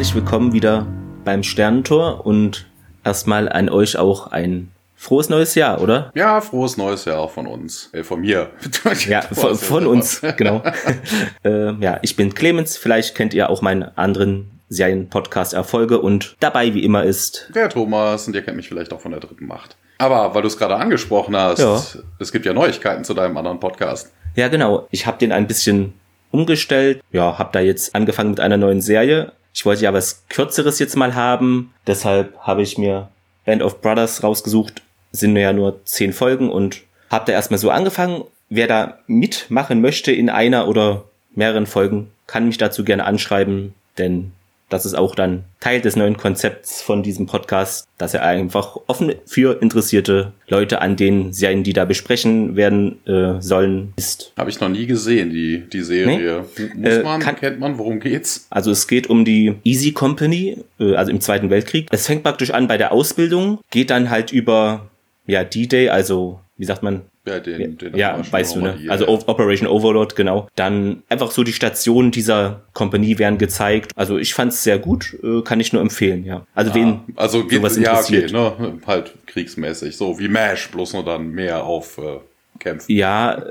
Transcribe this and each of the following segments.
Herzlich willkommen wieder beim Sternentor und erstmal an euch auch ein frohes neues Jahr, oder? Ja, frohes neues Jahr von uns. Äh, von mir. ja, von, von uns, genau. äh, ja, ich bin Clemens. Vielleicht kennt ihr auch meinen anderen Serien-Podcast Erfolge und dabei wie immer ist der Thomas und ihr kennt mich vielleicht auch von der dritten Macht. Aber weil du es gerade angesprochen hast, ja. es gibt ja Neuigkeiten zu deinem anderen Podcast. Ja, genau. Ich habe den ein bisschen umgestellt. Ja, habe da jetzt angefangen mit einer neuen Serie. Ich wollte ja was Kürzeres jetzt mal haben. Deshalb habe ich mir Band of Brothers rausgesucht. Sind ja nur zehn Folgen und habe da erstmal so angefangen. Wer da mitmachen möchte in einer oder mehreren Folgen, kann mich dazu gerne anschreiben, denn das ist auch dann Teil des neuen Konzepts von diesem Podcast, dass er einfach offen für interessierte Leute an den Serien, die da besprechen werden äh, sollen, ist. Habe ich noch nie gesehen, die, die Serie. Nee? Muss äh, man, kann, kennt man, worum geht's? Also es geht um die Easy Company, äh, also im Zweiten Weltkrieg. Es fängt praktisch an bei der Ausbildung, geht dann halt über ja, D-Day, also wie sagt man, ja, den, den ja weißt du, ne? Also Operation Overlord, genau. Dann einfach so die Stationen dieser Kompanie werden gezeigt. Also ich fand es sehr gut, äh, kann ich nur empfehlen, ja. Also ah, wen also geht, sowas ja, okay, ne? Halt kriegsmäßig, so wie MASH, bloß nur dann mehr auf äh, Kämpfen. Ja,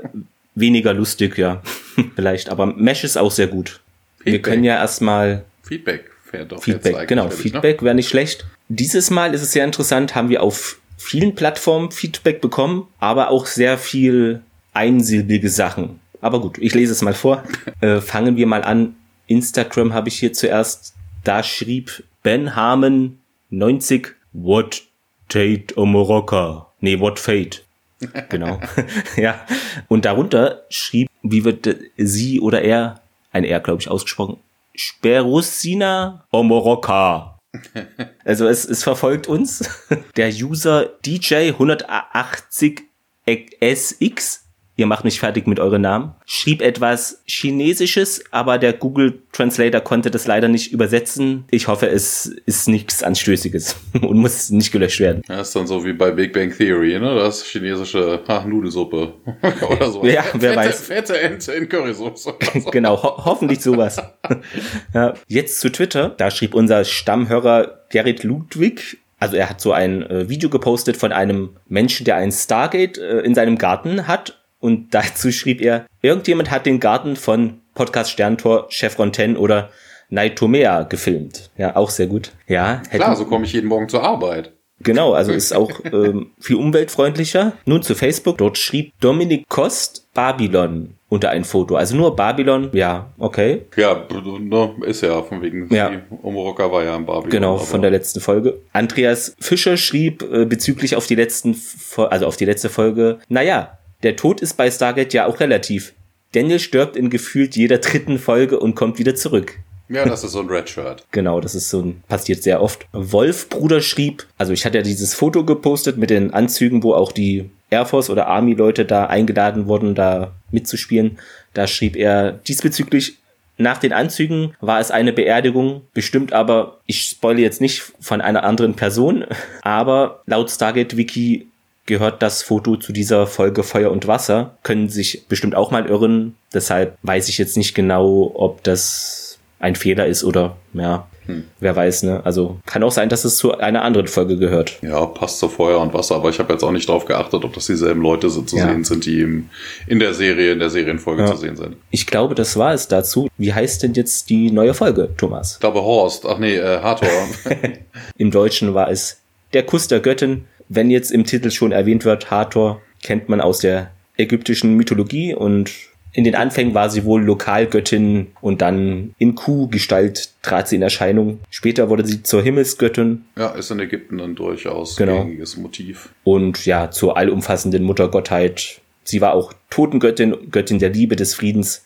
weniger lustig, ja. Vielleicht, aber MASH ist auch sehr gut. Feedback. Wir können ja erstmal Feedback fährt doch Feedback, genau, ne? Feedback ne? wäre nicht schlecht. Dieses Mal ist es sehr interessant, haben wir auf vielen Plattformen Feedback bekommen, aber auch sehr viel einsilbige Sachen. Aber gut, ich lese es mal vor. Äh, fangen wir mal an. Instagram habe ich hier zuerst. Da schrieb Ben Harmon 90 What Tate Omoroka. Nee, What Fate. Genau. ja. Und darunter schrieb, wie wird sie oder er, ein Er, glaube ich, ausgesprochen, Sperusina Omoroka. Also es, es verfolgt uns. Der User DJ 180SX ihr macht mich fertig mit euren Namen, schrieb etwas Chinesisches, aber der Google Translator konnte das leider nicht übersetzen. Ich hoffe, es ist nichts Anstößiges und muss nicht gelöscht werden. Das ist dann so wie bei Big Bang Theory, ne? Das chinesische ha, Nudelsuppe oder so. ja, wer fette, weiß. Fette Ente in Currysoße. So. genau, ho hoffentlich sowas. ja. Jetzt zu Twitter. Da schrieb unser Stammhörer Gerrit Ludwig, also er hat so ein äh, Video gepostet von einem Menschen, der ein Stargate äh, in seinem Garten hat und dazu schrieb er, irgendjemand hat den Garten von Podcast Sterntor, Chef Ronten oder Naitomea gefilmt. Ja, auch sehr gut. Ja, klar, so komme ich jeden Morgen zur Arbeit. Genau, also ist auch ähm, viel umweltfreundlicher. Nun zu Facebook. Dort schrieb Dominik Kost Babylon unter ein Foto. Also nur Babylon, ja, okay. Ja, ne, ist ja von wegen, ja. Umrocker war ja in Babylon. Genau, von der letzten Folge. Andreas Fischer schrieb äh, bezüglich auf die letzten, also auf die letzte Folge, naja, der Tod ist bei Stargate ja auch relativ. Daniel stirbt in gefühlt jeder dritten Folge und kommt wieder zurück. Ja, das ist so ein Red Shirt. genau, das ist so ein, passiert sehr oft. Wolf Bruder schrieb, also ich hatte ja dieses Foto gepostet mit den Anzügen, wo auch die Air Force oder Army Leute da eingeladen wurden, da mitzuspielen. Da schrieb er diesbezüglich, nach den Anzügen war es eine Beerdigung, bestimmt aber, ich spoile jetzt nicht von einer anderen Person, aber laut Stargate Wiki gehört das Foto zu dieser Folge Feuer und Wasser. Können sich bestimmt auch mal irren. Deshalb weiß ich jetzt nicht genau, ob das ein Fehler ist oder ja, hm. wer weiß, ne? Also kann auch sein, dass es zu einer anderen Folge gehört. Ja, passt zu Feuer und Wasser, aber ich habe jetzt auch nicht darauf geachtet, ob das dieselben Leute so zu ja. sehen sind, die im, in der Serie, in der Serienfolge ja. zu sehen sind. Ich glaube, das war es dazu. Wie heißt denn jetzt die neue Folge, Thomas? Ich glaube Horst. Ach nee, äh, Hathor. Im Deutschen war es Der Kuss der Göttin wenn jetzt im Titel schon erwähnt wird, Hathor kennt man aus der ägyptischen Mythologie und in den Anfängen war sie wohl Lokalgöttin und dann in Kuhgestalt trat sie in Erscheinung. Später wurde sie zur Himmelsgöttin. Ja, ist in Ägypten ein durchaus genau. gängiges Motiv. Und ja, zur allumfassenden Muttergottheit. Sie war auch Totengöttin, Göttin der Liebe, des Friedens,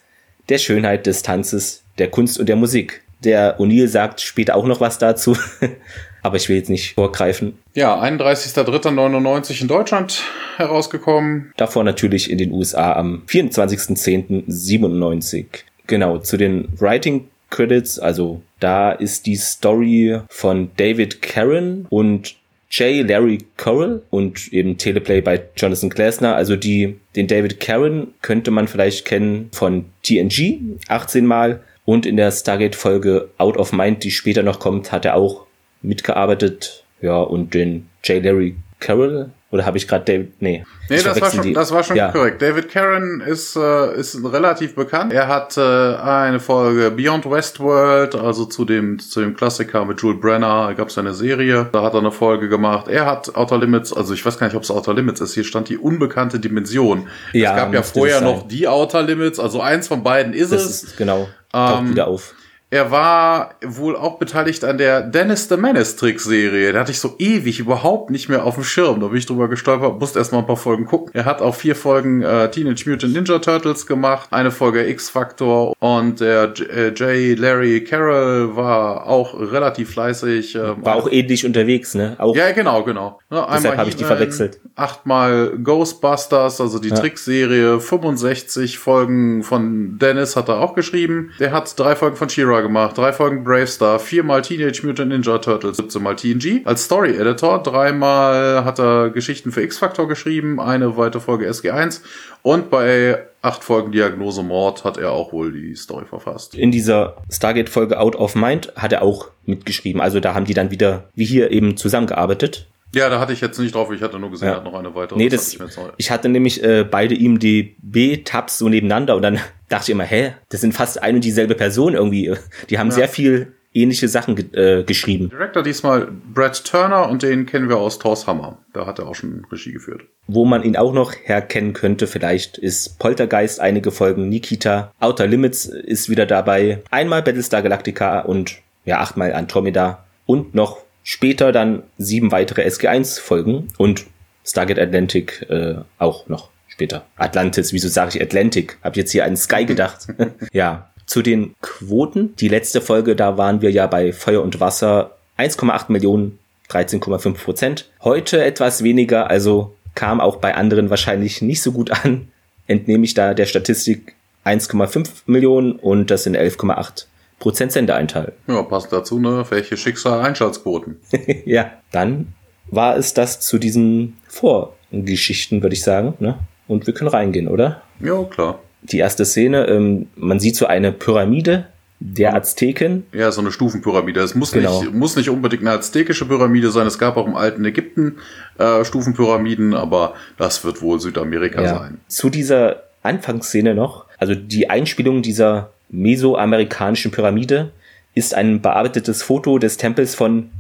der Schönheit, des Tanzes, der Kunst und der Musik. Der O'Neill sagt später auch noch was dazu. aber ich will jetzt nicht vorgreifen. Ja, 31.03.99 in Deutschland herausgekommen. Davor natürlich in den USA am 24.10.97. Genau, zu den Writing Credits, also da ist die Story von David Karen und J. Larry Corral und eben Teleplay bei Jonathan Glasner. Also die, den David Karen könnte man vielleicht kennen von TNG 18 Mal Und in der Stargate-Folge Out of Mind, die später noch kommt, hat er auch mitgearbeitet. Ja, und den J. Larry Carroll, oder habe ich gerade David? Nee. Nee, das war, schon, das war schon ja. korrekt. David Karen ist, äh, ist relativ bekannt. Er hat äh, eine Folge Beyond Westworld, also zu dem, zu dem Klassiker mit Jules Brenner, da gab es eine Serie, da hat er eine Folge gemacht. Er hat Outer Limits, also ich weiß gar nicht, ob es Outer Limits ist, hier stand die unbekannte Dimension. Ja, es gab ja vorher noch die Outer Limits, also eins von beiden ist das es. Ist, genau, taucht ähm, wieder auf. Er war wohl auch beteiligt an der Dennis the Menace Trick-Serie. Da hatte ich so ewig überhaupt nicht mehr auf dem Schirm. Da bin ich drüber gestolpert, musste erst mal ein paar Folgen gucken. Er hat auch vier Folgen äh, Teenage Mutant Ninja Turtles gemacht, eine Folge X-Factor und der äh, J. Larry Carroll war auch relativ fleißig. Ähm, war auch ähnlich unterwegs, ne? Auch ja, genau, genau. Ja, deshalb habe ich die verwechselt. Achtmal Ghostbusters, also die ja. Trickserie, 65 Folgen von Dennis hat er auch geschrieben. Der hat drei Folgen von She-Ra gemacht, drei Folgen Brave Star, viermal Teenage Mutant Ninja Turtles, 17 Mal TNG. Als Story Editor, dreimal hat er Geschichten für X-Factor geschrieben, eine weitere Folge SG1 und bei acht Folgen Diagnose Mord hat er auch wohl die Story verfasst. In dieser Stargate-Folge Out of Mind hat er auch mitgeschrieben. Also da haben die dann wieder, wie hier eben, zusammengearbeitet. Ja, da hatte ich jetzt nicht drauf. Ich hatte nur gesehen, ja. er hat noch eine weitere. Nee, das, das ich, ich, hatte nämlich äh, beide IMDb-Tabs so nebeneinander und dann dachte ich immer, hä, das sind fast ein und dieselbe Person irgendwie. Die haben ja. sehr viel ähnliche Sachen ge äh, geschrieben. Director diesmal Brad Turner und den kennen wir aus Thor's Hammer. Da hat er auch schon Regie geführt. Wo man ihn auch noch herkennen könnte, vielleicht ist Poltergeist einige Folgen, Nikita, Outer Limits ist wieder dabei, einmal Battlestar Galactica und ja, achtmal Andromeda und noch Später dann sieben weitere SG1-Folgen und Stargate Atlantic äh, auch noch später. Atlantis, wieso sage ich Atlantic? Hab jetzt hier an Sky gedacht. ja, zu den Quoten. Die letzte Folge, da waren wir ja bei Feuer und Wasser 1,8 Millionen, 13,5 Prozent. Heute etwas weniger, also kam auch bei anderen wahrscheinlich nicht so gut an. Entnehme ich da der Statistik 1,5 Millionen und das sind 11,8 Prozent Sendeeinteil. Ja, passt dazu, ne? Welche Schicksal Einschaltquoten. ja, dann war es das zu diesen Vorgeschichten, würde ich sagen, ne? Und wir können reingehen, oder? Ja, klar. Die erste Szene, ähm, man sieht so eine Pyramide der Azteken. Ja, so eine Stufenpyramide. Es muss, genau. nicht, muss nicht unbedingt eine aztekische Pyramide sein. Es gab auch im alten Ägypten äh, Stufenpyramiden, aber das wird wohl Südamerika ja. sein. Zu dieser Anfangsszene noch, also die Einspielung dieser mesoamerikanischen Pyramide ist ein bearbeitetes Foto des Tempels von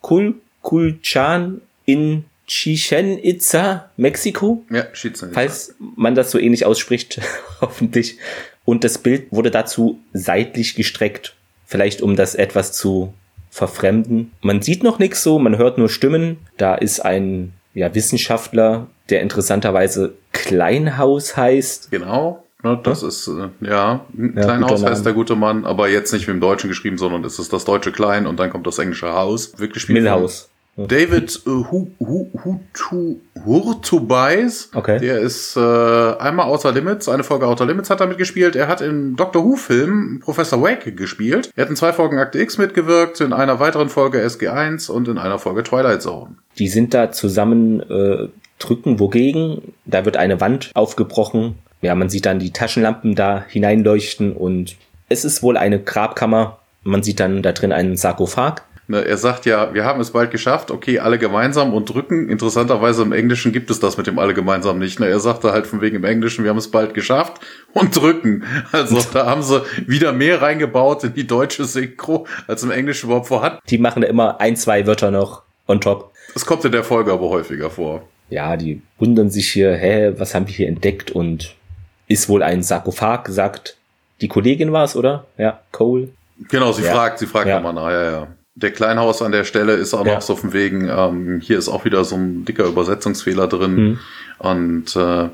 Kulkulchan in Chichen Itza, Mexiko. Ja, Chichen Itza. Falls man das so ähnlich ausspricht, hoffentlich. Und das Bild wurde dazu seitlich gestreckt. Vielleicht um das etwas zu verfremden. Man sieht noch nichts so, man hört nur Stimmen. Da ist ein ja, Wissenschaftler, der interessanterweise Kleinhaus heißt. Genau. Ne, das ist, äh, ja, ein ja, kleiner Haus der gute Mann, aber jetzt nicht wie im Deutschen geschrieben, sondern es ist das deutsche Klein und dann kommt das englische Haus. Wirklich Millhaus. David äh, Hurtubise, okay. der ist äh, einmal Outer Limits, eine Folge Outer Limits hat er mitgespielt. Er hat im Doctor Who-Film Professor Wake gespielt. Er hat in zwei Folgen Akte X mitgewirkt, in einer weiteren Folge SG1 und in einer Folge Twilight Zone. Die sind da zusammen äh, drücken wogegen. Da wird eine Wand aufgebrochen ja, man sieht dann die Taschenlampen da hineinleuchten und es ist wohl eine Grabkammer. Man sieht dann da drin einen Sarkophag. Er sagt ja, wir haben es bald geschafft, okay, alle gemeinsam und drücken. Interessanterweise im Englischen gibt es das mit dem alle gemeinsam nicht. Ne? Er sagte halt von wegen im Englischen, wir haben es bald geschafft und drücken. Also da haben sie wieder mehr reingebaut in die deutsche Synchro, als im Englischen überhaupt vorhanden. Die machen da immer ein, zwei Wörter noch on top. Das kommt in der Folge aber häufiger vor. Ja, die wundern sich hier, hä, was haben wir hier entdeckt und ist wohl ein Sarkophag, sagt die Kollegin war es, oder? Ja, Cole. Genau, sie ja. fragt, sie fragt ja. nochmal nach, ja, ja. Der Kleinhaus an der Stelle ist auch ja. noch so von wegen, ähm, hier ist auch wieder so ein dicker Übersetzungsfehler drin. Mhm. Und äh,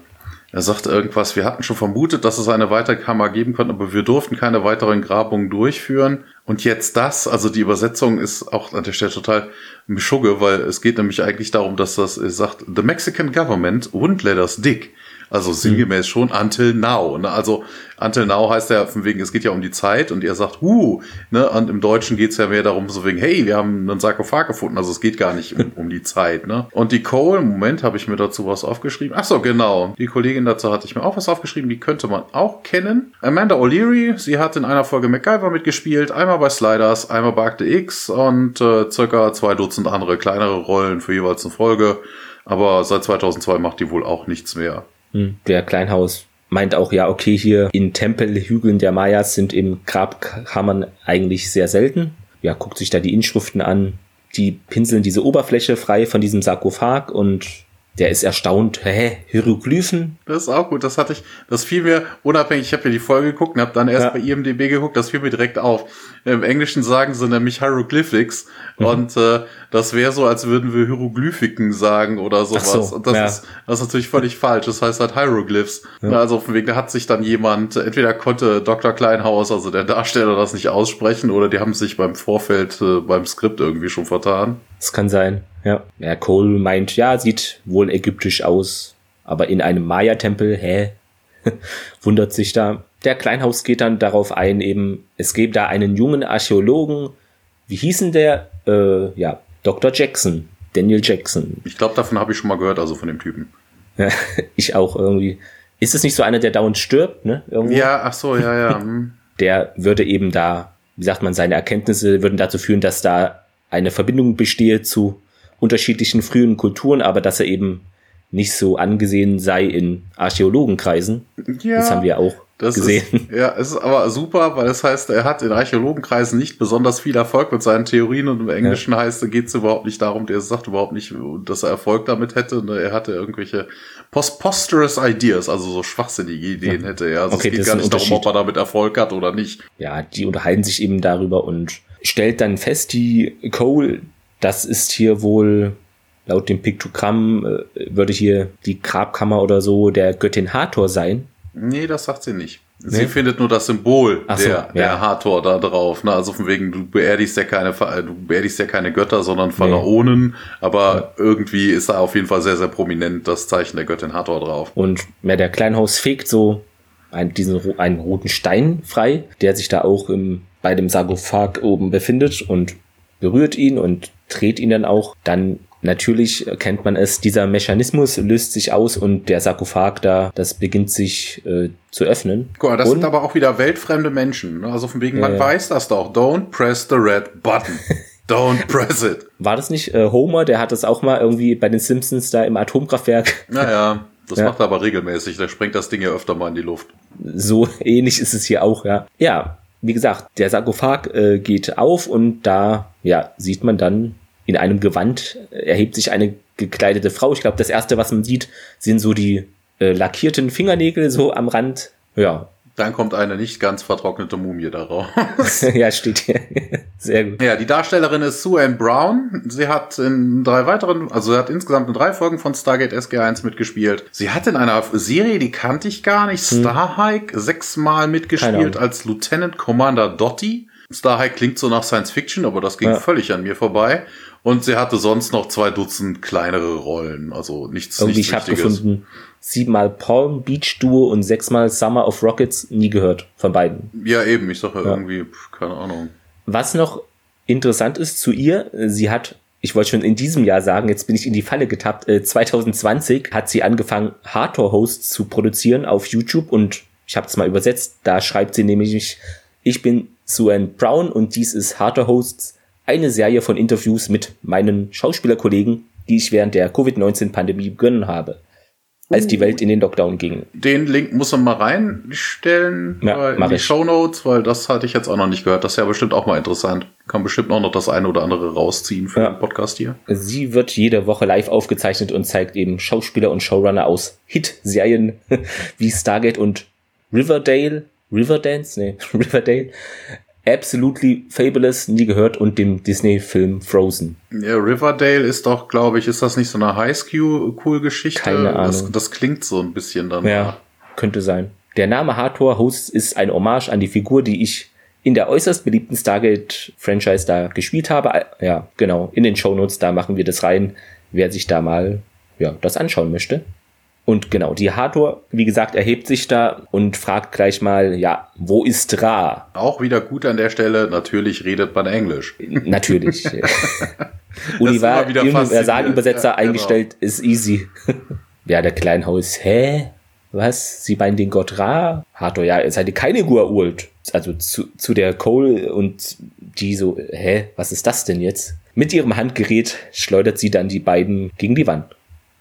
er sagt irgendwas, wir hatten schon vermutet, dass es eine weitere Kammer geben könnte, aber wir durften keine weiteren Grabungen durchführen. Und jetzt das, also die Übersetzung ist auch an der Stelle total mischugge, weil es geht nämlich eigentlich darum, dass das sagt, the Mexican government wouldn't let us dig. Also sinngemäß mhm. schon until now. Ne? Also until now heißt ja von wegen, es geht ja um die Zeit und ihr sagt, huh, ne? Und im Deutschen geht's ja mehr darum, so wegen, hey, wir haben einen Sarkophag gefunden. Also es geht gar nicht um, um die Zeit, ne? Und die Cole, Moment, habe ich mir dazu was aufgeschrieben. Ach so, genau. Die Kollegin dazu hatte ich mir auch was aufgeschrieben, die könnte man auch kennen. Amanda O'Leary, sie hat in einer Folge MacGyver mitgespielt, einmal bei Sliders, einmal bei Akte X und äh, circa zwei Dutzend andere kleinere Rollen für jeweils eine Folge. Aber seit 2002 macht die wohl auch nichts mehr. Der Kleinhaus meint auch, ja, okay, hier in Tempelhügeln der Mayas sind eben Grabkammern eigentlich sehr selten. Ja, guckt sich da die Inschriften an. Die pinseln diese Oberfläche frei von diesem Sarkophag und der ist erstaunt, hä, Hieroglyphen? Das ist auch gut, das hatte ich, das fiel mir unabhängig, ich habe ja die Folge geguckt und habe dann erst ja. bei IMDB geguckt, das fiel mir direkt auf. Im Englischen sagen sie nämlich Hieroglyphics mhm. und äh, das wäre so, als würden wir Hieroglyphiken sagen oder sowas. So, und das, ja. ist, das ist natürlich völlig falsch, das heißt halt Hieroglyphs. Ja. Also auf dem Weg, da hat sich dann jemand, entweder konnte Dr. Kleinhaus, also der Darsteller, das nicht aussprechen oder die haben sich beim Vorfeld, äh, beim Skript irgendwie schon vertan. Das kann sein. Ja. ja, Cole meint, ja, sieht wohl ägyptisch aus, aber in einem Maya-Tempel, hä? Wundert sich da. Der Kleinhaus geht dann darauf ein, eben, es gäbe da einen jungen Archäologen, wie hießen der? Äh, ja, Dr. Jackson, Daniel Jackson. Ich glaube, davon habe ich schon mal gehört, also von dem Typen. Ja, ich auch irgendwie. Ist es nicht so einer, der dauernd stirbt, ne? Irgendwo? Ja, ach so, ja, ja. Hm. der würde eben da, wie sagt man, seine Erkenntnisse würden dazu führen, dass da eine Verbindung bestehe zu unterschiedlichen frühen Kulturen, aber dass er eben nicht so angesehen sei in Archäologenkreisen. Ja, das haben wir auch das gesehen. Ist, ja, es ist aber super, weil es heißt, er hat in Archäologenkreisen nicht besonders viel Erfolg mit seinen Theorien und im Englischen ja. heißt, geht es überhaupt nicht darum, der sagt überhaupt nicht, dass er Erfolg damit hätte. Ne, er hatte irgendwelche postposterous Ideas, also so schwachsinnige Ideen ja. hätte er. Also okay, es geht gar nicht darum, ob er damit Erfolg hat oder nicht. Ja, die unterhalten sich eben darüber und stellt dann fest, die Cole, das ist hier wohl laut dem Piktogramm äh, würde hier die Grabkammer oder so der Göttin Hathor sein. Nee, das sagt sie nicht. Sie nee? findet nur das Symbol Ach der, so, der Hathor da drauf. Ne? Also von wegen, du beerdigst ja keine, du beerdigst ja keine Götter, sondern Pharaonen. Nee. Aber ja. irgendwie ist da auf jeden Fall sehr, sehr prominent das Zeichen der Göttin Hathor drauf. Und mehr der Kleinhaus fegt so einen, diesen, einen roten Stein frei, der sich da auch im, bei dem Sarkophag oben befindet und berührt ihn und dreht ihn dann auch. Dann natürlich kennt man es, dieser Mechanismus löst sich aus und der Sarkophag da, das beginnt sich äh, zu öffnen. Guck mal, das und, sind aber auch wieder weltfremde Menschen. Ne? Also von wegen, man äh, weiß das doch. Don't press the red button. Don't press it. War das nicht äh, Homer? Der hat das auch mal irgendwie bei den Simpsons da im Atomkraftwerk. Naja, das ja. macht er aber regelmäßig. Der sprengt das Ding ja öfter mal in die Luft. So ähnlich ist es hier auch, ja. Ja, wie gesagt, der Sarkophag äh, geht auf und da ja, sieht man dann in einem Gewand erhebt sich eine gekleidete Frau. Ich glaube, das erste, was man sieht, sind so die äh, lackierten Fingernägel so am Rand. Ja, dann kommt eine nicht ganz vertrocknete Mumie daraus. ja, steht hier. Sehr gut. Ja, die Darstellerin ist Sue Ann Brown. Sie hat in drei weiteren, also sie hat insgesamt in drei Folgen von Stargate SG1 mitgespielt. Sie hat in einer Serie, die kannte ich gar nicht, hm. Star Hike, sechsmal mitgespielt als Lieutenant Commander Dottie. Star Hike klingt so nach Science Fiction, aber das ging ja. völlig an mir vorbei. Und sie hatte sonst noch zwei Dutzend kleinere Rollen, also nichts, Irgendwie nichts ich habe gefunden, siebenmal Palm Beach Duo und sechsmal Summer of Rockets, nie gehört von beiden. Ja, eben, ich sage ja, ja, irgendwie, keine Ahnung. Was noch interessant ist zu ihr, sie hat, ich wollte schon in diesem Jahr sagen, jetzt bin ich in die Falle getappt, äh, 2020 hat sie angefangen, Hardcore-Hosts zu produzieren auf YouTube und ich habe es mal übersetzt, da schreibt sie nämlich, ich bin Sue Brown und dies ist Hardcore Hosts, eine Serie von Interviews mit meinen Schauspielerkollegen, die ich während der Covid-19-Pandemie begonnen habe, als die Welt in den Lockdown ging. Den Link muss man mal reinstellen ja, in die ich. Show Notes, weil das hatte ich jetzt auch noch nicht gehört. Das ist ja bestimmt auch mal interessant. Kann bestimmt auch noch das eine oder andere rausziehen für ja. den Podcast hier. Sie wird jede Woche live aufgezeichnet und zeigt eben Schauspieler und Showrunner aus Hit-Serien wie Stargate und Riverdale, Riverdance, nee, Riverdale, Absolutely Fabulous, nie gehört, und dem Disney-Film Frozen. Ja, Riverdale ist doch, glaube ich, ist das nicht so eine Highschool-Geschichte? Keine Ahnung. Das, das, klingt so ein bisschen dann. Ja, könnte sein. Der Name Hathor Hosts ist ein Hommage an die Figur, die ich in der äußerst beliebten Stargate-Franchise da gespielt habe. Ja, genau. In den Shownotes, da machen wir das rein, wer sich da mal ja, das anschauen möchte. Und genau, die Hathor, wie gesagt, erhebt sich da und fragt gleich mal, ja, wo ist Ra? Auch wieder gut an der Stelle, natürlich redet man Englisch. Natürlich. Universalübersetzer ja, genau. eingestellt ist easy. ja, der Kleinhaus, hä? Was? Sie meinen den Gott Ra? Hathor, ja, ihr seid keine Gua'uld. Also zu, zu der Cole und die so, hä, was ist das denn jetzt? Mit ihrem Handgerät schleudert sie dann die beiden gegen die Wand.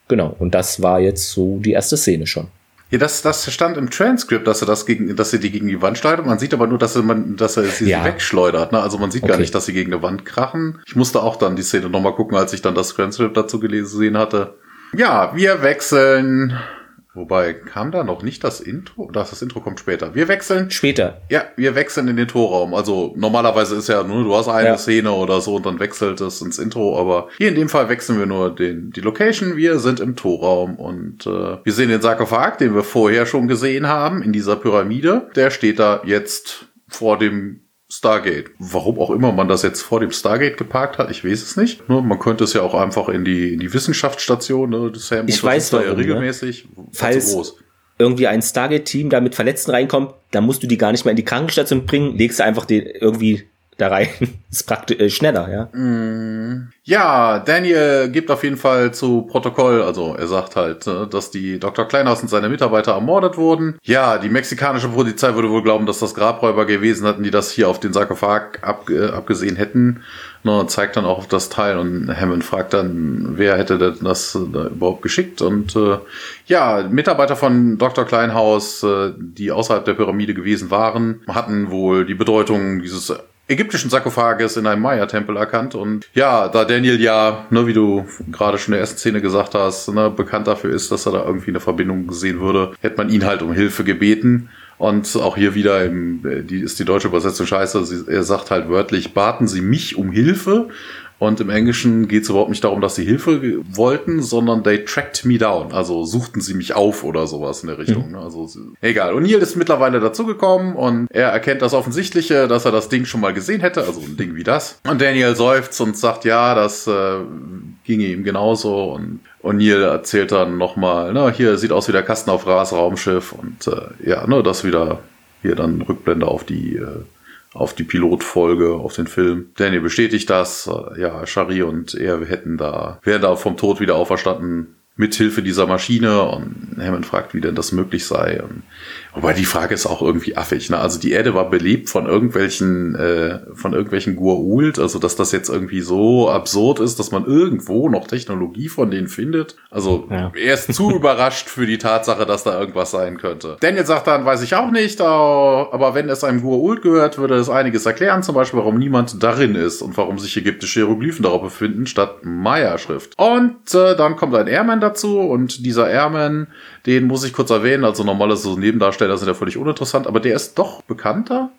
Genau, und das war jetzt so die erste Szene schon. Ja, das, das stand im Transkript, dass er das gegen, dass er die gegen die Wand schleudert. Man sieht aber nur, dass er, man, dass er sie ja. wegschleudert. Ne? Also man sieht okay. gar nicht, dass sie gegen eine Wand krachen. Ich musste auch dann die Szene nochmal gucken, als ich dann das Transkript dazu gelesen hatte. Ja, wir wechseln Wobei, kam da noch nicht das Intro? Das, das Intro kommt später. Wir wechseln. Später. Ja, wir wechseln in den Torraum. Also normalerweise ist ja nur, du hast eine ja. Szene oder so und dann wechselt es ins Intro. Aber hier in dem Fall wechseln wir nur den, die Location. Wir sind im Torraum und äh, wir sehen den Sarkophag, den wir vorher schon gesehen haben, in dieser Pyramide. Der steht da jetzt vor dem Stargate. Warum auch immer man das jetzt vor dem Stargate geparkt hat, ich weiß es nicht. Ne, man könnte es ja auch einfach in die, in die Wissenschaftsstation, ne, das Sam ich weiß warum, ja ne? regelmäßig. Ne? Falls irgendwie ein Stargate-Team da mit Verletzten reinkommt, dann musst du die gar nicht mehr in die Krankenstation bringen, legst einfach den irgendwie da rein. ist praktisch äh, schneller, ja. Mm. Ja, Daniel gibt auf jeden Fall zu Protokoll, also er sagt halt, äh, dass die Dr. Kleinhaus und seine Mitarbeiter ermordet wurden. Ja, die mexikanische Polizei würde wohl glauben, dass das Grabräuber gewesen hatten, die das hier auf den Sarkophag ab, äh, abgesehen hätten. Ne, zeigt dann auch auf das Teil und Hammond fragt dann, wer hätte das da überhaupt geschickt und äh, ja, Mitarbeiter von Dr. Kleinhaus, äh, die außerhalb der Pyramide gewesen waren, hatten wohl die Bedeutung dieses ägyptischen Sarkophages in einem Maya-Tempel erkannt. Und ja, da Daniel ja, ne, wie du gerade schon in der ersten Szene gesagt hast, ne, bekannt dafür ist, dass er da irgendwie eine Verbindung gesehen würde, hätte man ihn halt um Hilfe gebeten. Und auch hier wieder im, äh, die ist die deutsche Übersetzung scheiße. Sie, er sagt halt wörtlich, baten Sie mich um Hilfe. Und im Englischen geht es überhaupt nicht darum, dass sie Hilfe wollten, sondern they tracked me down. Also suchten sie mich auf oder sowas in der Richtung. Mhm. Also egal. Und Neil ist mittlerweile dazugekommen und er erkennt das Offensichtliche, dass er das Ding schon mal gesehen hätte, also ein Ding wie das. Und Daniel seufzt und sagt, ja, das äh, ginge ihm genauso. Und O'Neill erzählt dann nochmal, ne, hier sieht aus wie der Kasten auf Ras Raumschiff und äh, ja, ne, das wieder hier dann Rückblende auf die äh, auf die Pilotfolge, auf den Film. Daniel bestätigt das. Ja, Shari und er hätten da, wären da vom Tod wieder auferstanden mithilfe dieser Maschine und Hammond fragt, wie denn das möglich sei. Und Wobei die Frage ist auch irgendwie affig. Ne? Also die Erde war belebt von irgendwelchen, äh, von irgendwelchen Gua'uld. Also dass das jetzt irgendwie so absurd ist, dass man irgendwo noch Technologie von denen findet. Also ja. er ist zu überrascht für die Tatsache, dass da irgendwas sein könnte. Daniel sagt dann, weiß ich auch nicht, aber wenn es einem Gua'uld gehört, würde es einiges erklären. Zum Beispiel, warum niemand darin ist und warum sich ägyptische Hieroglyphen darauf befinden, statt Maya-Schrift. Und äh, dann kommt ein Airman dazu und dieser Airman den muss ich kurz erwähnen. Also normale so Nebendarsteller sind ja völlig uninteressant, aber der ist doch bekannter.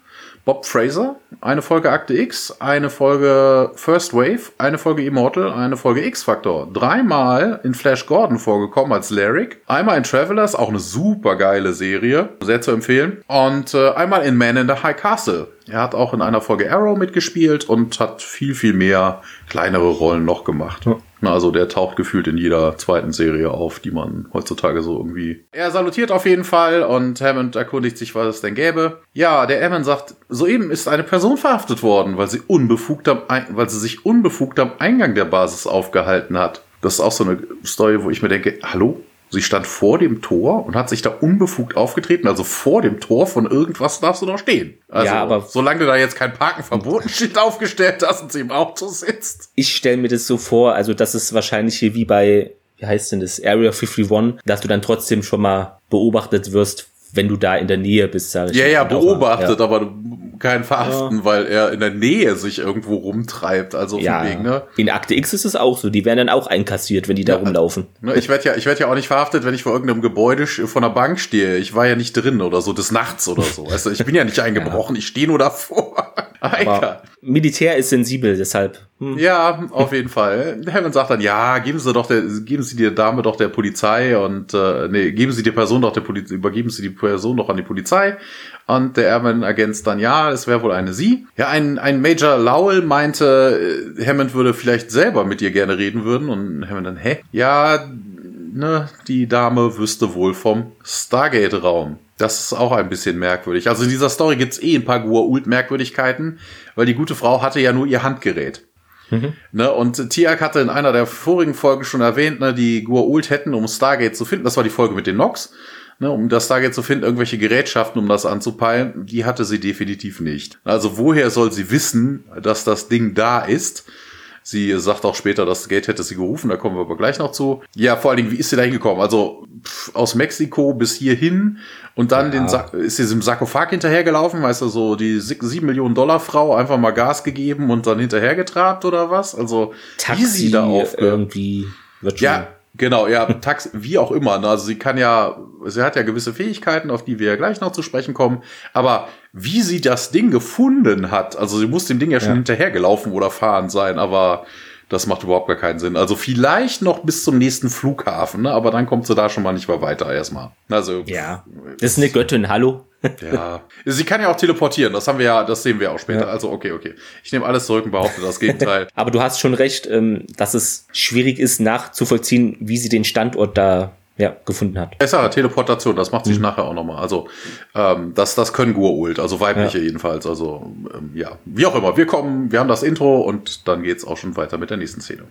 Bob Fraser, eine Folge Akte X, eine Folge First Wave, eine Folge Immortal, eine Folge X-Factor. Dreimal in Flash Gordon vorgekommen als Lyric. Einmal in Travelers, auch eine super geile Serie, sehr zu empfehlen. Und äh, einmal in Man in the High Castle. Er hat auch in einer Folge Arrow mitgespielt und hat viel, viel mehr kleinere Rollen noch gemacht. Ja. Also der taucht gefühlt in jeder zweiten Serie auf, die man heutzutage so irgendwie. Er salutiert auf jeden Fall und Hammond erkundigt sich, was es denn gäbe. Ja, der Hammond sagt, soeben ist eine Person verhaftet worden, weil sie unbefugt am, weil sie sich unbefugt am Eingang der Basis aufgehalten hat. Das ist auch so eine Story, wo ich mir denke, hallo? Sie stand vor dem Tor und hat sich da unbefugt aufgetreten. Also vor dem Tor von irgendwas darfst du noch stehen. Also, ja, aber solange du da jetzt kein Parken verboten steht aufgestellt hast und sie im Auto sitzt. Ich stelle mir das so vor, also das ist wahrscheinlich hier wie bei, wie heißt denn das, Area 51, dass du dann trotzdem schon mal beobachtet wirst, wenn du da in der Nähe bist, sage ich. Ja, ja, beobachtet, ja. aber kein Verhaften, ja. weil er in der Nähe sich irgendwo rumtreibt. Also ja. Wegen, ne? In Akte X ist es auch so. Die werden dann auch einkassiert, wenn die da ja. rumlaufen. Ne, ich werde ja, ich werde ja auch nicht verhaftet, wenn ich vor irgendeinem Gebäude von der Bank stehe. Ich war ja nicht drin oder so des Nachts oder so. Also ich bin ja nicht eingebrochen. Ich stehe nur davor. Aber Militär ist sensibel, deshalb. Hm. Ja, auf jeden Fall. Hammond sagt dann, ja, geben Sie doch der, geben Sie die Dame doch der Polizei und äh, nee, geben Sie die Person doch der Polizei, übergeben Sie die Person doch an die Polizei. Und der Airman-Agent dann, ja, es wäre wohl eine Sie. Ja, ein, ein Major Lowell meinte, äh, Hammond würde vielleicht selber mit ihr gerne reden würden. Und Hammond dann, hä? Ja, ne, die Dame wüsste wohl vom Stargate-Raum. Das ist auch ein bisschen merkwürdig. Also in dieser Story gibt's eh ein paar Gua'uld-Merkwürdigkeiten, weil die gute Frau hatte ja nur ihr Handgerät. Mhm. Ne, und Tiak hatte in einer der vorigen Folgen schon erwähnt, ne, die Gua'uld hätten, um Stargate zu finden, das war die Folge mit den Nox, ne, um das Stargate zu finden, irgendwelche Gerätschaften, um das anzupeilen, die hatte sie definitiv nicht. Also woher soll sie wissen, dass das Ding da ist? Sie sagt auch später, das Gate hätte sie gerufen, da kommen wir aber gleich noch zu. Ja, vor allen Dingen, wie ist sie da hingekommen? Also pff, aus Mexiko bis hierhin und dann ja. den Sa ist sie im Sarkophag hinterhergelaufen, weißt du, so die sieben Millionen Dollar Frau einfach mal Gas gegeben und dann hinterhergetrabt oder was? Also Taxi wie sie da auf irgendwie wird schon ja, Genau, ja, Tax, wie auch immer. Ne? Also sie kann ja, sie hat ja gewisse Fähigkeiten, auf die wir ja gleich noch zu sprechen kommen. Aber wie sie das Ding gefunden hat, also sie muss dem Ding ja schon ja. hinterhergelaufen oder fahren sein, aber das macht überhaupt gar keinen Sinn. Also vielleicht noch bis zum nächsten Flughafen, ne? aber dann kommt sie da schon mal nicht mehr weiter erstmal. Also ja, das ist eine Göttin. Hallo. ja, sie kann ja auch teleportieren. Das haben wir ja, das sehen wir auch später. Ja. Also okay, okay. Ich nehme alles zurück und behaupte das Gegenteil. aber du hast schon recht, ähm, dass es schwierig ist nachzuvollziehen, wie sie den Standort da ja, gefunden hat. Bessere Teleportation, das macht sich mhm. nachher auch nochmal. Also ähm, das, das können Gurult, also weibliche ja. jedenfalls. Also ähm, ja, wie auch immer. Wir kommen, wir haben das Intro und dann geht's auch schon weiter mit der nächsten Szene.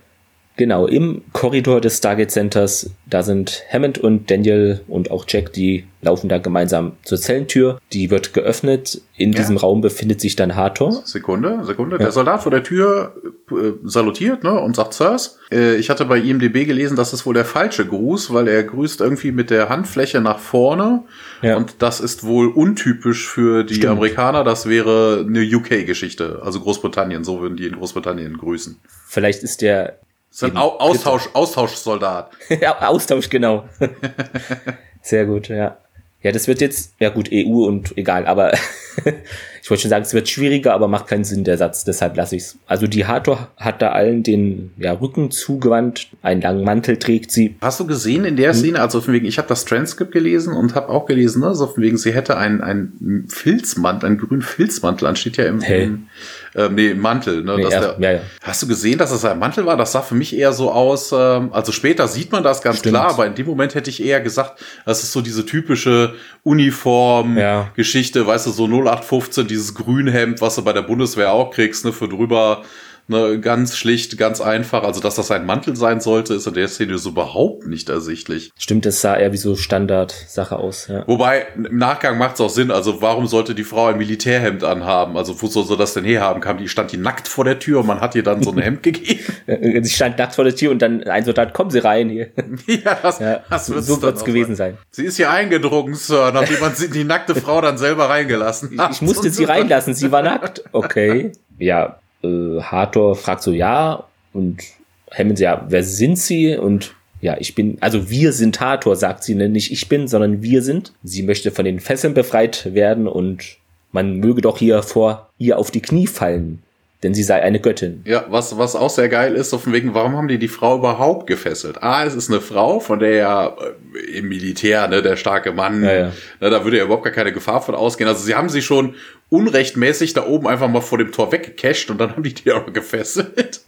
Genau, im Korridor des Stargate Centers, da sind Hammond und Daniel und auch Jack, die laufen da gemeinsam zur Zellentür. Die wird geöffnet. In ja. diesem Raum befindet sich dann Hathor. Sekunde, Sekunde. Ja. Der Soldat vor der Tür äh, salutiert ne, und sagt Sirs. Äh, ich hatte bei IMDB gelesen, das ist wohl der falsche Gruß, weil er grüßt irgendwie mit der Handfläche nach vorne. Ja. Und das ist wohl untypisch für die Stimmt. Amerikaner. Das wäre eine UK-Geschichte, also Großbritannien. So würden die in Großbritannien grüßen. Vielleicht ist der so ein Austausch, Austauschsoldat. ja, Austausch, genau. Sehr gut, ja. Ja, das wird jetzt, ja gut, EU und egal, aber ich wollte schon sagen, es wird schwieriger, aber macht keinen Sinn, der Satz, deshalb lasse ich es. Also die Hathor hat da allen den ja, Rücken zugewandt, einen langen Mantel trägt sie. Hast du gesehen in der hm? Szene, also von wegen, ich habe das Transkript gelesen und habe auch gelesen, ne, so von wegen, sie hätte einen, einen Filzmantel, einen grünen Filzmantel an, steht ja im, im ähm, nee, Mantel. Ne, nee, erst, der, ja, ja. Hast du gesehen, dass das ein Mantel war? Das sah für mich eher so aus, ähm, also später sieht man das ganz Stimmt. klar, aber in dem Moment hätte ich eher gesagt, das ist so diese typische Uniform-Geschichte, ja. weißt du, so 0815, dieses Grünhemd, was du bei der Bundeswehr auch kriegst, ne, für drüber Ne, ganz schlicht, ganz einfach. Also, dass das ein Mantel sein sollte, ist in der Szene so überhaupt nicht ersichtlich. Stimmt, das sah eher wie so Standard-Sache aus. Ja. Wobei, im Nachgang macht es auch Sinn. Also, warum sollte die Frau ein Militärhemd anhaben? Also, wo soll sie das denn herhaben? Kam die, stand die nackt vor der Tür und man hat ihr dann so ein Hemd gegeben? sie stand nackt vor der Tür und dann ein Soldat, kommen Sie rein hier. ja, das, ja, das wird's so wird's gewesen sein. sein. Sie ist hier eingedrungen, Sir, nachdem man die nackte Frau dann selber reingelassen hat. Ich musste sie reinlassen, sie war nackt. Okay. Ja, äh, Hathor fragt so, ja, und Hammond, ja, wer sind Sie? Und ja, ich bin, also wir sind Hathor, sagt sie, ne? nicht ich bin, sondern wir sind. Sie möchte von den Fesseln befreit werden und man möge doch hier vor ihr auf die Knie fallen denn sie sei eine Göttin. Ja, was, was auch sehr geil ist, so von wegen, warum haben die die Frau überhaupt gefesselt? Ah, es ist eine Frau, von der ja äh, im Militär, ne, der starke Mann, ja, ja. Ne, da würde ja überhaupt gar keine Gefahr von ausgehen. Also sie haben sie schon unrechtmäßig da oben einfach mal vor dem Tor weggecasht und dann haben die die auch gefesselt.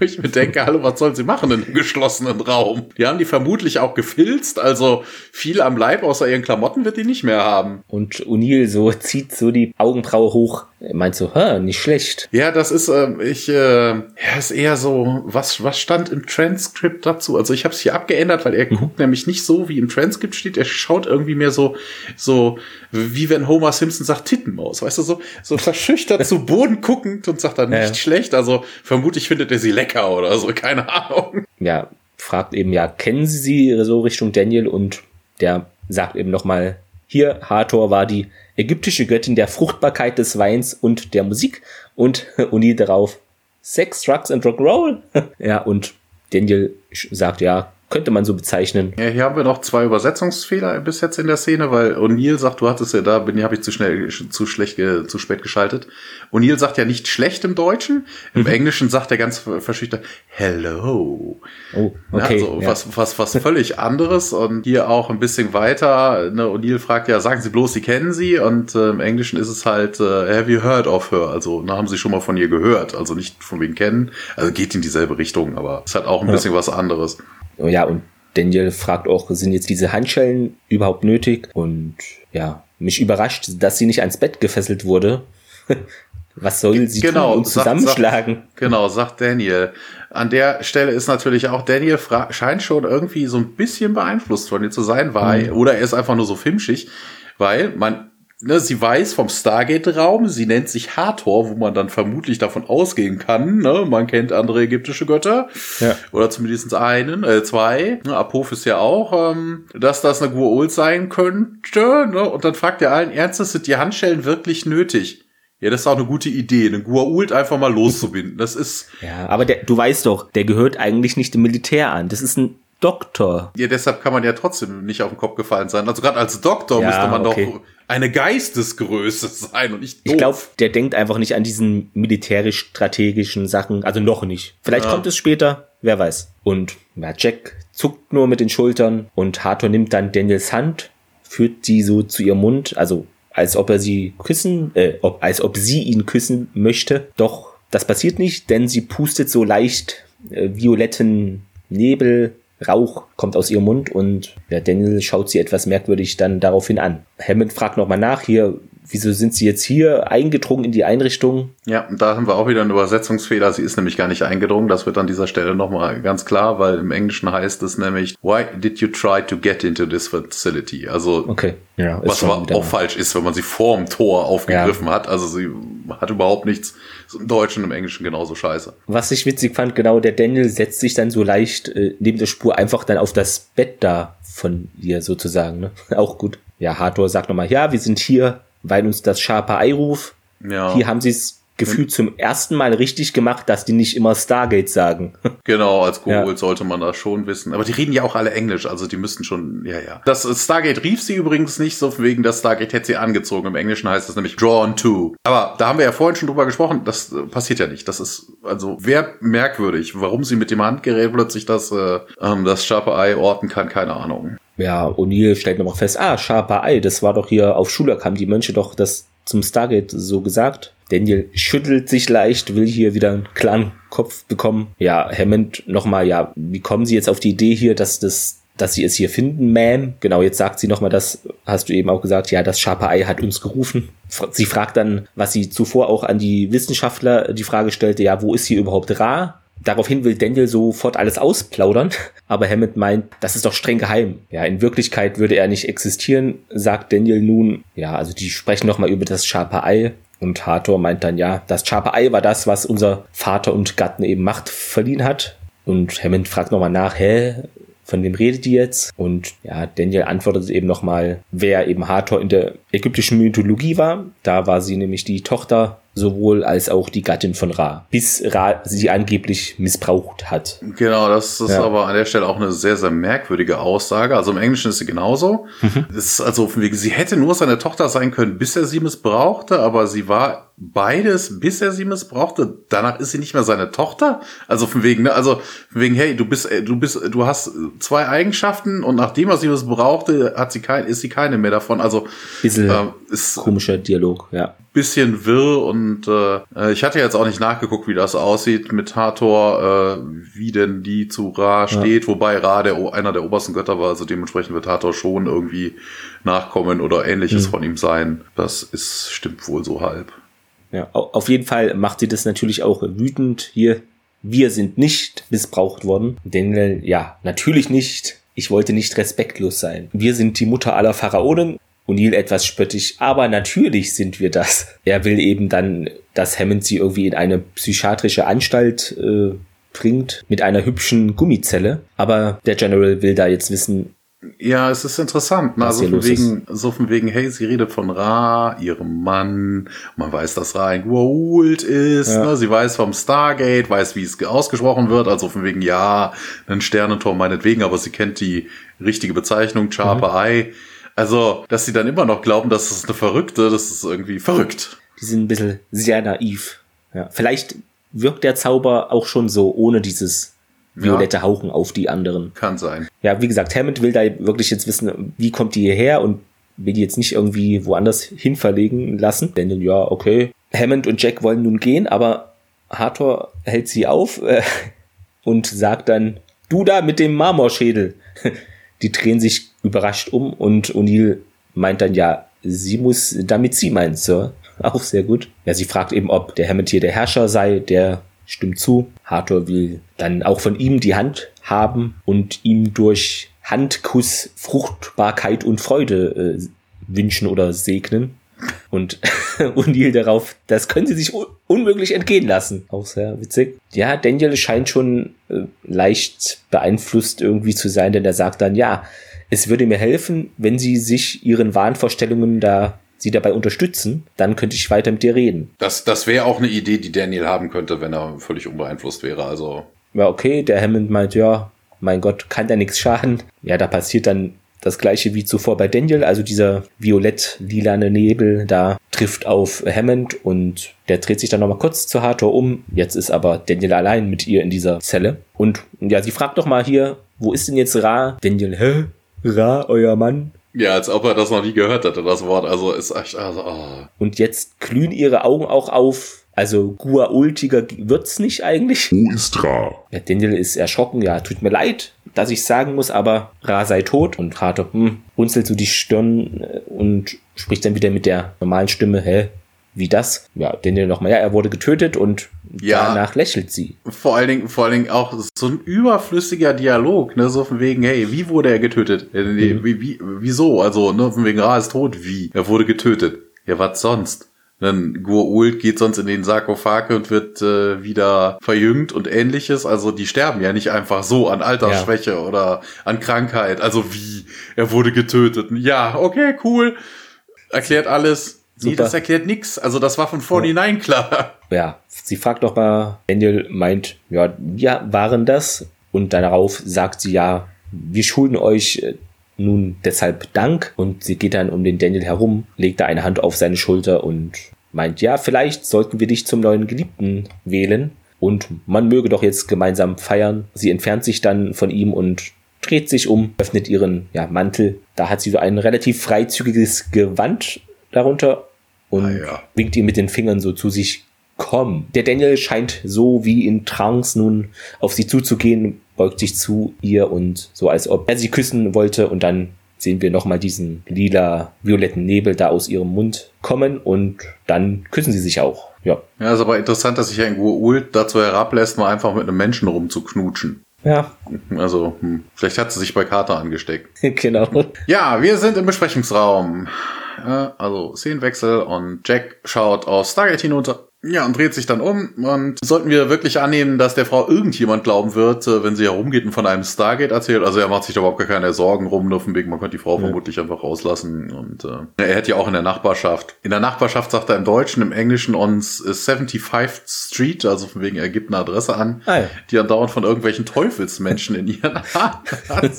Ich mir denke, hallo, was sollen sie machen in einem geschlossenen Raum? Die haben die vermutlich auch gefilzt, also viel am Leib außer ihren Klamotten wird die nicht mehr haben. Und O'Neill so zieht so die Augenbraue hoch, meint so, hä, nicht schlecht. Ja, das ist, äh, ich, äh, ja, ist eher so, was, was stand im Transkript dazu? Also ich habe es hier abgeändert, weil er mhm. guckt nämlich nicht so, wie im Transkript steht. Er schaut irgendwie mehr so, so, wie wenn Homer Simpson sagt Tittenmaus, weißt du, so, so verschüchtert zu Boden guckend und sagt dann nicht ja. schlecht. Also vermutlich findet er sie lecker oder so, keine Ahnung. Ja, fragt eben, ja, kennen Sie sie so Richtung Daniel und der sagt eben nochmal, hier, Hathor war die ägyptische Göttin der Fruchtbarkeit des Weins und der Musik und Uni darauf Sex, Drugs and Rock'n'Roll. ja, und Daniel sagt, ja, könnte man so bezeichnen. Ja, hier haben wir noch zwei Übersetzungsfehler bis jetzt in der Szene, weil O'Neill sagt, du hattest ja da, bin habe ich zu schnell, zu schlecht, zu spät geschaltet. O'Neill sagt ja nicht schlecht im Deutschen. Im mhm. Englischen sagt er ganz verschüchtert Hello. Oh, okay. Also ja. was, was, was völlig anderes und hier auch ein bisschen weiter. Ne, O'Neill fragt ja, sagen Sie bloß, Sie kennen sie und äh, im Englischen ist es halt äh, Have you heard of her? Also, na, haben Sie schon mal von ihr gehört? Also nicht von wem kennen. Also geht in dieselbe Richtung, aber es hat auch ein bisschen was anderes. Ja, und Daniel fragt auch, sind jetzt diese Handschellen überhaupt nötig? Und ja, mich überrascht, dass sie nicht ans Bett gefesselt wurde. Was soll sie genau, tun und zusammenschlagen? Sagt, genau, sagt Daniel. An der Stelle ist natürlich auch Daniel scheint schon irgendwie so ein bisschen beeinflusst von ihr zu sein, weil, mhm. oder er ist einfach nur so filmschig, weil man ne, sie weiß vom Stargate-Raum, sie nennt sich Hathor, wo man dann vermutlich davon ausgehen kann, ne, man kennt andere ägyptische Götter, ja. oder zumindest einen, äh, zwei, ne, Apophis ja auch, ähm, dass das eine Gua'uld sein könnte, ne, und dann fragt er allen Ernstes, sind die Handschellen wirklich nötig? Ja, das ist auch eine gute Idee, einen Gua'uld einfach mal loszubinden. Das ist. Ja, aber der, du weißt doch, der gehört eigentlich nicht dem Militär an. Das ist ein Doktor. Ja, deshalb kann man ja trotzdem nicht auf den Kopf gefallen sein. Also gerade als Doktor ja, müsste man okay. doch eine Geistesgröße sein und nicht doof. Ich glaube, der denkt einfach nicht an diesen militärisch-strategischen Sachen. Also noch nicht. Vielleicht ja. kommt es später, wer weiß. Und ja, Jack zuckt nur mit den Schultern und Hathor nimmt dann Daniels Hand, führt sie so zu ihrem Mund, also als ob er sie küssen, äh, ob, als ob sie ihn küssen möchte. Doch das passiert nicht, denn sie pustet so leicht äh, violetten Nebel Rauch kommt aus ihrem Mund und ja, Daniel schaut sie etwas merkwürdig dann daraufhin an. Hammond fragt nochmal nach, hier, wieso sind sie jetzt hier eingedrungen in die Einrichtung? Ja, da haben wir auch wieder einen Übersetzungsfehler. Sie ist nämlich gar nicht eingedrungen. Das wird an dieser Stelle nochmal ganz klar, weil im Englischen heißt es nämlich, why did you try to get into this facility? Also, okay. ja, was aber auch falsch ist, wenn man sie vorm Tor aufgegriffen ja. hat. Also sie hat überhaupt nichts. Im Deutschen und im Englischen genauso scheiße. Was ich witzig fand, genau, der Daniel setzt sich dann so leicht äh, neben der Spur einfach dann auf das Bett da von ihr sozusagen. Ne? Auch gut. Ja, Hathor sagt nochmal, ja, wir sind hier, weil uns das Sharper Ei ruft. Ja. Hier haben sie es gefühlt zum ersten Mal richtig gemacht, dass die nicht immer Stargate sagen. Genau, als Google ja. sollte man das schon wissen. Aber die reden ja auch alle Englisch, also die müssten schon, ja, ja. Das Stargate rief sie übrigens nicht so wegen, das Stargate hätte sie angezogen. Im Englischen heißt das nämlich drawn to. Aber da haben wir ja vorhin schon drüber gesprochen, das äh, passiert ja nicht. Das ist, also, wer merkwürdig, warum sie mit dem Handgerät plötzlich das, äh, ähm, das Sharper Eye orten kann, keine Ahnung. Ja, O'Neill stellt nochmal fest, ah, Sharper Eye, das war doch hier auf Schulak, haben die Mönche doch das zum Stargate so gesagt. Daniel schüttelt sich leicht, will hier wieder einen klaren Kopf bekommen. Ja, Hammond nochmal, ja, wie kommen Sie jetzt auf die Idee hier, dass das dass sie es hier finden, Ma'am. Genau, jetzt sagt sie nochmal, das hast du eben auch gesagt, ja, das Sharper Ei hat uns gerufen. Sie fragt dann, was sie zuvor auch an die Wissenschaftler die Frage stellte, ja, wo ist hier überhaupt Ra? Daraufhin will Daniel sofort alles ausplaudern, aber Hammond meint, das ist doch streng geheim. Ja, in Wirklichkeit würde er nicht existieren, sagt Daniel nun. Ja, also die sprechen nochmal über das Sharper Ei. Und Hathor meint dann, ja, das Sharper Ei war das, was unser Vater und Gatten eben Macht verliehen hat. Und Hammond fragt nochmal nach, hä, von wem redet die jetzt? Und ja, Daniel antwortet eben nochmal, wer eben Hathor in der ägyptischen Mythologie war. Da war sie nämlich die Tochter sowohl als auch die Gattin von Ra, bis Ra sie angeblich missbraucht hat. Genau, das ist ja. aber an der Stelle auch eine sehr, sehr merkwürdige Aussage. Also im Englischen ist sie genauso. Mhm. ist also sie hätte nur seine Tochter sein können, bis er sie missbrauchte, aber sie war beides, bis er sie missbrauchte. Danach ist sie nicht mehr seine Tochter. Also von wegen, ne, also von wegen, hey, du bist, äh, du bist, du hast zwei Eigenschaften und nachdem er sie missbrauchte, hat sie kein, ist sie keine mehr davon. Also Bisschen äh, ist komischer Dialog, ja bisschen wirr und äh, ich hatte jetzt auch nicht nachgeguckt, wie das aussieht mit Hathor, äh, wie denn die zu Ra steht, ja. wobei Ra der, einer der obersten Götter war, also dementsprechend wird Hathor schon irgendwie nachkommen oder ähnliches mhm. von ihm sein. Das ist, stimmt wohl so halb. Ja, auf jeden Fall macht sie das natürlich auch wütend hier. Wir sind nicht missbraucht worden. Denn, ja, natürlich nicht. Ich wollte nicht respektlos sein. Wir sind die Mutter aller Pharaonen O'Neill etwas spöttisch, aber natürlich sind wir das. Er will eben dann, dass Hammond sie irgendwie in eine psychiatrische Anstalt äh, bringt mit einer hübschen Gummizelle. Aber der General will da jetzt wissen, ja, es ist interessant. Ne? Also von wegen, so von wegen, hey, sie redet von Ra, ihrem Mann. Man weiß, dass Ra ein Goa'uld ist. Ja. Ne? Sie weiß vom Stargate, weiß, wie es ausgesprochen wird. Also von wegen, ja, ein Sternentor meinetwegen, aber sie kennt die richtige Bezeichnung, Charper mhm. Eye. Also, dass sie dann immer noch glauben, dass es eine Verrückte, das ist irgendwie verrückt. Die sind ein bisschen sehr naiv. Ja. Vielleicht wirkt der Zauber auch schon so, ohne dieses violette ja. Hauchen auf die anderen. Kann sein. Ja, wie gesagt, Hammond will da wirklich jetzt wissen, wie kommt die hierher und will die jetzt nicht irgendwie woanders hin verlegen lassen. Denn ja, okay. Hammond und Jack wollen nun gehen, aber Hathor hält sie auf äh, und sagt dann, Du da mit dem Marmorschädel. Die drehen sich überrascht um und O'Neill meint dann ja, sie muss damit sie meint, Sir. Auch sehr gut. Ja, sie fragt eben, ob der Hammond hier der Herrscher sei, der stimmt zu. Hathor will dann auch von ihm die Hand haben und ihm durch Handkuss Fruchtbarkeit und Freude äh, wünschen oder segnen. Und O'Neill darauf, das können sie sich unmöglich entgehen lassen. Auch sehr witzig. Ja, Daniel scheint schon äh, leicht beeinflusst irgendwie zu sein, denn er sagt dann, ja, es würde mir helfen, wenn sie sich ihren Wahnvorstellungen da sie dabei unterstützen, dann könnte ich weiter mit dir reden. Das, das wäre auch eine Idee, die Daniel haben könnte, wenn er völlig unbeeinflusst wäre. Also. Ja, okay, der Hammond meint, ja, mein Gott, kann da nichts schaden. Ja, da passiert dann das gleiche wie zuvor bei Daniel, also dieser violett-lilane Nebel da trifft auf Hammond und der dreht sich dann nochmal kurz zu Hathor um. Jetzt ist aber Daniel allein mit ihr in dieser Zelle. Und ja, sie fragt doch mal hier, wo ist denn jetzt Ra? Daniel, hä? Ra, euer Mann? Ja, als ob er das noch nie gehört hätte, das Wort. Also ist echt, also, oh. Und jetzt glühen ihre Augen auch auf. Also Guaultiger wird's nicht eigentlich. Wo ist Ra? Ja, Daniel ist erschrocken. Ja, tut mir leid, dass ich sagen muss, aber Ra sei tot. Und Rato, hm, runzelt so die Stirn äh, und spricht dann wieder mit der normalen Stimme, hä, wie das? Ja, Daniel nochmal, ja, er wurde getötet und ja, danach lächelt sie. Vor allen Dingen, vor allen Dingen auch so ein überflüssiger Dialog, ne, so von wegen, hey, wie wurde er getötet? Äh, nee, mhm. wie, wie, wieso? Also, ne, von wegen, Ra ist tot, wie? Er wurde getötet. Ja, was sonst? Dann Gua'uld geht sonst in den Sarkophag und wird äh, wieder verjüngt und ähnliches. Also die sterben ja nicht einfach so an Altersschwäche ja. oder an Krankheit. Also wie? Er wurde getötet. Ja, okay, cool. Erklärt alles. Super. Nee, das erklärt nix. Also das war von vornherein ja. klar. Ja, sie fragt doch mal, Daniel meint, ja, ja, waren das? Und darauf sagt sie ja, wir schulden euch äh, nun deshalb Dank. Und sie geht dann um den Daniel herum, legt da eine Hand auf seine Schulter und meint, ja, vielleicht sollten wir dich zum neuen Geliebten wählen. Und man möge doch jetzt gemeinsam feiern. Sie entfernt sich dann von ihm und dreht sich um, öffnet ihren ja, Mantel. Da hat sie so ein relativ freizügiges Gewand darunter und ah, ja. winkt ihm mit den Fingern so zu sich, komm. Der Daniel scheint so wie in Trance nun auf sie zuzugehen, beugt sich zu ihr und so als ob er sie küssen wollte und dann sehen wir nochmal diesen lila, violetten Nebel da aus ihrem Mund kommen und dann küssen sie sich auch. Ja. Ja, ist aber interessant, dass sich ein Gua'uld dazu herablässt, mal einfach mit einem Menschen rumzuknutschen. Ja. Also, hm, vielleicht hat sie sich bei Carter angesteckt. genau. Ja, wir sind im Besprechungsraum. Also Szenenwechsel und Jack schaut auf Stargate hinunter ja, und dreht sich dann um. Und sollten wir wirklich annehmen, dass der Frau irgendjemand glauben wird, äh, wenn sie herumgeht und von einem Stargate erzählt. Also er macht sich da überhaupt gar keine Sorgen rum, nur von wegen, man könnte die Frau ja. vermutlich einfach rauslassen. Und äh, er hätte ja auch in der Nachbarschaft. In der Nachbarschaft sagt er im Deutschen, im Englischen uns 75th Street, also von wegen, er gibt eine Adresse an, ah, ja. die andauernd von irgendwelchen Teufelsmenschen in ihren Haaren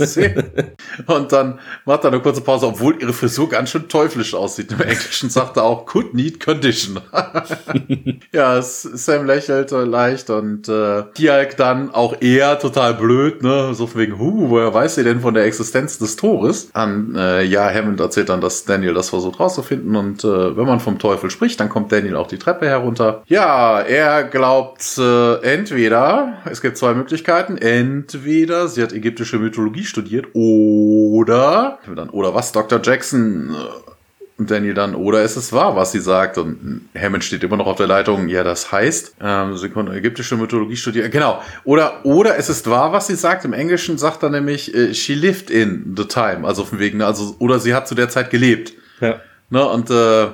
Und dann macht er eine kurze Pause, obwohl ihre Frisur ganz schön teuflisch aussieht. Im Englischen sagt er auch, could need condition ja, Sam lächelt leicht und äh, Tialk dann auch eher total blöd, ne? So von wegen, hu, woher weiß sie denn von der Existenz des Tores? An, äh, ja, Hammond erzählt dann, dass Daniel das versucht rauszufinden und äh, wenn man vom Teufel spricht, dann kommt Daniel auch die Treppe herunter. Ja, er glaubt äh, entweder, es gibt zwei Möglichkeiten, entweder sie hat ägyptische Mythologie studiert oder, oder was, Dr. Jackson äh, Daniel dann, oder ist es wahr, was sie sagt? Und Hammond steht immer noch auf der Leitung, ja, das heißt, ähm, sie konnte ägyptische Mythologie studieren. Genau. Oder, oder es ist wahr, was sie sagt. Im Englischen sagt er nämlich, äh, she lived in the time. Also von wegen, also, oder sie hat zu der Zeit gelebt. Ja. Ne, und äh,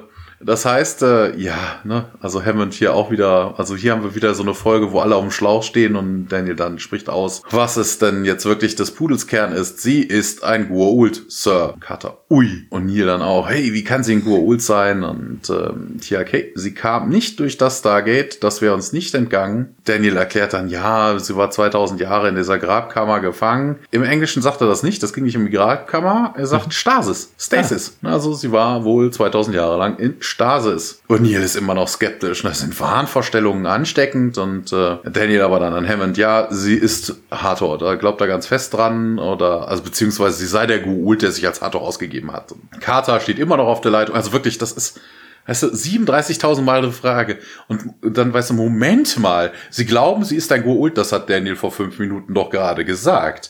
das heißt, äh, ja, ne, also Hammond hier auch wieder, also hier haben wir wieder so eine Folge, wo alle auf dem Schlauch stehen und Daniel dann spricht aus, was es denn jetzt wirklich des Pudels Kern ist. Sie ist ein Gua'uld, Sir. Carter, ui. Und Neil dann auch, hey, wie kann sie ein Gua'uld sein? Und ähm, Tia okay, sie kam nicht durch das Stargate, das wäre uns nicht entgangen. Daniel erklärt dann, ja, sie war 2000 Jahre in dieser Grabkammer gefangen. Im Englischen sagt er das nicht, das ging nicht um die Grabkammer, er sagt Stasis, Stasis. Ja. Also sie war wohl 2000 Jahre lang in Stasis. O'Neill ist immer noch skeptisch. Das sind Wahnvorstellungen ansteckend und äh, Daniel aber dann an Hammond, ja, sie ist Hathor, da glaubt er ganz fest dran oder, also beziehungsweise sie sei der Gu'uld, der sich als Hathor ausgegeben hat. Und Carter steht immer noch auf der Leitung. Also wirklich, das ist Weißt du, 37.000 Mal eine Frage. Und dann weißt du, Moment mal, sie glauben, sie ist ein Goult, das hat Daniel vor fünf Minuten doch gerade gesagt.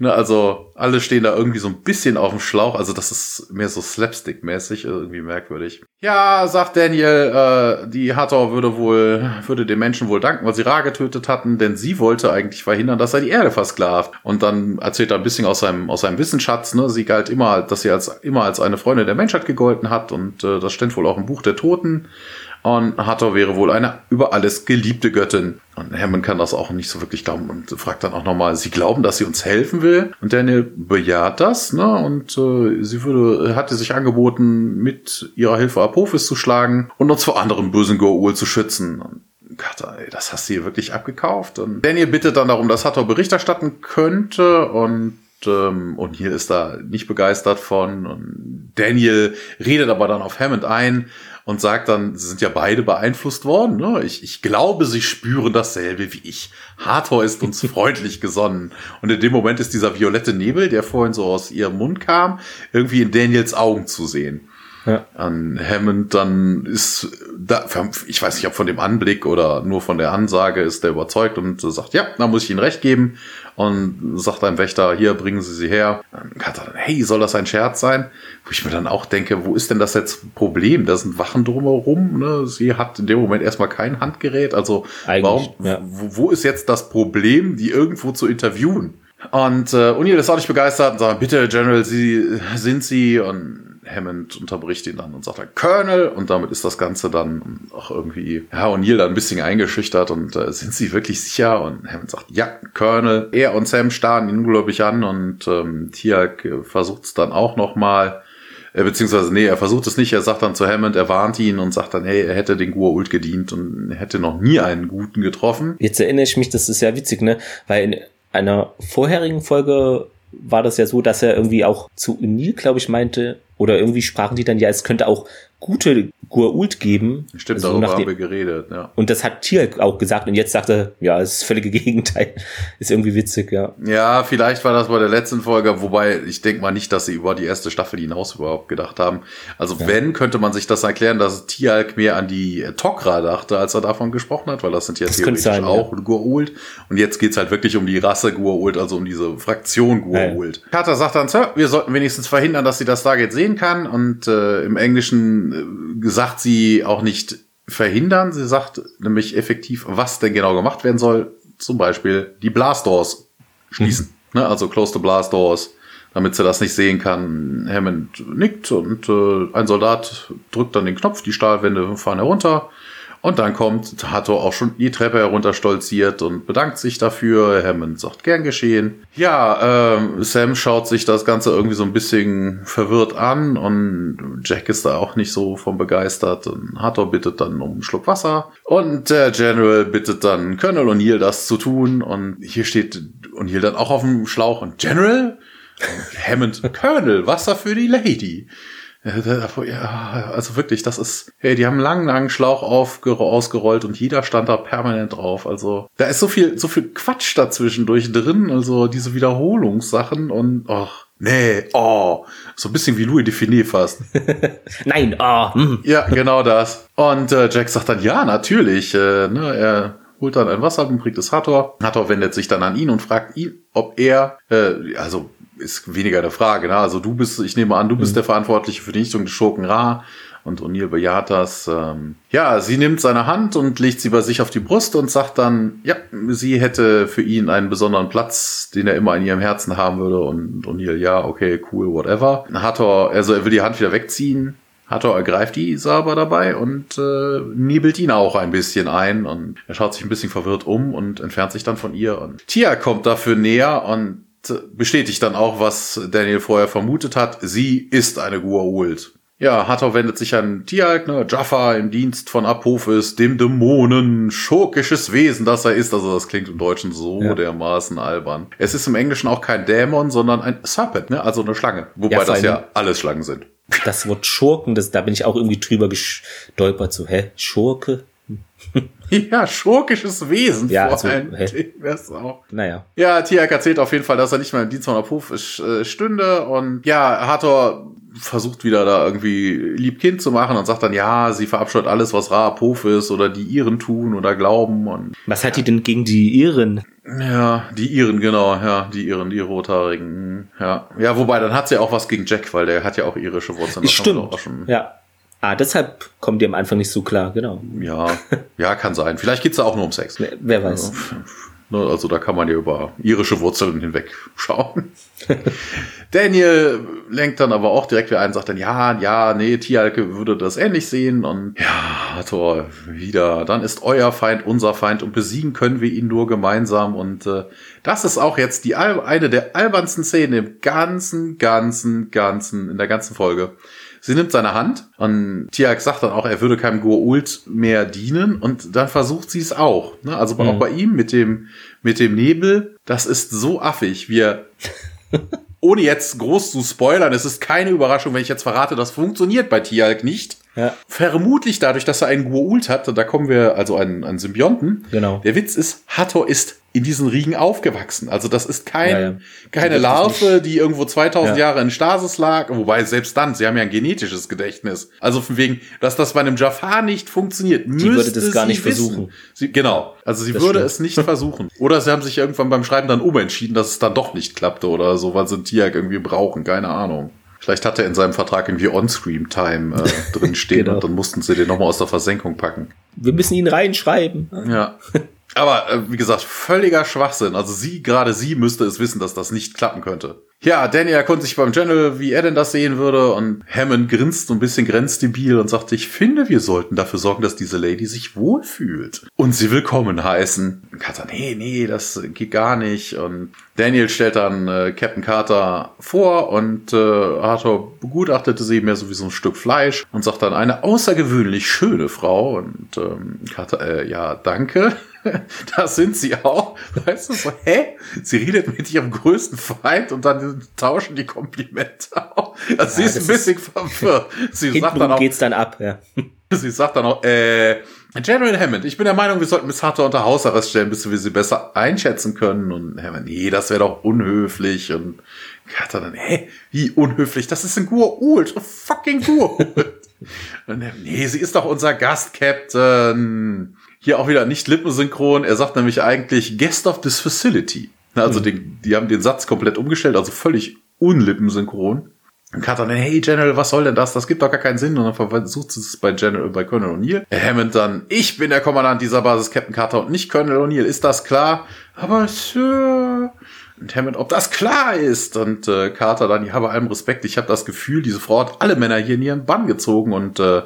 Ne, also alle stehen da irgendwie so ein bisschen auf dem Schlauch. Also das ist mehr so Slapstick-mäßig, irgendwie merkwürdig. Ja, sagt Daniel, äh, die Hathor würde wohl, würde den Menschen wohl danken, weil sie Ra getötet hatten, denn sie wollte eigentlich verhindern, dass er die Erde versklavt. Und dann erzählt er ein bisschen aus seinem, aus seinem Wissensschatz, ne? Sie galt immer, dass sie als, immer als eine Freundin der Menschheit gegolten hat und äh, das steht wohl auch im Buch der Toten. Und Hathor wäre wohl eine über alles geliebte Göttin. Und Hammond kann das auch nicht so wirklich glauben und fragt dann auch nochmal, sie glauben, dass sie uns helfen will? Und Daniel bejaht das, ne? Und äh, sie würde, hatte sich angeboten, mit ihrer Hilfe Apophis zu schlagen und uns vor anderem bösen Goa'uld zu schützen. Und Gott, ey, das hast du hier wirklich abgekauft. Und Daniel bittet dann darum, dass Hathor Bericht erstatten könnte und ähm, und hier ist da nicht begeistert von. Und Daniel redet aber dann auf Hammond ein und sagt dann, sie sind ja beide beeinflusst worden. Ne? Ich, ich glaube, sie spüren dasselbe wie ich. Hathor ist uns freundlich gesonnen. Und in dem Moment ist dieser violette Nebel, der vorhin so aus ihrem Mund kam, irgendwie in Daniels Augen zu sehen. Ja. An Hammond dann ist, da, ich weiß nicht, ob von dem Anblick oder nur von der Ansage ist der überzeugt und sagt, ja, da muss ich Ihnen recht geben und sagt einem Wächter, hier bringen Sie sie her. Dann kann er dann, hey, soll das ein Scherz sein? Wo ich mir dann auch denke, wo ist denn das jetzt Problem? Da sind Wachen drumherum. Ne? Sie hat in dem Moment erstmal kein Handgerät. Also Eigentlich, warum, ja. wo, ist jetzt das Problem, die irgendwo zu interviewen? Und äh, O'Neill ist auch nicht begeistert und sagt, bitte, General, Sie sind Sie und Hammond unterbricht ihn dann und sagt dann Colonel und damit ist das Ganze dann auch irgendwie, ja, O'Neill dann ein bisschen eingeschüchtert und äh, sind sie wirklich sicher? Und Hammond sagt, ja, Colonel. Er und Sam starren ihn unglaublich an und ähm, Tiak äh, versucht es dann auch nochmal. Äh, beziehungsweise, nee, er versucht es nicht. Er sagt dann zu Hammond, er warnt ihn und sagt dann, hey, er hätte den Ult gedient und hätte noch nie einen guten getroffen. Jetzt erinnere ich mich, das ist ja witzig, ne? Weil in einer vorherigen Folge war das ja so, dass er irgendwie auch zu Unil, glaube ich, meinte, oder irgendwie sprachen die dann, ja, es könnte auch gute Gua'uld geben. Stimmt, also darüber haben wir geredet, ja. Und das hat Tier auch gesagt und jetzt sagt er, ja, das ist völlige Gegenteil. Ist irgendwie witzig, ja. Ja, vielleicht war das bei der letzten Folge, wobei ich denke mal nicht, dass sie über die erste Staffel hinaus überhaupt gedacht haben. Also ja. wenn, könnte man sich das erklären, dass Tialk mehr an die Tok'ra dachte, als er davon gesprochen hat, weil das sind ja das theoretisch sein, auch ja. Gua'uld. Und jetzt geht's halt wirklich um die Rasse Gua'uld, also um diese Fraktion Gua'uld. Ja. Carter sagt dann, Sir, wir sollten wenigstens verhindern, dass sie das Stargate sehen kann und äh, im Englischen äh, sagt sie auch nicht verhindern. Sie sagt nämlich effektiv, was denn genau gemacht werden soll. Zum Beispiel die Blast Doors schließen. Mhm. Ne? Also close the Blast Doors, damit sie das nicht sehen kann. Hammond nickt und äh, ein Soldat drückt dann den Knopf, die Stahlwände fahren herunter. Und dann kommt Hato auch schon die Treppe herunterstolziert und bedankt sich dafür. Hammond sagt gern geschehen. Ja, ähm, Sam schaut sich das Ganze irgendwie so ein bisschen verwirrt an und Jack ist da auch nicht so von begeistert. Und Hato bittet dann um einen Schluck Wasser. Und der General bittet dann Colonel O'Neill das zu tun. Und hier steht O'Neill dann auch auf dem Schlauch und General? Hammond, Colonel, Wasser für die Lady. Ja, also wirklich, das ist, hey, die haben einen langen, langen Schlauch ausgerollt und jeder stand da permanent drauf. Also, da ist so viel, so viel Quatsch dazwischendurch drin, also diese Wiederholungssachen und, ach, nee, oh, so ein bisschen wie Louis Define fast. Nein, oh. Hm. Ja, genau das. Und äh, Jack sagt dann, ja, natürlich, äh, ne, er holt dann ein Wasser und bringt es Hathor. Hathor wendet sich dann an ihn und fragt ihn, ob er, äh, also ist weniger der Frage. Ne? Also du bist, ich nehme an, du bist mhm. der Verantwortliche für die Nichtung des Schurken Ra und O'Neill bejaht das. Ähm, ja, sie nimmt seine Hand und legt sie bei sich auf die Brust und sagt dann, ja, sie hätte für ihn einen besonderen Platz, den er immer in ihrem Herzen haben würde. Und O'Neill, ja, okay, cool, whatever. Hathor, also er will die Hand wieder wegziehen. Hathor ergreift die Saber dabei und äh, nebelt ihn auch ein bisschen ein und er schaut sich ein bisschen verwirrt um und entfernt sich dann von ihr und Tia kommt dafür näher und bestätigt dann auch, was Daniel vorher vermutet hat. Sie ist eine Gua'uld. Ja, Hathor wendet sich an Tialk, ne, Jaffa im Dienst von Apophis, dem Dämonen, schurkisches Wesen, das er ist. Also das klingt im Deutschen so ja. dermaßen albern. Es ist im Englischen auch kein Dämon, sondern ein Serpent, ne, also eine Schlange. Wobei ja, das ja alles Schlangen sind. Das Wort Schurken, das, da bin ich auch irgendwie drüber gestolpert, so, hä, Schurke? ja, schurkisches Wesen Ja, vor also, hä? Dingen. Das auch. Naja. Ja, Tiak erzählt auf jeden Fall, dass er nicht mehr im Dienst von Apuf äh, stünde und ja, Hathor versucht wieder da irgendwie Liebkind zu machen und sagt dann, ja, sie verabscheut alles, was Ra Apuf ist oder die Iren tun oder glauben und Was hat die denn gegen die Iren? ja, die Iren, genau, ja, die Iren, die Rothaarigen, ja. Ja, wobei, dann hat sie auch was gegen Jack, weil der hat ja auch irische Wurzeln. das Stimmt. Ja. Ah, deshalb kommt die am Anfang nicht so klar, genau. Ja, ja, kann sein. Vielleicht geht's da auch nur um Sex. Wer- Wer weiß. Ne, Also da kann man ja über irische Wurzeln hinweg schauen. Daniel lenkt dann aber auch direkt wieder ein und sagt dann, ja, ja, nee, Tialke würde das ähnlich sehen und ja, Thor, wieder, dann ist euer Feind unser Feind und besiegen können wir ihn nur gemeinsam und äh, das ist auch jetzt die eine der albernsten Szenen im ganzen, ganzen, ganzen, in der ganzen Folge. Sie nimmt seine Hand und Tiak sagt dann auch, er würde keinem Goa'uld mehr dienen und dann versucht sie es auch. Ne? Also auch bei ihm mit dem, mit dem Nebel, das ist so affig. Wir, ohne jetzt groß zu spoilern, es ist keine Überraschung, wenn ich jetzt verrate, das funktioniert bei Tialk nicht. Ja. Vermutlich dadurch, dass er einen Goa'uld hat, und da kommen wir, also einen, einen Symbionten. Genau. Der Witz ist, Hathor ist in diesen Riegen aufgewachsen. Also das ist kein, Ja, ja. keine Larve, die irgendwo 2000 Ja. Jahre in Stasis lag. Wobei selbst dann, sie haben ja ein genetisches Gedächtnis. Also von wegen, dass das bei einem Jafar nicht funktioniert, Die würde das gar nicht wissen. versuchen. Sie, genau. Also sie Das würde stimmt. es nicht versuchen. Oder sie haben sich irgendwann beim Schreiben dann umentschieden, dass es dann doch nicht klappte oder so, weil sie einen Tiag irgendwie brauchen. Keine Ahnung. Vielleicht hat er in seinem Vertrag irgendwie On-Screen-Time äh, drin stehen Genau. und dann mussten sie den nochmal aus der Versenkung packen. Wir müssen ihn reinschreiben. Ja. Aber äh, wie gesagt, völliger Schwachsinn. Also sie, gerade sie müsste es wissen, dass das nicht klappen könnte. Ja, Danny erkundigt sich beim General, wie er denn das sehen würde und Hammond grinst so ein bisschen grenzdebil und sagt, ich finde, wir sollten dafür sorgen, dass diese Lady sich wohlfühlt und sie willkommen heißen. Und Carter, nee, nee, das geht gar nicht und Daniel stellt dann äh, Captain Carter vor und äh, Arthur begutachtete sie mehr so wie so ein Stück Fleisch und sagt dann eine außergewöhnlich schöne Frau und ähm, Carter, äh, ja, danke. Das sind sie auch. Weißt du, so, hä? Sie redet mit ihrem größten Feind und dann tauschen die Komplimente auf. Also sie Ja, ist ein bisschen verwirrt. Sie sagt dann auch, geht's dann ab, ja. sie sagt dann auch, äh, General Hammond, ich bin der Meinung, wir sollten Miss Hatter unter Hausarrest stellen, bis wir sie besser einschätzen können. Und Hammond, nee, das wäre doch unhöflich. Und Carter dann, hä, wie unhöflich? Das ist ein ein fucking Gua'uld. Und nee, sie ist doch unser Gast-Captain. Hier auch wieder nicht lippensynchron. Er sagt nämlich eigentlich Guest of this Facility. Also den, die haben den Satz komplett umgestellt, also völlig unlippensynchron. Und Carter dann, hey General, was soll denn das? Das gibt doch gar keinen Sinn. Und dann versucht sie es bei General, bei Colonel O'Neill. Hammond dann, ich bin der Kommandant dieser Basis, Captain Carter und nicht Colonel O'Neill. Ist das klar? Aber Sir. Und Hammond, ob das klar ist. Und äh, Carter dann, ja, bei allem Respekt, ich habe das Gefühl, diese Frau hat alle Männer hier in ihren Bann gezogen. Und äh,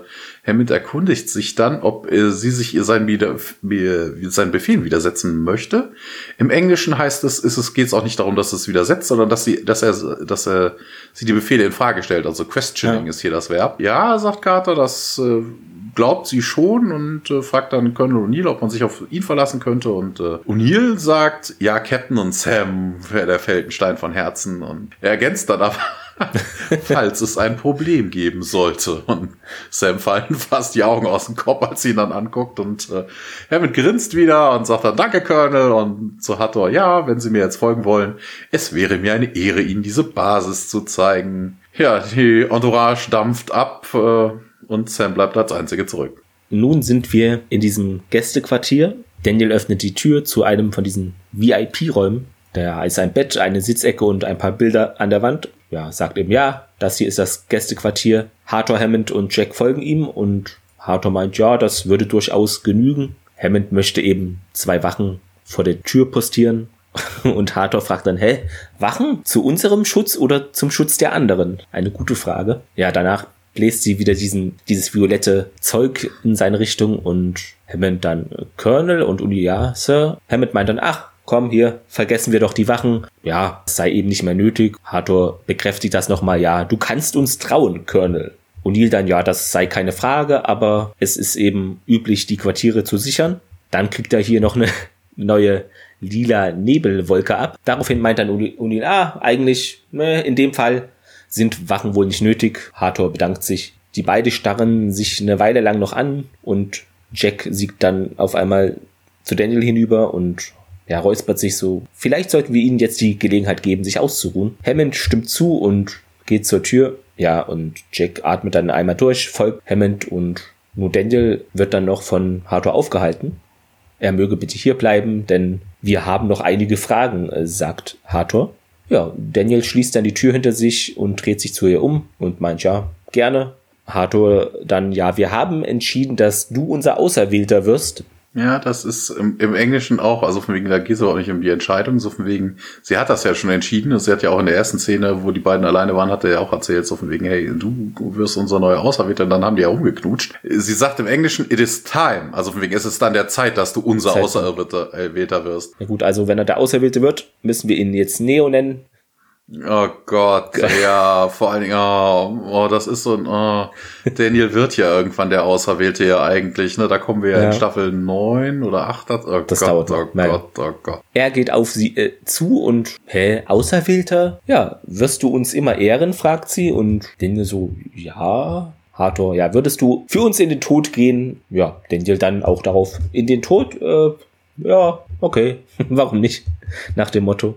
Hammond erkundigt sich dann, ob äh, sie sich ihr seinen, wieder, be, seinen Befehlen widersetzen möchte. Im Englischen heißt es, ist es geht es auch nicht darum, dass es widersetzt, sondern dass sie, dass er, dass er sie die Befehle in Frage stellt. Also questioning Ja. ist hier das Verb. Ja, sagt Carter, das äh, glaubt sie schon und äh, fragt dann Colonel O'Neill, ob man sich auf ihn verlassen könnte. Und äh, O'Neill sagt, ja, Captain und Sam wäre der Feldenstein von Herzen. Und er ergänzt dann aber, falls es ein Problem geben sollte. Und Sam fallen fast die Augen aus dem Kopf, als sie ihn dann anguckt. Und äh, Hammond grinst wieder und sagt dann, danke, Colonel. Und so hat er, ja, wenn Sie mir jetzt folgen wollen, es wäre mir eine Ehre, Ihnen diese Basis zu zeigen. Ja, die Entourage dampft ab äh, und Sam bleibt als Einzige zurück. Nun sind wir in diesem Gästequartier. Daniel öffnet die Tür zu einem von diesen VIP-Räumen. Da ist ein Bett, eine Sitzecke und ein paar Bilder an der Wand. Ja, sagt ihm, ja, das hier ist das Gästequartier. Hathor, Hammond und Jack folgen ihm und Hathor meint, ja, das würde durchaus genügen. Hammond möchte eben zwei Wachen vor der Tür postieren. Und Hathor fragt dann, hä, Wachen? Zu unserem Schutz oder zum Schutz der anderen? Eine gute Frage. Ja, danach bläst sie wieder diesen, dieses violette Zeug in seine Richtung und Hammond dann äh, Colonel und Uli, ja, Sir. Hammond meint dann, ach, komm hier, vergessen wir doch die Wachen. Ja, es sei eben nicht mehr nötig. Hathor bekräftigt das nochmal, ja, du kannst uns trauen, Colonel. O'Neill dann, ja, das sei keine Frage, aber es ist eben üblich, die Quartiere zu sichern. Dann kriegt er hier noch eine neue lila Nebelwolke ab. Daraufhin meint dann O'Neill, ah, eigentlich, ne, in dem Fall sind Wachen wohl nicht nötig. Hathor bedankt sich. Die beiden starren sich eine Weile lang noch an und Jack siegt dann auf einmal zu Daniel hinüber und ja, räuspert sich so. Vielleicht sollten wir ihnen jetzt die Gelegenheit geben, sich auszuruhen. Hammond stimmt zu und geht zur Tür. Ja, und Jack atmet dann einmal durch, folgt Hammond und nur Daniel wird dann noch von Hathor aufgehalten. Er möge bitte hier bleiben, denn wir haben noch einige Fragen, äh, sagt Hathor. Ja, Daniel schließt dann die Tür hinter sich und dreht sich zu ihr um und meint, ja, gerne. Hathor dann, ja, wir haben entschieden, dass du unser Auserwählter wirst. Ja, das ist im, im Englischen auch, also von wegen, da geht es auch nicht um die Entscheidung, so von wegen, sie hat das ja schon entschieden und sie hat ja auch in der ersten Szene, wo die beiden alleine waren, hat er ja auch erzählt, so von wegen, hey, du wirst unser neuer Auserwählter, und dann haben die ja rumgeknutscht. Sie sagt im Englischen, it is time, also von wegen, es ist dann der Zeit, dass du unser. Auserwählter wirst. Ja gut, also wenn er der Auserwählte wird, müssen wir ihn jetzt Neo nennen, Oh Gott, ja, vor allen Dingen, oh, oh, das ist so ein, oh, Daniel wird ja irgendwann der Auserwählte ja eigentlich, ne, da kommen wir ja, ja. in Staffel 9 oder 8, oh das Gott, dauert oh Nein. Gott, oh Gott. Er geht auf sie äh, zu und, hä, Auserwählter? Ja, wirst du uns immer ehren, fragt sie und Daniel so, ja, Hathor, ja, würdest du für uns in den Tod gehen? Ja, Daniel dann auch darauf, in den Tod, äh, ja, okay, warum nicht? Nach dem Motto.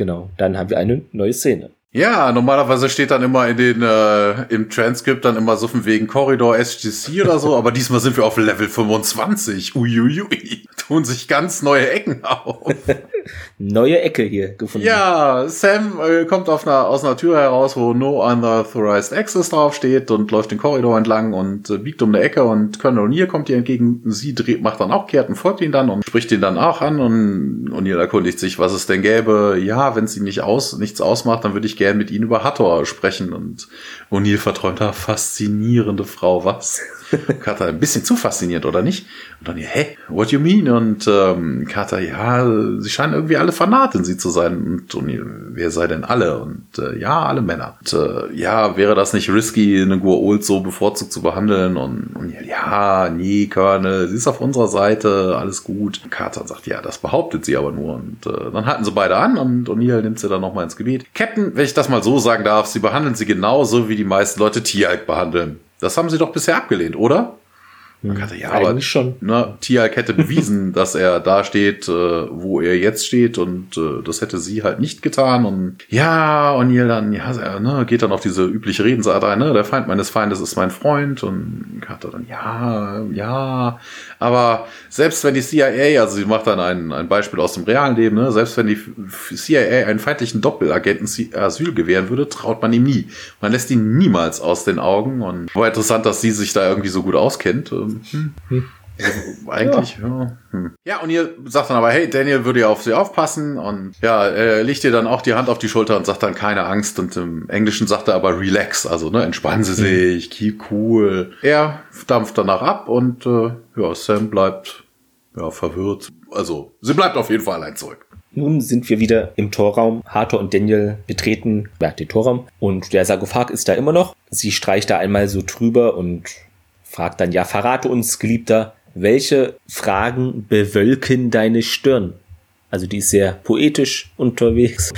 Genau, dann haben wir eine neue Szene. Ja, normalerweise steht dann immer in den äh, im Transkript dann immer so von wegen Korridor SGC oder so, aber diesmal sind wir auf Level 25. Uiuiui. Tun sich ganz neue Ecken auf. Neue Ecke hier gefunden. Ja, Sam äh, kommt einer, aus einer Tür heraus, wo No Unauthorized Access draufsteht und läuft den Korridor entlang und äh, biegt um eine Ecke und Colonel O'Neill kommt ihr entgegen. Sie dreht, macht dann auch kehrt und folgt ihn dann und spricht ihn dann auch an und O'Neill erkundigt sich, was es denn gäbe. Ja, wenn sie nicht aus, nichts ausmacht, dann würde ich gern mit ihnen über Hathor sprechen. Und O'Neill verträumt da faszinierende Frau, was? Carter, ein bisschen zu fasziniert, oder nicht? Und dann, hä, what you mean? Und ähm, Carter, ja, sie scheinen irgendwie alle Fanaten sie zu sein. Und, und wer sei denn alle? Und äh, ja, alle Männer. Und äh, ja, wäre das nicht risky, eine Gua'uld so bevorzugt zu behandeln? Und, und ja, nee, Colonel, sie ist auf unserer Seite, alles gut. Und Carter sagt, ja, das behauptet sie aber nur. Und äh, dann halten sie beide an und O'Neill nimmt sie dann nochmal ins Gebet. Captain, wenn ich das mal so sagen darf, sie behandeln sie genauso, wie die meisten Leute Tieralk behandeln. Das haben sie doch bisher abgelehnt, oder? Man hm, ja, aber schon. Ne, Tialk hätte bewiesen, dass er da steht, äh, wo er jetzt steht und äh, das hätte sie halt nicht getan und ja, O'Neill dann, ja, ne, geht dann auf diese übliche Redensart ein, ne, der Feind meines Feindes ist mein Freund und Carter dann, ja, ja, aber selbst wenn die CIA, also sie macht dann ein, ein Beispiel aus dem realen Leben, ne, selbst wenn die CIA einen feindlichen Doppelagenten Asyl gewähren würde, traut man ihm nie. Man lässt ihn niemals aus den Augen und war interessant, dass sie sich da irgendwie so gut auskennt. Hm. Also, eigentlich, ja. Ja. Hm. ja, und ihr sagt dann aber, hey, Daniel würde ja auf sie aufpassen und ja, er legt ihr dann auch die Hand auf die Schulter und sagt dann keine Angst und im Englischen sagt er aber relax, also ne, entspannen Sie hm. sich, keep cool. Er dampft danach ab und äh, ja, Sam bleibt ja verwirrt. Also, sie bleibt auf jeden Fall allein zurück. Nun sind wir wieder im Torraum. Hathor und Daniel betreten ja, den Torraum und der Sarkophag ist da immer noch. Sie streicht da einmal so drüber und fragt dann, ja, verrate uns, Geliebter, welche Fragen bewölken deine Stirn? Also die ist sehr poetisch unterwegs.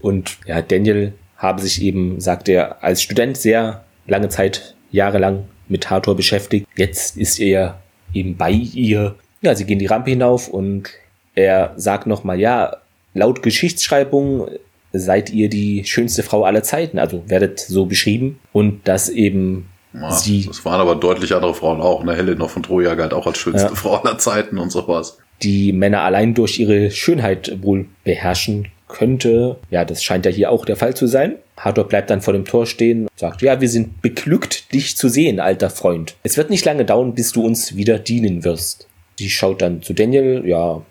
Und ja, Daniel habe sich eben, sagt er, als Student sehr lange Zeit, jahrelang mit Hathor beschäftigt. Jetzt ist er eben bei ihr. Ja, sie gehen die Rampe hinauf und er sagt nochmal, ja, laut Geschichtsschreibung seid ihr die schönste Frau aller Zeiten, also werdet so beschrieben. Und dass eben ja, sie. Das waren aber deutlich andere Frauen auch. Eine Helena von Troja galt auch als schönste ja. Frau aller Zeiten und sowas. Die Männer allein durch ihre Schönheit wohl beherrschen könnte. Ja, das scheint ja hier auch der Fall zu sein. Hathor bleibt dann vor dem Tor stehen und sagt, ja, wir sind beglückt, dich zu sehen, alter Freund. Es wird nicht lange dauern, bis du uns wieder dienen wirst. Sie schaut dann zu Daniel, ja,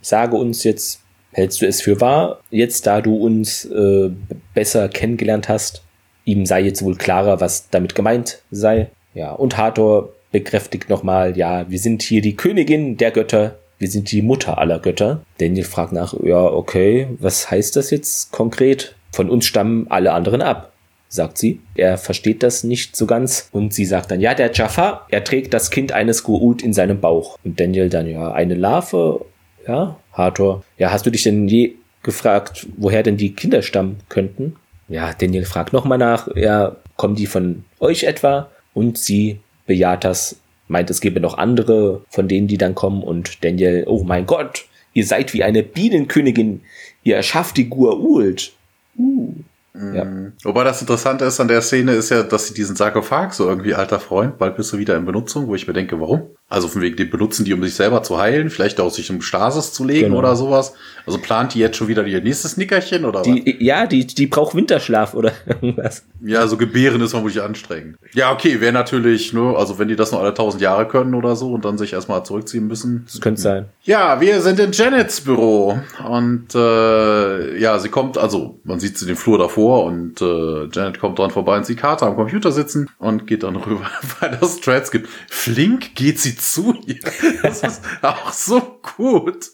sage uns jetzt, hältst du es für wahr, jetzt da du uns äh, besser kennengelernt hast, ihm sei jetzt wohl klarer, was damit gemeint sei. Ja, und Hathor bekräftigt nochmal, ja, wir sind hier die Königin der Götter, wir sind die Mutter aller Götter. Daniel fragt nach, ja, okay, was heißt das jetzt konkret? Von uns stammen alle anderen ab, sagt sie. Er versteht das nicht so ganz und sie sagt dann, ja, der Jaffa, er trägt das Kind eines Go'uld in seinem Bauch. Und Daniel dann, ja, eine Larve, ja, Hathor, ja, hast du dich denn je gefragt, woher denn die Kinder stammen könnten? Ja, Daniel fragt nochmal nach, ja, kommen die von euch etwa? Und sie bejaht das meint, es gäbe noch andere von denen, die dann kommen und Daniel, oh mein Gott, ihr seid wie eine Bienenkönigin, ihr erschafft die Gua'uld. Uh. Ja. Mhm. Wobei das Interessante ist an der Szene ist ja, dass sie diesen Sarkophag so irgendwie alter Freund, bald bist du wieder in Benutzung, wo ich mir denke, warum? Also von wegen, die benutzen die, um sich selber zu heilen, vielleicht auch sich um Stasis zu legen genau. oder sowas. Also plant die jetzt schon wieder ihr nächstes Nickerchen oder die, was? Ja, die, die braucht Winterschlaf oder irgendwas. Ja, so gebären ist vermutlich anstrengend. Ja, okay, wäre natürlich, ne, also wenn die das noch alle tausend Jahre können oder so und dann sich erstmal zurückziehen müssen. Das könnte sein. Ja, wir sind in Janets Büro und äh, ja, sie kommt, also man sieht sie den Flur davor und äh, Janet kommt dran vorbei und sieht Carter am Computer sitzen und geht dann rüber, weil das Threads gibt. Flink geht sie zu ihr. Das ist auch so gut.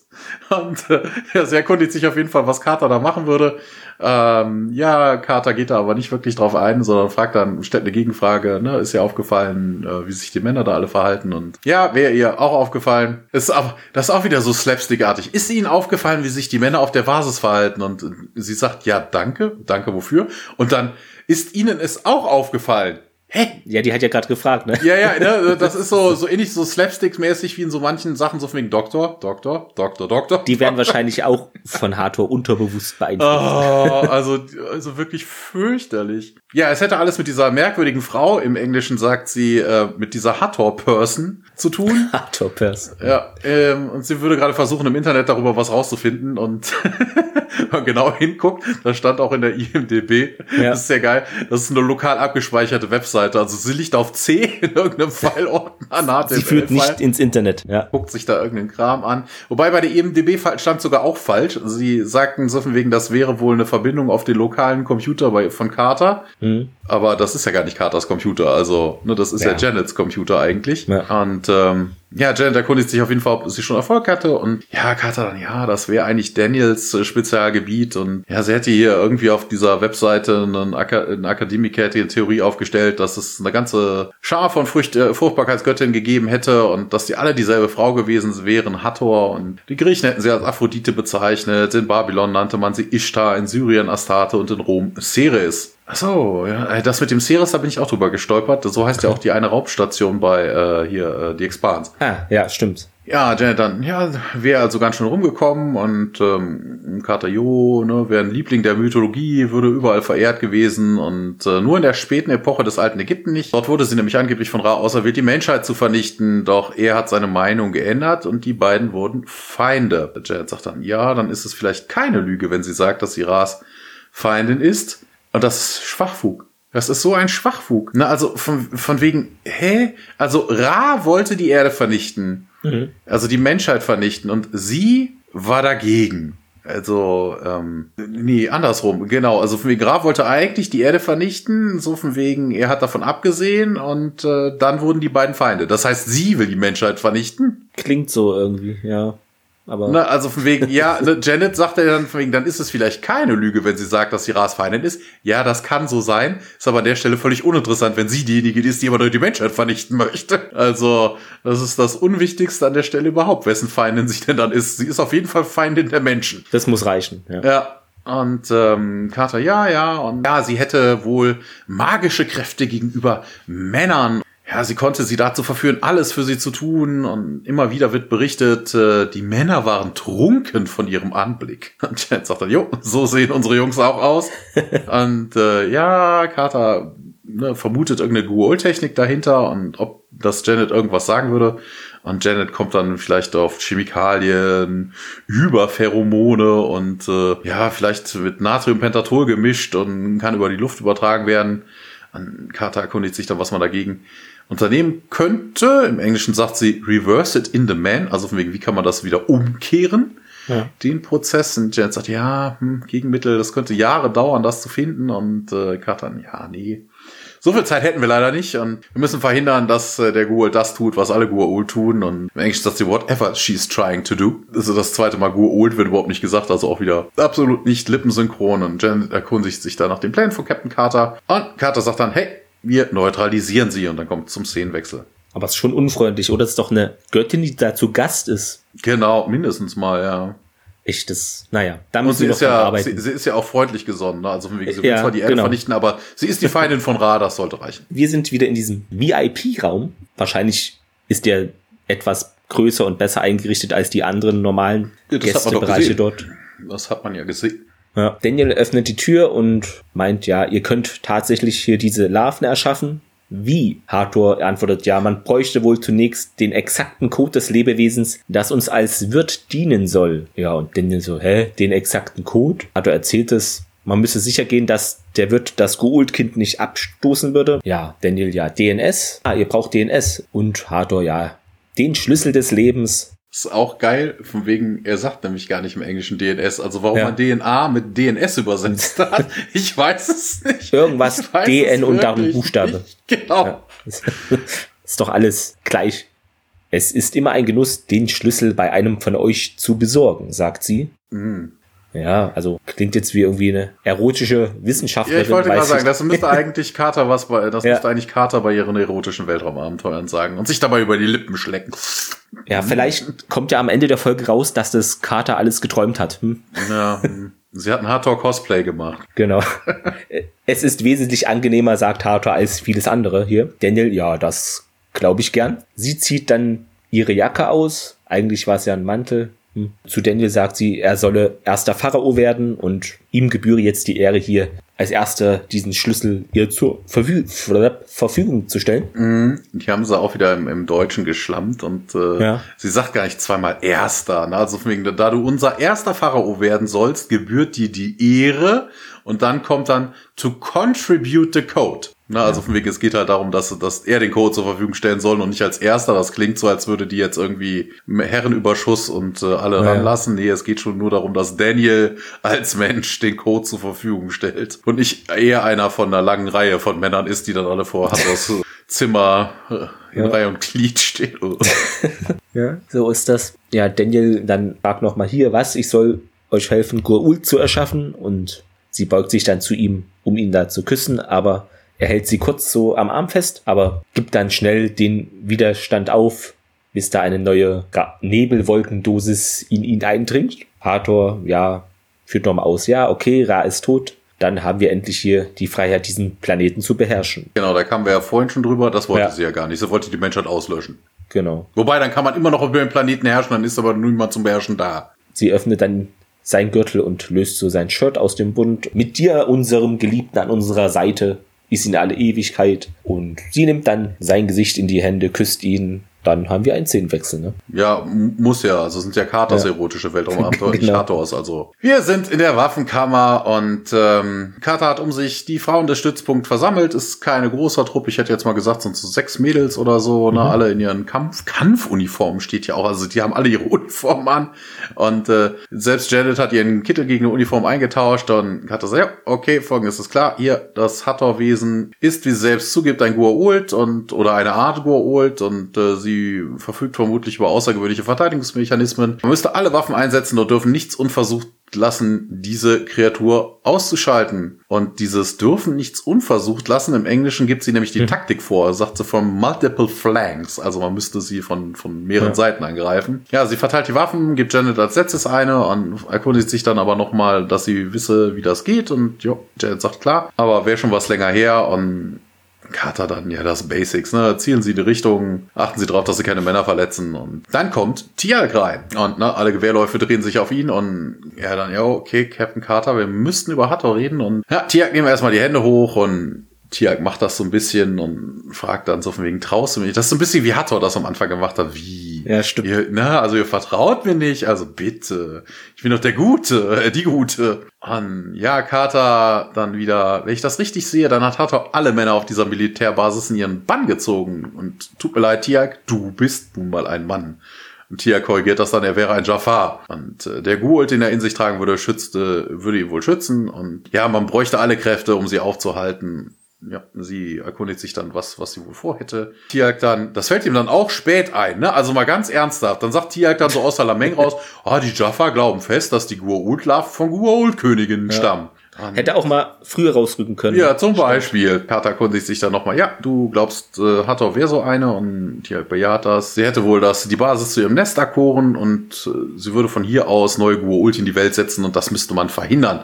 Und äh, ja, sie erkundigt sich auf jeden Fall, was Carter da machen würde. Ähm, ja, Carter geht da aber nicht wirklich drauf ein, sondern fragt dann, stellt eine Gegenfrage, ne, ist ihr aufgefallen, äh, wie sich die Männer da alle verhalten und ja, wäre ihr auch aufgefallen. Ist aber, das ist auch wieder so slapstickartig. Ist Ihnen aufgefallen, wie sich die Männer auf der Basis verhalten? Und sie sagt, ja, danke, danke wofür? Und dann, ist Ihnen es auch aufgefallen? Hä? Ja, die hat ja gerade gefragt, ne? Ja, ja, ne, das ist so, so ähnlich so Slapstick-mäßig wie in so manchen Sachen, so von wegen Doktor, Doktor, Doktor, Doktor. Die werden wahrscheinlich auch von Hathor unterbewusst beeinflusst. Oh, also, also wirklich fürchterlich. Ja, es hätte alles mit dieser merkwürdigen Frau, im Englischen sagt sie, äh, mit dieser Hathor-Person zu tun. Hathor-Person. Ja, ähm, und sie würde gerade versuchen, im Internet darüber was rauszufinden und wenn man genau hinguckt, da stand auch in der IMDB, ja. das ist sehr geil, das ist eine lokal abgespeicherte Webseite, also sie liegt auf C in irgendeinem File-Ordner. Sie führt nicht ins Internet, ja. Guckt sich da irgendeinen Kram an. Wobei bei der IMDB stand sogar auch falsch. Sie sagten so von wegen, das wäre wohl eine Verbindung auf den lokalen Computer bei, von Carter. Mhm. Aber das ist ja gar nicht Carters Computer, also ne, das ist ja, ja Janets Computer eigentlich. Ja. Und ähm, ja, Janet erkundigt sich auf jeden Fall, ob sie schon Erfolg hatte. Und ja, Carter dann, ja, das wäre eigentlich Daniels äh, Spezialgebiet. Und ja, sie hätte hier irgendwie auf dieser Webseite einen, Ak eine Akademiker-Theorie aufgestellt, dass es eine ganze Schar von Frucht äh, Fruchtbarkeitsgöttinnen gegeben hätte und dass die alle dieselbe Frau gewesen wären, Hathor. Und die Griechen hätten sie als Aphrodite bezeichnet. In Babylon nannte man sie Ishtar, in Syrien Astarte und in Rom Ceres. Ach so, ja, äh, das mit dem Ceres, da bin ich auch drüber gestolpert. So heißt ja auch die eine Raubstation bei äh, hier äh, die Expans. Ah, ja, stimmt. Ja, Janet dann, ja, wäre also ganz schön rumgekommen und ähm, Carter Jo, ne, wäre ein Liebling der Mythologie, würde überall verehrt gewesen und äh, nur in der späten Epoche des alten Ägypten nicht. Dort wurde sie nämlich angeblich von Ra auserwählt, die Menschheit zu vernichten, doch er hat seine Meinung geändert und die beiden wurden Feinde. Janet sagt dann, ja, dann ist es vielleicht keine Lüge, wenn sie sagt, dass sie Ras Feindin ist. Und das ist Schwachfug. Das ist so ein Schwachfug. Ne? Also von, von wegen, hä? Also Ra wollte die Erde vernichten. Mhm. Also die Menschheit vernichten. Und sie war dagegen. Also, ähm, nee, andersrum, genau. Also von wegen, Ra wollte eigentlich die Erde vernichten, so von wegen, er hat davon abgesehen und äh, dann wurden die beiden Feinde. Das heißt, sie will die Menschheit vernichten. Klingt so irgendwie, ja. Aber ne, also von wegen, ja, ne, Janet sagt ja dann von wegen, dann ist es vielleicht keine Lüge, wenn sie sagt, dass sie Rasfeindin ist. Ja, das kann so sein. Ist aber an der Stelle völlig uninteressant, wenn sie diejenige ist, die immer die Menschheit vernichten möchte. Also, das ist das Unwichtigste an der Stelle überhaupt, wessen Feindin sich denn dann ist. Sie ist auf jeden Fall Feindin der Menschen. Das muss reichen, ja. Ja. Und ähm, Carter, ja, ja, und ja, sie hätte wohl magische Kräfte gegenüber Männern ja, sie konnte sie dazu verführen, alles für sie zu tun. Und immer wieder wird berichtet, äh, die Männer waren trunken von ihrem Anblick. Und Janet sagt dann, jo, so sehen unsere Jungs auch aus. und äh, ja, Carter ne, vermutet irgendeine Guol-Technik dahinter und ob das Janet irgendwas sagen würde. Und Janet kommt dann vielleicht auf Chemikalien, über Pheromone und äh, ja, vielleicht wird Natriumpentatol gemischt und kann über die Luft übertragen werden. Und Carter erkundigt sich dann, was man dagegen unternehmen könnte. Im Englischen sagt sie reverse it in the man, also von wegen, wie kann man das wieder umkehren? Ja. Den Prozess. Und Janet sagt, ja, hm, Gegenmittel, das könnte Jahre dauern, das zu finden. Und äh, Carter, ja, nee. So viel Zeit hätten wir leider nicht und wir müssen verhindern, dass äh, der Gua'uld das tut, was alle Gua'uld tun und im Englischen sagt sie whatever she's trying to do. Also das zweite Mal Gua'uld wird überhaupt nicht gesagt, also auch wieder absolut nicht lippensynchron und Janet erkundigt sich da nach den Plänen von Captain Carter und Carter sagt dann, hey, wir neutralisieren sie und dann kommt zum Szenenwechsel. Aber es ist schon unfreundlich, oder? Es ist doch eine Göttin, die da zu Gast ist. Genau, mindestens mal, ja. Echt, das, naja, da muss sie, ist ja, arbeiten. Sie, sie, ist ja auch freundlich gesonnen, ne? also von wegen, sie will ja, zwar die Erde genau. vernichten, aber sie ist die Feindin von Ra, das sollte reichen. Wir sind wieder in diesem VIP-Raum, wahrscheinlich ist der etwas größer und besser eingerichtet als die anderen normalen Ja, Gästebereiche dort. Das hat man ja gesehen. Ja. Daniel öffnet die Tür und meint, ja, ihr könnt tatsächlich hier diese Larven erschaffen. Wie? Hathor antwortet, ja, man bräuchte wohl zunächst den exakten Code des Lebewesens, das uns als Wirt dienen soll. Ja, und Daniel so, hä, den exakten Code? Hathor erzählt es. Man müsse sicher gehen, dass der Wirt das Goult-Kind nicht abstoßen würde. Ja, Daniel, ja, DNS. Ah, ihr braucht DNS. Und Hathor, ja, den Schlüssel des Lebens. Ist auch geil, von wegen, er sagt nämlich gar nicht im Englischen DNS. Also warum Ja. man DNA mit DNS übersetzt hat, ich weiß es nicht. Irgendwas DN und darum Buchstabe. Nicht. Genau. Ja. Ist doch alles gleich. Es ist immer ein Genuss, den Schlüssel bei einem von euch zu besorgen, sagt sie. Mhm. Ja, also klingt jetzt wie irgendwie eine erotische Wissenschaftlerin. Ja, ich wollte gerade sagen, das müsste eigentlich Carter was bei, das Ja. müsste eigentlich Carter bei ihren erotischen Weltraumabenteuern sagen und sich dabei über die Lippen schlecken. Ja, vielleicht kommt ja am Ende der Folge raus, dass das Carter alles geträumt hat. Hm? Ja, hm. sie hat ein Hardcore Cosplay gemacht. Genau. es ist wesentlich angenehmer, sagt Hathor, als vieles andere hier. Daniel, ja, das glaube ich gern. Sie zieht dann ihre Jacke aus. Eigentlich war es ja ein Mantel. Hm. Zu Daniel sagt sie, er solle erster Pharao werden und ihm gebühre jetzt die Ehre hier als erster diesen Schlüssel ihr zur Verfü Verfügung zu stellen. Mhm. Die haben sie auch wieder im, im Deutschen geschlammt und äh, Ja. sie sagt gar nicht zweimal Erster. Ne? Also von wegen, da du unser erster Pharao werden sollst, gebührt dir die Ehre und dann kommt dann to contribute the code. Ne? Also von wegen, es geht halt darum, dass, dass er den Code zur Verfügung stellen soll und nicht als Erster. Das klingt so, als würde die jetzt irgendwie Herrenüberschuss und äh, alle Ja. ranlassen. Nee, es geht schon nur darum, dass Daniel als Mensch den Code zur Verfügung stellt und nicht eher einer von einer langen Reihe von Männern ist, die dann alle vor Hathors Zimmer äh, in Ja. Reihe und Glied stehen. Ja. So ist das. Ja, Daniel dann fragt noch mal hier, was, ich soll euch helfen, Gurul zu erschaffen und sie beugt sich dann zu ihm, um ihn da zu küssen, aber er hält sie kurz so am Arm fest, aber gibt dann schnell den Widerstand auf, bis da eine neue Nebelwolkendosis in ihn eindringt. Hathor, ja, führt nochmal aus, ja, okay, Ra ist tot, dann haben wir endlich hier die Freiheit, diesen Planeten zu beherrschen. Genau, da kamen wir ja vorhin schon drüber. Das wollte Ja. sie ja gar nicht. Sie wollte die Menschheit auslöschen. Genau. Wobei, dann kann man immer noch über den Planeten herrschen, dann ist aber niemand zum Beherrschen da. Sie öffnet dann sein Gürtel und löst so sein Shirt aus dem Bund. Mit dir, unserem Geliebten an unserer Seite, ist in alle Ewigkeit. Und sie nimmt dann sein Gesicht in die Hände, küsst ihn. Dann haben wir einen Szenenwechsel, ne? Ja, muss ja. Also sind ja Carters Ja. erotische Weltraumabenteuer, nicht Genau. Hathors. Also wir sind in der Waffenkammer und ähm, Carter hat um sich die Frauen des Stützpunkts versammelt. Ist keine großer Truppe. Ich hätte jetzt mal gesagt, sind so sechs Mädels oder so. Ne? Alle in ihren Kampf Kampfuniformen steht ja auch. Also die haben alle ihre Uniformen an. Und äh, selbst Janet hat ihren Kittel gegen eine Uniform eingetauscht. Und Carter sagt, ja, okay, folgendes ist klar. Hier, das Hathor-Wesen ist, wie sie selbst zugibt, ein Gua'uld und oder eine Art Gua'uld und äh, sie verfügt vermutlich über außergewöhnliche Verteidigungsmechanismen. Man müsste alle Waffen einsetzen und dürfen nichts unversucht lassen, diese Kreatur auszuschalten. Und dieses dürfen nichts unversucht lassen. Im Englischen gibt sie nämlich die Taktik vor, sagt sie von multiple flanks. Also man müsste sie von, von mehreren Ja. Seiten angreifen. Ja, sie verteilt die Waffen, gibt Janet als letztes eine und erkundigt sich dann aber nochmal, dass sie wisse, wie das geht. Und jo, Janet sagt klar, aber wäre schon was länger her und Carter dann, ja, das Basics, ne? Zielen Sie die Richtung, achten Sie darauf, dass Sie keine Männer verletzen. Und dann kommt Tialk rein. Und ne, alle Gewehrläufe drehen sich auf ihn und ja, dann, ja, okay, Captain Carter, wir müssten über Hathor reden. Und ja, Tialk nehmen erstmal die Hände hoch und Tialk macht das so ein bisschen und fragt dann so von wegen, traust du mich? Das ist so ein bisschen wie Hathor das am Anfang gemacht hat. Wie? Ja, stimmt. Ihr, na, also ihr vertraut mir nicht, also bitte. Ich bin doch der Gute, äh, die Gute. Und ja, Carter dann wieder, wenn ich das richtig sehe, dann hat Hathor alle Männer auf dieser Militärbasis in ihren Bann gezogen. Und tut mir leid, Tiak, du bist nun mal ein Mann. Und Tia korrigiert das dann, er wäre ein Jafar. Und äh, der Guult, den er in sich tragen würde, schützte, würde ihn wohl schützen. Und ja, man bräuchte alle Kräfte, um sie aufzuhalten. Ja, sie erkundigt sich dann, was, was sie wohl vorhätte. Tialk dann, das fällt ihm dann auch spät ein, ne? Also mal ganz ernsthaft. Dann sagt Tialk dann so aus der Lameng raus, ah, die Jaffa glauben fest, dass die Gua'uld-Larven von Gua'uld-Königinnen stammen. Hätte auch mal früher rausrücken können. Ja, zum Beispiel. Carter erkundigt sich dann nochmal, ja, du glaubst, äh, Hathor wäre so eine und die bejaht das. Sie hätte wohl das, die Basis zu ihrem Nest erkoren und äh, sie würde von hier aus neue Gua'uld in die Welt setzen und das müsste man verhindern.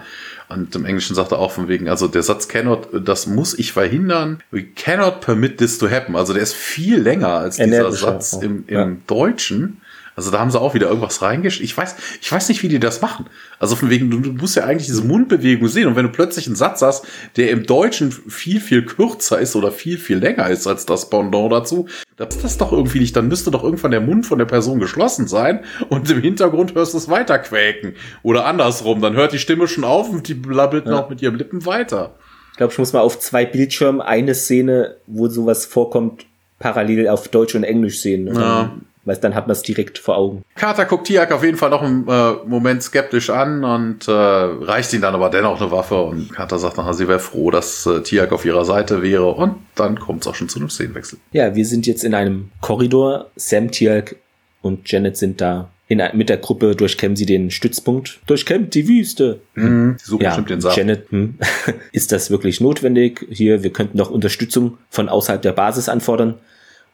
Und im Englischen sagt er auch von wegen, also der Satz cannot, das muss ich verhindern. We cannot permit this to happen. Also der ist viel länger als dieser Satz im, im ja. Deutschen. Also da haben sie auch wieder irgendwas reingeschrieben. Ich weiß, ich weiß nicht, wie die das machen. Also von wegen, du, du, musst ja eigentlich diese Mundbewegung sehen. Und wenn du plötzlich einen Satz hast, der im Deutschen viel, viel kürzer ist oder viel, viel länger ist als das Pendant dazu, dann ist das doch irgendwie nicht. Dann müsste doch irgendwann der Mund von der Person geschlossen sein und im Hintergrund hörst du es weiter quäken. Oder andersrum, dann hört die Stimme schon auf und die blabbelt ja. noch mit ihren Lippen weiter. Ich glaube, ich muss mal auf zwei Bildschirmen eine Szene, wo sowas vorkommt, parallel auf Deutsch und Englisch sehen. Ja weil dann hat man es direkt vor Augen. Carter guckt Tiak auf jeden Fall noch einen äh, Moment skeptisch an und äh, reicht ihm dann aber dennoch eine Waffe und Carter sagt nachher, sie wäre froh, dass äh, Tiak auf ihrer Seite wäre und dann kommt es auch schon zu einem Szenenwechsel. Ja, wir sind jetzt in einem Korridor. Sam, Tiak und Janet sind da in, mit der Gruppe durchkämmen sie den Stützpunkt, durchkämmt die Wüste. Mhm, die suchen ja, bestimmt den Saft. Janet, hm, ist das wirklich notwendig? Hier, wir könnten noch Unterstützung von außerhalb der Basis anfordern.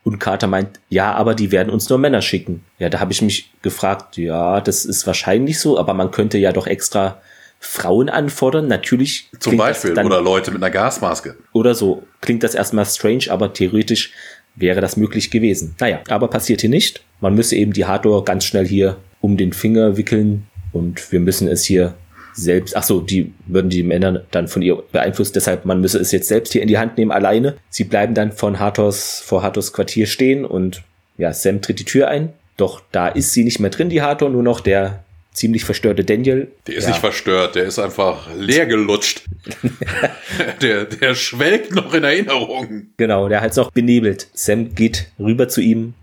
Und Carter meint, ja, aber die werden uns nur Männer schicken. Ja, da habe ich mich gefragt, ja, das ist wahrscheinlich so, aber man könnte ja doch extra Frauen anfordern. Natürlich. Zum Beispiel. Dann, oder Leute mit einer Gasmaske. Oder so. Klingt das erstmal strange, aber theoretisch wäre das möglich gewesen. Naja, aber passiert hier nicht. Man müsse eben die Hardware ganz schnell hier um den Finger wickeln und wir müssen es hier selbst, ach so, die würden die Männer dann von ihr beeinflusst, deshalb man müsse es jetzt selbst hier in die Hand nehmen, alleine. Sie bleiben dann von Hathors, vor Hathors Quartier stehen und ja, Sam tritt die Tür ein, doch da ist sie nicht mehr drin, die Hathor, nur noch der ziemlich verstörte Daniel. Der ist ja. nicht verstört, der ist einfach leer gelutscht. der, der schwelgt noch in Erinnerungen. Genau, der hat noch benebelt. Sam geht rüber zu ihm.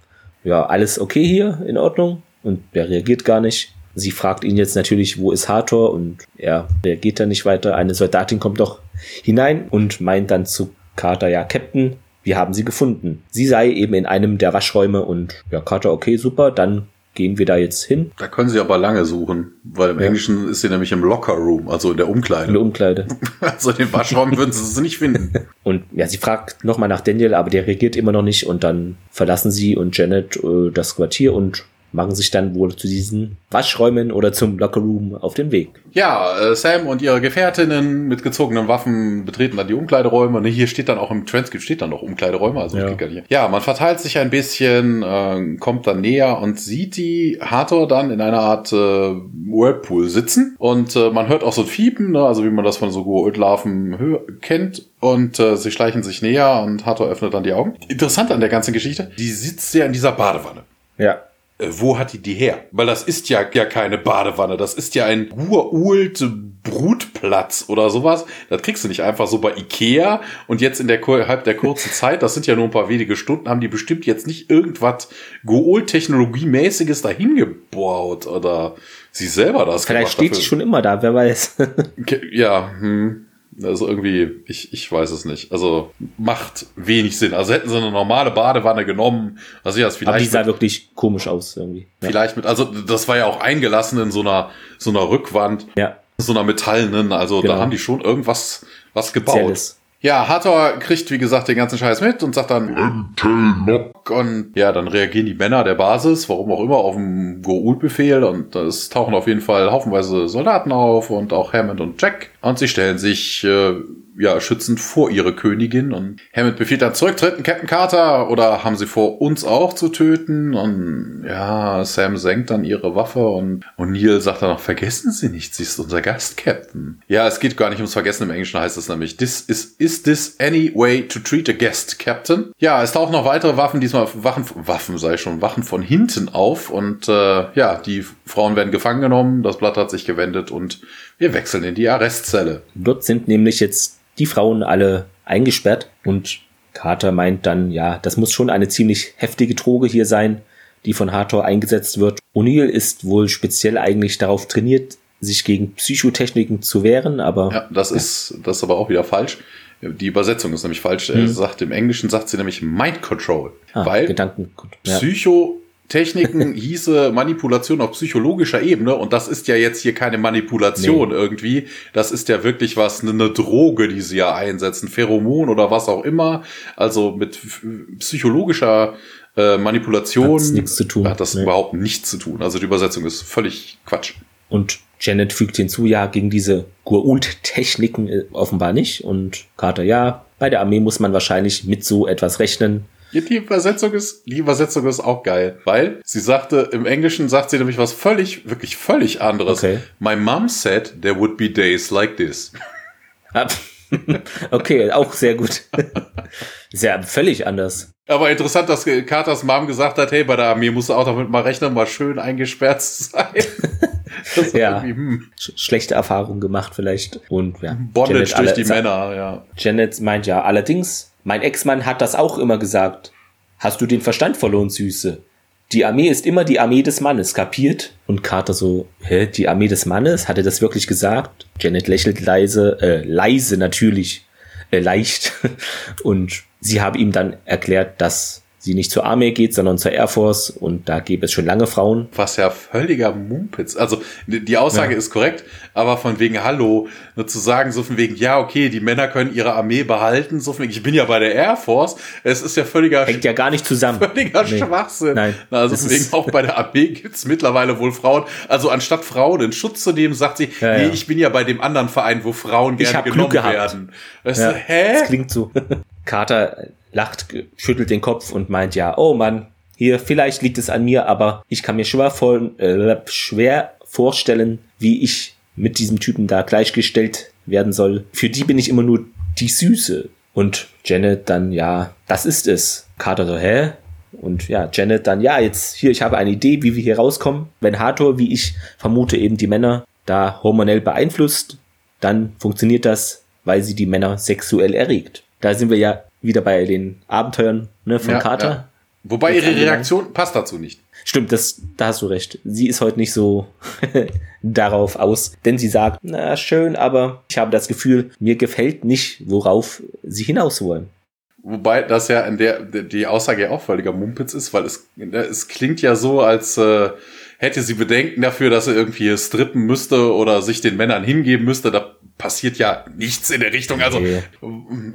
Ja, alles okay hier, in Ordnung? Und der reagiert gar nicht. Sie fragt ihn jetzt natürlich, wo ist Hathor? Und er reagiert da nicht weiter. Eine Soldatin kommt doch hinein und meint dann zu Carter, ja, Captain, wir haben sie gefunden. Sie sei eben in einem der Waschräume und ja, Carter, okay, super, dann gehen wir da jetzt hin. Da können sie aber lange suchen, weil im ja. Englischen ist sie nämlich im Locker Room, also in der Umkleide. In der Umkleide. also den Waschraum würden sie nicht finden. Und ja, sie fragt nochmal nach Daniel, aber der reagiert immer noch nicht und dann verlassen sie und Janet äh, das Quartier und machen sich dann wohl zu diesen Waschräumen oder zum Lockerroom auf den Weg. Ja, äh, Sam und ihre Gefährtinnen mit gezogenen Waffen betreten dann die Umkleideräume. Ne, hier steht dann auch im Transkript steht dann noch Umkleideräume, also ja. ja, man verteilt sich ein bisschen, äh, kommt dann näher und sieht die Hathor dann in einer Art äh, Whirlpool sitzen und äh, man hört auch so ein Fiepen, ne, also wie man das von so Goa'uld-Larven kennt und äh, sie schleichen sich näher und Hathor öffnet dann die Augen. Interessant an der ganzen Geschichte, die sitzt ja in dieser Badewanne. Ja. Äh, wo hat die die her? Weil das ist ja, ja keine Badewanne, das ist ja ein uralt Brutplatz oder sowas. Das kriegst du nicht einfach so bei Ikea und jetzt in der halb der kurzen Zeit, das sind ja nur ein paar wenige Stunden, haben die bestimmt jetzt nicht irgendwas Gool-Technologiemäßiges dahin gebaut oder sie selber das Vielleicht steht sie schon immer da, wer weiß. ja, hm. Also irgendwie, ich, ich weiß es nicht. Also macht wenig Sinn. Also hätten sie eine normale Badewanne genommen, also ja, vielleicht. Aber die sah mit, wirklich komisch aus irgendwie. Ja. Vielleicht mit, also das war ja auch eingelassen in so einer so einer Rückwand, ja. so einer metallenen. Also genau. da haben die schon irgendwas was gebaut. Spezielles. Ja, Hathor kriegt, wie gesagt, den ganzen Scheiß mit und sagt dann und ja, dann reagieren die Männer der Basis, warum auch immer, auf den Goa'uld-Befehl und es tauchen auf jeden Fall haufenweise Soldaten auf und auch Hammond und Jack. Und sie stellen sich äh, ja, schützend vor ihre Königin. Und Hammond befiehlt dann zurücktreten, Captain Carter, oder haben sie vor, uns auch zu töten? Und ja, Sam senkt dann ihre Waffe und O'Neill sagt dann noch, vergessen Sie nicht, sie ist unser Gast, Captain. Ja, es geht gar nicht ums Vergessen, im Englischen heißt es nämlich, this is, is this any way to treat a guest, Captain? Ja, es tauchen noch weitere Waffen, diesmal Waffen, Waffen sei schon, Wachen von hinten auf und äh, ja, die Frauen werden gefangen genommen, das Blatt hat sich gewendet und wir wechseln in die Arrestzelle. Dort sind nämlich jetzt die Frauen alle eingesperrt und Carter meint dann, ja, das muss schon eine ziemlich heftige Droge hier sein, die von Hathor eingesetzt wird. O'Neill ist wohl speziell eigentlich darauf trainiert, sich gegen Psychotechniken zu wehren, aber. Ja, das ja. ist, das ist aber auch wieder falsch. Die Übersetzung ist nämlich falsch. Er hm. sagt, im Englischen sagt sie nämlich Mind Control. Ah, weil Gedanken. Ja. Psycho Techniken hieße Manipulation auf psychologischer Ebene und das ist ja jetzt hier keine Manipulation nee. irgendwie. Das ist ja wirklich was, eine Droge, die sie ja einsetzen, Pheromon oder was auch immer. Also mit psychologischer äh, Manipulation Hat's nichts zu tun. hat das nee. überhaupt nichts zu tun. Also die Übersetzung ist völlig Quatsch. Und Janet fügt hinzu, ja, gegen diese Gur-und-Techniken äh, offenbar nicht. Und Carter, ja, bei der Armee muss man wahrscheinlich mit so etwas rechnen. Die Übersetzung ist, die Übersetzung ist auch geil, weil sie sagte, im Englischen sagt sie nämlich was völlig, wirklich völlig anderes. Okay. My mom said there would be days like this. Okay, auch sehr gut. Ist ja völlig anders. Aber interessant, dass Carters Mom gesagt hat, hey, bei der Armee musst du auch damit mal rechnen, mal schön eingesperrt zu sein. ja, hm. schlechte Erfahrungen gemacht vielleicht. Und ja, Bondage Janet durch die Männer, ja. Janet meint ja, allerdings mein Ex-Mann hat das auch immer gesagt. Hast du den Verstand verloren, Süße? Die Armee ist immer die Armee des Mannes, kapiert? Und Carter so, hä, die Armee des Mannes? Hat er das wirklich gesagt? Janet lächelt leise, äh, leise natürlich, äh, leicht. Und sie habe ihm dann erklärt, dass sie nicht zur Armee geht, sondern zur Air Force und da gäbe es schon lange Frauen. Was ja völliger Mumpitz. Also die Aussage ja. ist korrekt, aber von wegen Hallo, nur zu sagen, so von wegen, ja, okay, die Männer können ihre Armee behalten, so von wegen, ich bin ja bei der Air Force, es ist ja völliger... Hängt ja gar nicht zusammen. Völliger nee. Schwachsinn. Nein. Also von wegen, auch bei der Armee gibt's mittlerweile wohl Frauen. Also anstatt Frauen in Schutz zu nehmen, sagt sie, ja, nee, ja. ich bin ja bei dem anderen Verein, wo Frauen gerne genommen werden. Weißt ja, hä? Das klingt so. Carter lacht, schüttelt den Kopf und meint ja, oh Mann, hier, vielleicht liegt es an mir, aber ich kann mir schwer, vor, äh, schwer vorstellen, wie ich mit diesem Typen da gleichgestellt werden soll. Für die bin ich immer nur die Süße. Und Janet dann, ja, das ist es. Carter so, hä? Und ja, Janet dann, ja, jetzt hier, ich habe eine Idee, wie wir hier rauskommen. Wenn Hathor, wie ich vermute, eben die Männer da hormonell beeinflusst, dann funktioniert das, weil sie die Männer sexuell erregt. Da sind wir ja wieder bei den Abenteuern ne, von ja, Carter. Ja. Wobei ihre Reaktion passt dazu nicht. Stimmt, das, da hast du recht. Sie ist heute nicht so darauf aus, denn sie sagt, na schön, aber ich habe das Gefühl, mir gefällt nicht, worauf sie hinaus wollen. Wobei das ja in der die Aussage ja auch völliger Mumpitz ist, weil es, es klingt ja so, als äh, hätte sie Bedenken dafür, dass er irgendwie strippen müsste oder sich den Männern hingeben müsste. Da passiert ja nichts in der Richtung. Also, okay.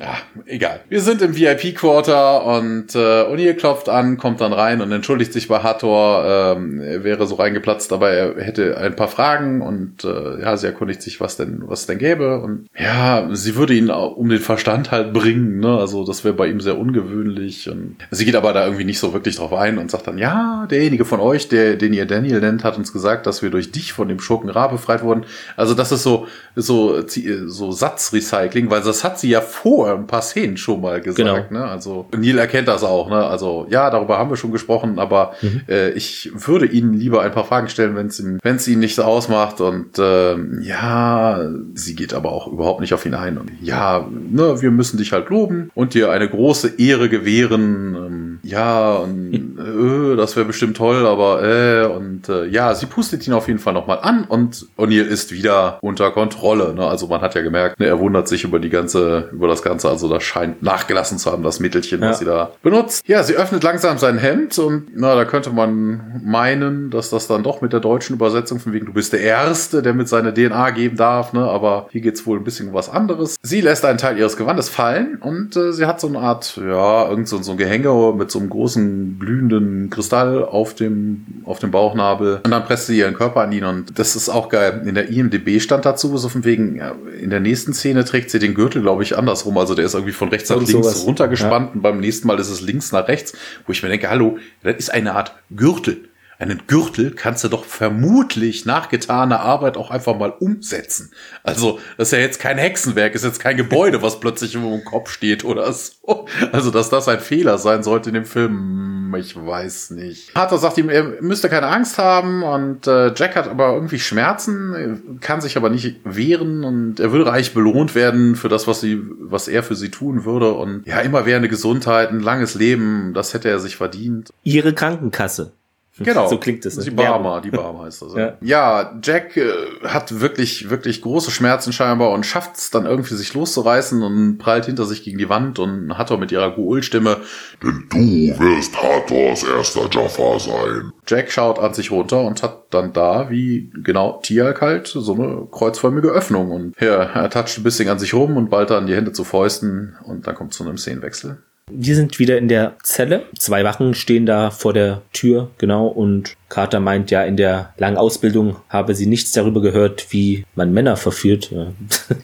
ja, egal. Wir sind im VIP-Quarter und äh, O'Neill klopft an, kommt dann rein und entschuldigt sich bei Hathor. Ähm, er wäre so reingeplatzt, aber er hätte ein paar Fragen und äh, ja, sie erkundigt sich, was denn, was denn gäbe. Und ja, sie würde ihn um den Verstand halt bringen. Ne? Also, das wäre bei ihm sehr ungewöhnlich. Und sie geht aber da irgendwie nicht so wirklich drauf ein und sagt dann, ja, derjenige von euch, der, den ihr Daniel nennt, hat uns gesagt, dass wir durch dich von dem Schurken Ra befreit wurden. Also, das ist so, so so Satzrecycling, weil das hat sie ja vor ein paar Szenen schon mal gesagt. Genau. Ne? Also Neil erkennt das auch. Ne? Also ja, darüber haben wir schon gesprochen, aber mhm. äh, ich würde Ihnen lieber ein paar Fragen stellen, wenn es ihn, wenn es ihn nicht so ausmacht. Und äh, ja, sie geht aber auch überhaupt nicht auf ihn ein. Und ja, ne, wir müssen dich halt loben und dir eine große Ehre gewähren. Ähm, ja, und äh, das wäre bestimmt toll, aber äh, und äh, ja, sie pustet ihn auf jeden Fall nochmal an und O'Neill ist wieder unter Kontrolle. Ne? Also man hat ja gemerkt, ne, er wundert sich über die ganze, über das Ganze. Also das scheint nachgelassen zu haben, das Mittelchen, ja. was sie da benutzt. Ja, sie öffnet langsam sein Hemd und na, da könnte man meinen, dass das dann doch mit der deutschen Übersetzung von wegen, du bist der Erste, der mit seiner DNA geben darf, ne? Aber hier geht's wohl ein bisschen um was anderes. Sie lässt einen Teil ihres Gewandes fallen und äh, sie hat so eine Art, ja, irgend so, so ein Gehänge mit so einem großen glühenden Kristall auf dem, auf dem Bauchnabel. Und dann presst sie ihren Körper an ihn und das ist auch geil. In der IMDB stand dazu so von wegen, ja, in der nächsten Szene trägt sie den Gürtel, glaube ich, andersrum. Also der ist irgendwie von rechts nach links sowas. runtergespannt ja. und beim nächsten Mal ist es links nach rechts, wo ich mir denke, hallo, das ist eine Art Gürtel einen Gürtel kannst du doch vermutlich nach getaner Arbeit auch einfach mal umsetzen. Also, das ist ja jetzt kein Hexenwerk, ist jetzt kein Gebäude, was plötzlich im Kopf steht oder so. Also, dass das ein Fehler sein sollte in dem Film, ich weiß nicht. Harter sagt ihm, er müsste keine Angst haben und äh, Jack hat aber irgendwie Schmerzen, kann sich aber nicht wehren und er würde reich belohnt werden für das, was sie, was er für sie tun würde und ja, immer währende Gesundheit, ein langes Leben, das hätte er sich verdient. Ihre Krankenkasse. Genau. So klingt es. Die Barmer, die Barmer heißt das. Ja, ja Jack äh, hat wirklich, wirklich große Schmerzen scheinbar und schafft es dann irgendwie sich loszureißen und prallt hinter sich gegen die Wand und hat auch mit ihrer Guul-Stimme Denn du wirst Hathors erster Jaffa sein. Jack schaut an sich runter und hat dann da, wie genau Tialk halt, so eine kreuzförmige Öffnung. Und ja, er toucht ein bisschen an sich rum und bald dann die Hände zu Fäusten und dann kommt zu einem Szenenwechsel. Wir sind wieder in der Zelle. Zwei Wachen stehen da vor der Tür, genau. Und Carter meint ja, in der langen Ausbildung habe sie nichts darüber gehört, wie man Männer verführt.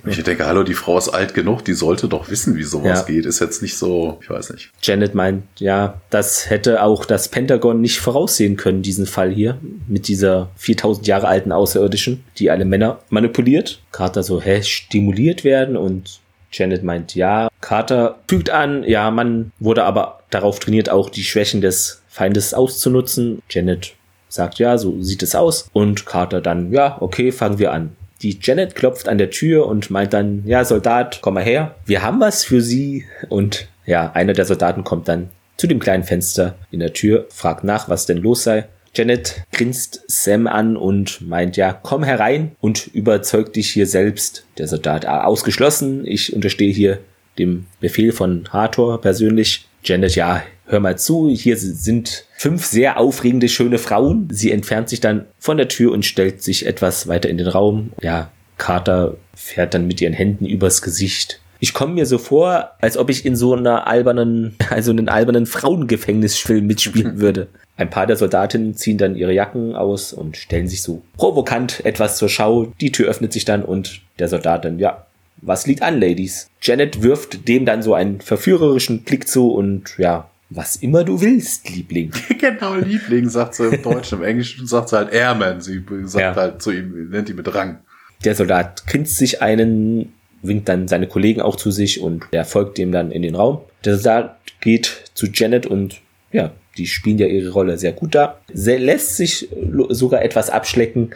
Ich denke, hallo, die Frau ist alt genug, die sollte doch wissen, wie sowas Ja. geht. Ist jetzt nicht so, ich weiß nicht. Janet meint, ja, das hätte auch das Pentagon nicht voraussehen können, diesen Fall hier, mit dieser 4000 Jahre alten Außerirdischen, die alle Männer manipuliert. Carter so, hä, stimuliert werden und Janet meint, ja. Carter fügt an, ja, man wurde aber darauf trainiert, auch die Schwächen des Feindes auszunutzen. Janet sagt, ja, so sieht es aus. Und Carter dann, ja, okay, fangen wir an. Die Janet klopft an der Tür und meint dann, ja, Soldat, komm mal her. Wir haben was für Sie. Und ja, einer der Soldaten kommt dann zu dem kleinen Fenster in der Tür, fragt nach, was denn los sei. Janet grinst Sam an und meint, ja, komm herein und überzeug dich hier selbst. Der Soldat, ah, ausgeschlossen, ich unterstehe hier dem Befehl von Hathor persönlich. Janet, ja, hör mal zu, hier sind fünf sehr aufregende, schöne Frauen. Sie entfernt sich dann von der Tür und stellt sich etwas weiter in den Raum. Ja, Carter fährt dann mit ihren Händen übers Gesicht. Ich komme mir so vor, als ob ich in so einer albernen, also einen albernen Frauengefängnisfilm mitspielen würde. Ein paar der Soldatinnen ziehen dann ihre Jacken aus und stellen sich so provokant etwas zur Schau. Die Tür öffnet sich dann und der Soldat dann, ja, was liegt an, Ladies? Janet wirft dem dann so einen verführerischen Blick zu und ja, was immer du willst, Liebling. genau, Liebling, sagt sie im Deutschen, im Englischen sagt sie halt Airman. Sie sagt Ja. halt zu ihm, nennt ihn mit Rang. Der Soldat grinst sich einen, winkt dann seine Kollegen auch zu sich und er folgt dem dann in den Raum. Der Soldat geht zu Janet und ja, die spielen ja ihre Rolle sehr gut da. Sie lässt sich sogar etwas abschlecken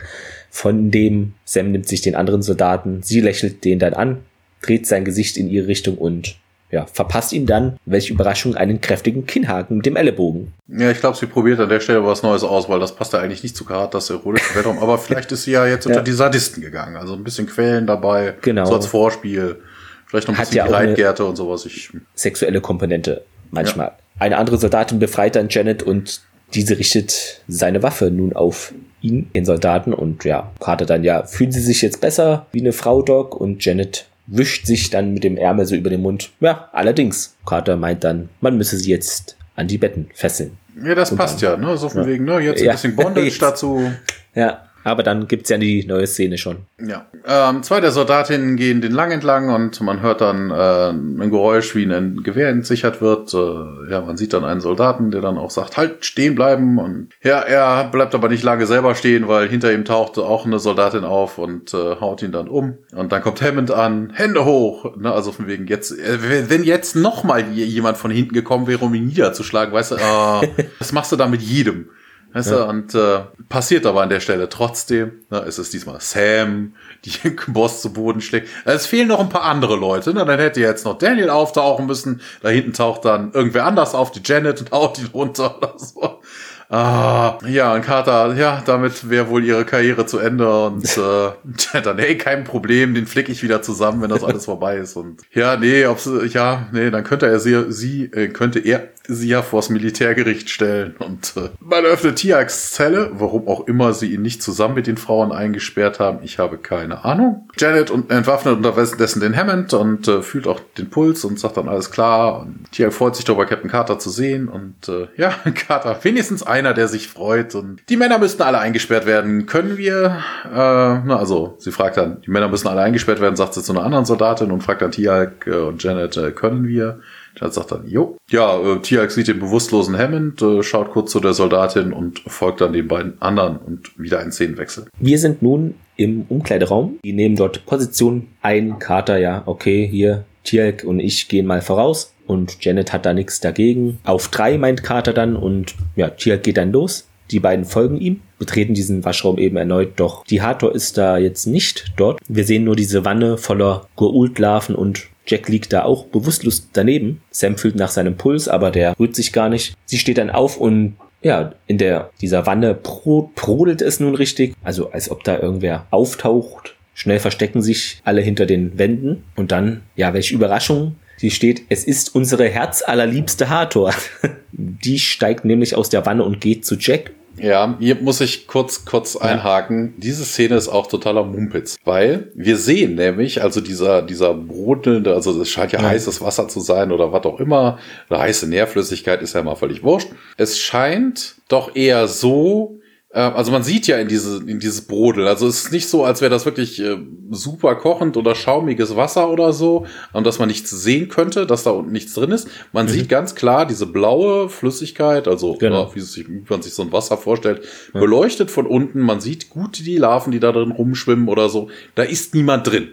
von dem, Sam nimmt sich den anderen Soldaten, sie lächelt den dann an, dreht sein Gesicht in ihre Richtung und ja, verpasst ihm dann, welche Überraschung, einen kräftigen Kinnhaken mit dem Ellenbogen. Ja, ich glaube, sie probiert an der Stelle was Neues aus, weil das passt ja eigentlich nicht zu Carters erotische Weltraum. Aber vielleicht ist sie ja jetzt unter Ja. die Sadisten gegangen. Also ein bisschen Quälen dabei. Genau. So als Vorspiel. Vielleicht noch ein Hat bisschen ja Reitgerte und sowas. Ich, sexuelle Komponente manchmal. Eine andere Soldatin befreit dann Janet und diese richtet seine Waffe nun auf ihn, den Soldaten. Und ja, Carter dann, ja, fühlen Sie sich jetzt besser wie eine Frau, Doc? Und Janet wischt sich dann mit dem Ärmel so über den Mund. Ja, allerdings. Carter meint dann, man müsse sie jetzt an die Betten fesseln. ja, das Und passt ja, ne? So von Ja. wegen, ne? Jetzt ein Ja. bisschen Bondage dazu. Ja, aber dann gibt's ja die neue Szene schon. Ja. Ähm, zwei der Soldatinnen gehen den Lang entlang und man hört dann äh, ein Geräusch, wie ein Gewehr entsichert wird. Äh, ja, man sieht dann einen Soldaten, der dann auch sagt, halt, stehen bleiben. Und ja, er bleibt aber nicht lange selber stehen, weil hinter ihm taucht auch eine Soldatin auf und äh, haut ihn dann um. Und dann kommt Hammond an, Hände hoch. Ne, also von wegen jetzt, äh, wenn jetzt noch mal jemand von hinten gekommen wäre, um ihn niederzuschlagen, weißt du, äh, das machst du da mit jedem. Weißt du, und äh, passiert aber an der Stelle trotzdem. Ne, es ist diesmal Sam, die den Boss zu Boden schlägt. Es fehlen noch ein paar andere Leute. Ne? Dann hätte jetzt noch Daniel auftauchen müssen. Da hinten taucht dann irgendwer anders auf, die Janet, und haut ihn runter oder so. Ah, ja, und Carter, ja, damit wäre wohl ihre Karriere zu Ende und äh, dann, hey, kein Problem, den flick ich wieder zusammen, wenn das alles vorbei ist. Und ja, nee, ob sie, ja, nee, dann könnte er sie, sie äh, könnte er sie ja vors Militärgericht stellen. Und äh, man öffnet Tiaks Zelle, warum auch immer sie ihn nicht zusammen mit den Frauen eingesperrt haben, ich habe keine Ahnung. Janet und entwaffnet unterdessen den Hammond und äh, fühlt auch den Puls und sagt dann alles klar. Und Tiak freut sich darüber, Captain Carter zu sehen. Und äh, ja, Carter, wenigstens einer, der sich freut. Und die Männer müssten alle eingesperrt werden. Können wir, äh, na also, sie fragt dann, die Männer müssen alle eingesperrt werden, sagt sie zu einer anderen Soldatin und fragt dann Tiak äh, und Janet, äh, können wir? Janet sagt dann, jo. Ja, äh, Tiak sieht den bewusstlosen Hammond, äh, schaut kurz zu der Soldatin und folgt dann den beiden anderen und wieder ein Szenenwechsel. Wir sind nun im Umkleideraum. Die nehmen dort Position ein. Carter, ja, okay, hier, Tielk und ich gehen mal voraus. Und Janet hat da nichts dagegen. Auf drei meint Carter dann und ja, Tielk geht dann los. Die beiden folgen ihm, betreten diesen Waschraum eben erneut, doch die Hathor ist da jetzt nicht dort. Wir sehen nur diese Wanne voller Gurult-Larven und Jack liegt da auch bewusstlos daneben. Sam fühlt nach seinem Puls, aber der rührt sich gar nicht. Sie steht dann auf und Ja, in der, dieser Wanne brodelt es nun richtig. Also als ob da irgendwer auftaucht. Schnell verstecken sich alle hinter den Wänden. Und dann, ja, welche Überraschung. Sie steht, es ist unsere herzallerliebste Hathor. Die steigt nämlich aus der Wanne und geht zu Jack ja, hier muss ich kurz, kurz ja. einhaken. Diese Szene ist auch totaler Mumpitz, weil wir sehen nämlich, also dieser, dieser brodelnde, also es scheint ja, ja, heißes Wasser zu sein oder was auch immer, eine heiße Nährflüssigkeit ist ja mal völlig wurscht. Es scheint doch eher so, also man sieht ja in diese in dieses Brodel. Also es ist nicht so, als wäre das wirklich äh, super kochend oder schaumiges Wasser oder so und dass man nichts sehen könnte, dass da unten nichts drin ist. Man mhm. sieht ganz klar diese blaue Flüssigkeit, also genau. ja, wie, sich, wie man sich so ein Wasser vorstellt, ja. beleuchtet von unten. Man sieht gut die Larven, die da drin rumschwimmen oder so. Da ist niemand drin.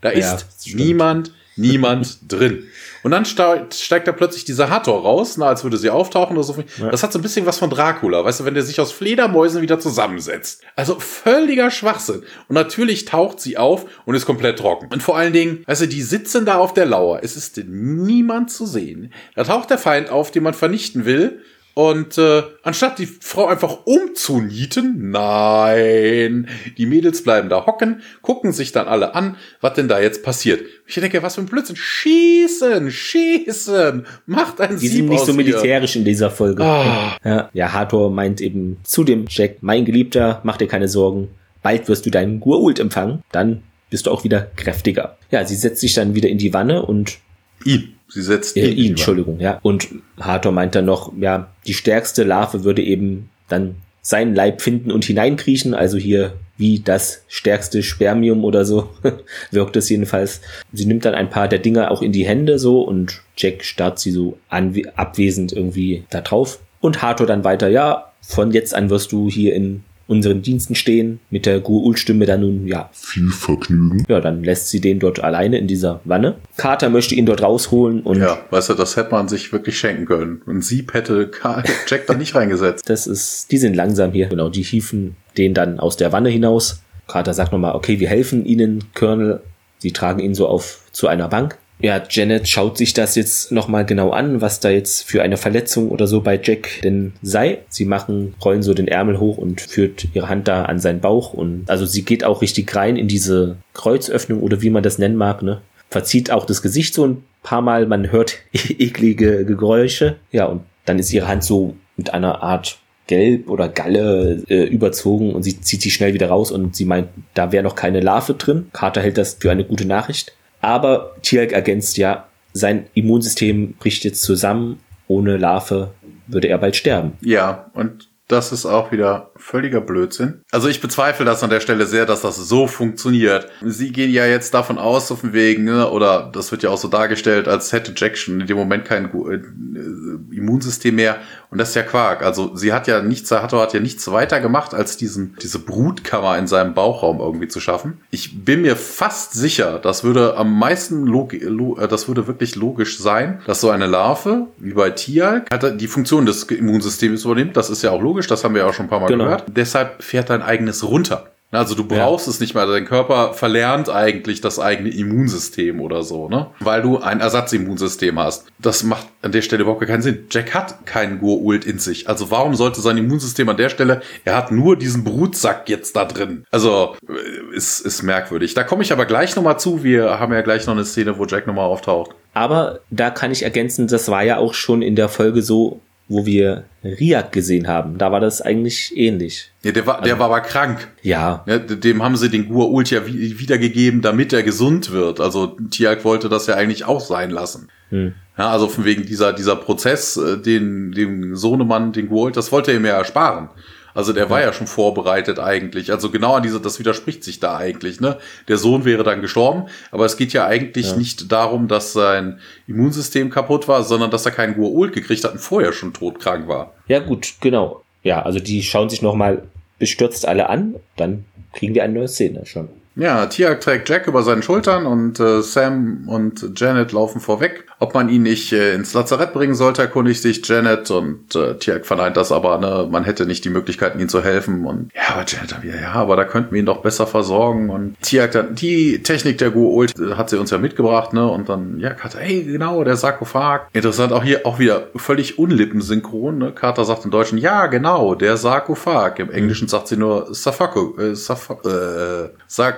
Da ist ja, niemand, niemand drin. Und dann steigt da plötzlich dieser Hathor raus, na, als würde sie auftauchen oder so. Ja. Das hat so ein bisschen was von Dracula, weißt du, wenn der sich aus Fledermäusen wieder zusammensetzt. Also völliger Schwachsinn. Und natürlich taucht sie auf und ist komplett trocken. Und vor allen Dingen, weißt du, die sitzen da auf der Lauer. Es ist niemand zu sehen. Da taucht der Feind auf, den man vernichten will. Und äh, anstatt die Frau einfach umzunieten, nein, die Mädels bleiben da hocken, gucken sich dann alle an, was denn da jetzt passiert. Ich denke, was für ein Blödsinn. Schießen, schießen, macht ein Die Sieb sind nicht so militärisch in dieser Folge. Ah. Ja, ja, Hathor meint eben zu dem Jack, mein Geliebter, mach dir keine Sorgen, bald wirst du deinen Gurult empfangen, dann bist du auch wieder kräftiger. Ja, sie setzt sich dann wieder in die Wanne und ihn. Sie setzt äh, ihn, Entschuldigung, ja. Und Hathor meint dann noch, ja, die stärkste Larve würde eben dann seinen Leib finden und hineinkriechen, also hier wie das stärkste Spermium oder so wirkt es jedenfalls. Sie nimmt dann ein paar der Dinger auch in die Hände so und Jack starrt sie so abwesend irgendwie da drauf. Und Hathor dann weiter, ja, von jetzt an wirst du hier in unseren Diensten stehen, mit der Guul-Stimme dann nun, ja. Viel Vergnügen. Ja, dann lässt sie den dort alleine in dieser Wanne. Carter möchte ihn dort rausholen und. Ja, weißt du, das hätte man sich wirklich schenken können. Und Sieb hätte Jack da nicht reingesetzt. Das ist, die sind langsam hier, genau, die hieven den dann aus der Wanne hinaus. Carter sagt nochmal, okay, wir helfen Ihnen, Colonel. Sie tragen ihn so auf zu einer Bank. Ja, Janet schaut sich das jetzt nochmal genau an, was da jetzt für eine Verletzung oder so bei Jack denn sei. Sie machen, rollen so den Ärmel hoch und führt ihre Hand da an seinen Bauch und also sie geht auch richtig rein in diese Kreuzöffnung oder wie man das nennen mag, ne? Verzieht auch das Gesicht so ein paar Mal, man hört eklige Geräusche. Ja, und dann ist ihre Hand so mit einer Art Gelb oder Galle äh, überzogen und sie zieht sie schnell wieder raus und sie meint, da wäre noch keine Larve drin. Carter hält das für eine gute Nachricht. Aber Tialk ergänzt ja, sein Immunsystem bricht jetzt zusammen. Ohne Larve würde er bald sterben. Ja, und das ist auch wieder völliger Blödsinn. Also ich bezweifle das an der Stelle sehr, dass das so funktioniert. Sie gehen ja jetzt davon aus, auf dem Weg, ne, oder das wird ja auch so dargestellt, als hätte Jack schon in dem Moment kein äh, Immunsystem mehr. Und das ist ja Quark. Also sie hat ja nichts, Hato hat ja nichts weiter gemacht, als diesen, diese Brutkammer in seinem Bauchraum irgendwie zu schaffen. Ich bin mir fast sicher, das würde am meisten, logi äh, das würde wirklich logisch sein, dass so eine Larve, wie bei Tialk, die Funktion des Immunsystems übernimmt. Das ist ja auch logisch, das haben wir ja auch schon ein paar Mal genau. gehört. Deshalb fährt dein eigenes runter. Also du brauchst ja. es nicht mehr. Dein Körper verlernt eigentlich das eigene Immunsystem oder so, ne? Weil du ein Ersatzimmunsystem hast. Das macht an der Stelle überhaupt keinen Sinn. Jack hat keinen Gur-Ult in sich. Also warum sollte sein Immunsystem an der Stelle, er hat nur diesen Brutsack jetzt da drin. Also äh, ist, ist merkwürdig. Da komme ich aber gleich nochmal zu. Wir haben ja gleich noch eine Szene, wo Jack nochmal auftaucht. Aber da kann ich ergänzen, das war ja auch schon in der Folge so, wo wir Riak gesehen haben. Da war das eigentlich ähnlich. Ja, der war, der also, war aber krank. Ja. ja. Dem haben sie den Gur-Ult ja wiedergegeben, damit er gesund wird. Also Tiag wollte das ja eigentlich auch sein lassen. Hm. Ja, also von wegen dieser, dieser Prozess, äh, den, dem Sohnemann, den Gur-Ult, das wollte er ihm ja ersparen. Also der war ja schon vorbereitet eigentlich. Also genau an dieser, das widerspricht sich da eigentlich, ne? Der Sohn wäre dann gestorben, aber es geht ja eigentlich ja. nicht darum, dass sein Immunsystem kaputt war, sondern dass er keinen Gua'uld gekriegt hat und vorher schon todkrank war. Ja, gut, genau. Ja, also die schauen sich nochmal bestürzt alle an, dann kriegen wir eine neue Szene schon. Ja, Tiag trägt Jack über seinen Schultern und äh, Sam und Janet laufen vorweg. Ob man ihn nicht äh, ins Lazarett bringen sollte, erkundigt sich Janet und äh, Tiag verneint das aber, ne, man hätte nicht die Möglichkeiten, ihm zu helfen. Und ja, aber Janet dann wieder, ja, aber da könnten wir ihn doch besser versorgen. Und Tiag dann, die Technik der Gua'uld hat sie uns ja mitgebracht, ne? Und dann, ja, Carter, hey, genau, der Sarkophag. Interessant, auch hier auch wieder völlig unlippensynchron, ne? Carter sagt im Deutschen, ja, genau, der Sarkophag. Im Englischen sagt sie nur Sarkophagus. Äh, Sarf äh,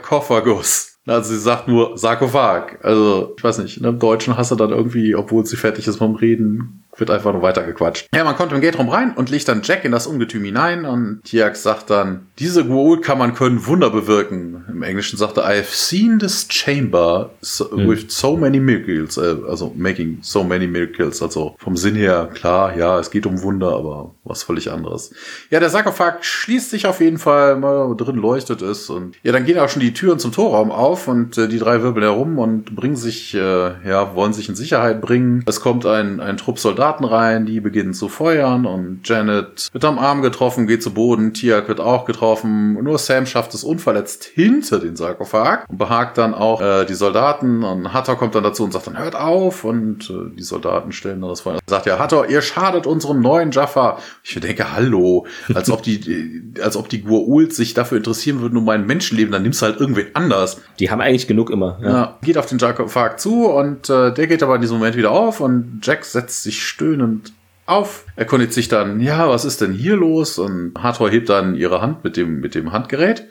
Sarkophagus. Also sie sagt nur Sarkophag. Also, ich weiß nicht, im Deutschen hast du dann irgendwie, obwohl sie fertig ist vom Reden, wird einfach nur weitergequatscht. Ja, man kommt im Gate Room rein und legt dann Jack in das Ungetüm hinein und Tiak sagt dann, diese man können Wunder bewirken. Im Englischen sagt er, I've seen this chamber hm. with so many miracles, äh, also making so many miracles. Also vom Sinn her, klar, ja, es geht um Wunder, aber was völlig anderes. Ja, der Sarkophag schließt sich auf jeden Fall, mal drin leuchtet es und ja, dann gehen auch schon die Türen zum Torraum auf und äh, die drei wirbeln herum und bringen sich, äh, ja, wollen sich in Sicherheit bringen. Es kommt ein, ein Trupp Soldaten Soldaten rein, die beginnen zu feuern und Janet wird am Arm getroffen, geht zu Boden, Tiak wird auch getroffen. Nur Sam schafft es unverletzt hinter den Sarkophag und behagt dann auch äh, die Soldaten und Hatter kommt dann dazu und sagt dann hört auf und äh, die Soldaten stellen dann das Feuer. Sagt ja Hatter, ihr schadet unserem neuen Jaffa. Ich denke, hallo, als ob die, als ob die Gua'uld sich dafür interessieren würden um mein Menschenleben, dann nimmst du halt irgendwen anders. Die haben eigentlich genug immer. Ja, ja geht auf den Sarkophag zu und äh, der geht aber in diesem Moment wieder auf und Jack setzt sich stöhnend auf, erkundigt sich dann, ja, was ist denn hier los? Und Hathor hebt dann ihre Hand mit dem, mit dem Handgerät.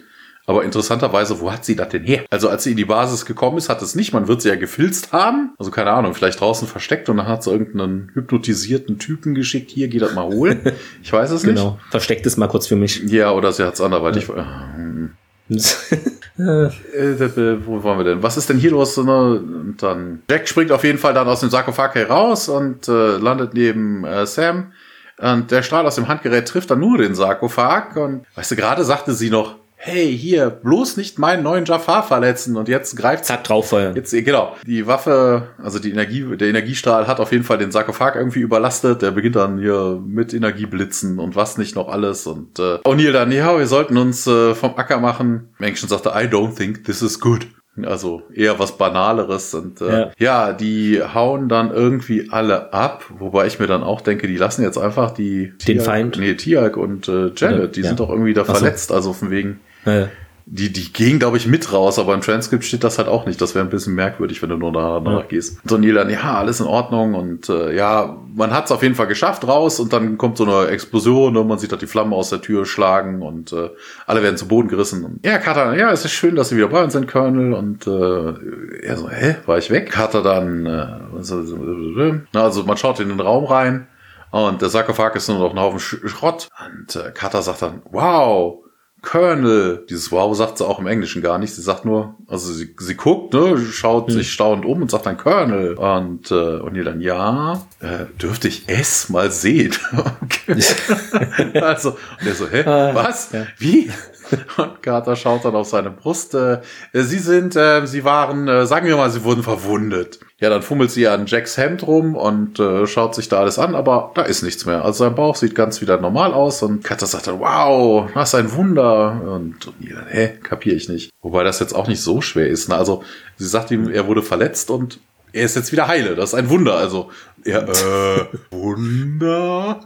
Aber interessanterweise, wo hat sie das denn her? Also als sie in die Basis gekommen ist, hat es nicht. Man wird sie ja gefilzt haben. Also keine Ahnung, vielleicht draußen versteckt und dann hat sie irgendeinen hypnotisierten Typen geschickt. Hier, geh das mal holen. Ich weiß es genau. nicht. Genau, versteckt es mal kurz für mich. Ja, oder sie hat es anderweitig. Ja. Äh, wo waren wir denn? Was ist denn hier los? Und dann Jack springt auf jeden Fall dann aus dem Sarkophag heraus und äh, landet neben äh, Sam. Und der Strahl aus dem Handgerät trifft dann nur den Sarkophag. Und weißt du, gerade sagte sie noch, hey, hier, bloß nicht meinen neuen Jafar verletzen und jetzt greift Zack, drauffeuern. Jetzt, genau. Die Waffe, also die Energie, der Energiestrahl hat auf jeden Fall den Sarkophag irgendwie überlastet. Der beginnt dann hier mit Energieblitzen und was nicht noch alles und äh, O'Neill dann, ja, wir sollten uns äh, vom Acker machen. Menschen sagte, I don't think this is good. Also eher was Banaleres und äh, ja. ja. die hauen dann irgendwie alle ab, wobei ich mir dann auch denke, die lassen jetzt einfach die den Tiag, Feind, nee Tiag und äh, Janet, die ja. sind doch irgendwie da verletzt, also von wegen ja. Die, die gehen, glaube ich, mit raus, aber im Transkript steht das halt auch nicht. Das wäre ein bisschen merkwürdig, wenn du nur da danach ja. gehst. Und Neil dann, ja, alles in Ordnung und äh, ja, man hat es auf jeden Fall geschafft raus und dann kommt so eine Explosion und man sieht halt die Flammen aus der Tür schlagen und äh, alle werden zu Boden gerissen. Und, ja, Carter, ja, es ist schön, dass Sie wieder bei uns sind, Colonel. Und äh, er so, hä, war ich weg? Carter dann, äh, also man schaut in den Raum rein und der Sarkophag ist nur noch ein Haufen Schrott. Und äh, Carter sagt dann, wow, Colonel. Dieses Wow sagt sie auch im Englischen gar nicht. Sie sagt nur, also sie, sie guckt, ne, schaut hm. sich staunend um und sagt dann Colonel. Und, äh, und ihr dann, ja, äh, dürfte ich es mal sehen? also, und er so, hä, ah, was? Ja. Wie? Und Carter schaut dann auf seine Brust. Äh, sie sind, äh, sie waren, äh, sagen wir mal, sie wurden verwundet. Ja, dann fummelt sie an Jacks Hemd rum und äh, schaut sich da alles an, aber da ist nichts mehr. Also sein Bauch sieht ganz wieder normal aus und Carter sagt dann, wow, ist ein Wunder. Und, und dann, hä, kapier ich nicht. Wobei das jetzt auch nicht so schwer ist. Ne? Also sie sagt ihm, er wurde verletzt und er ist jetzt wieder heile. Das ist ein Wunder. Also, ja, äh, Wunder?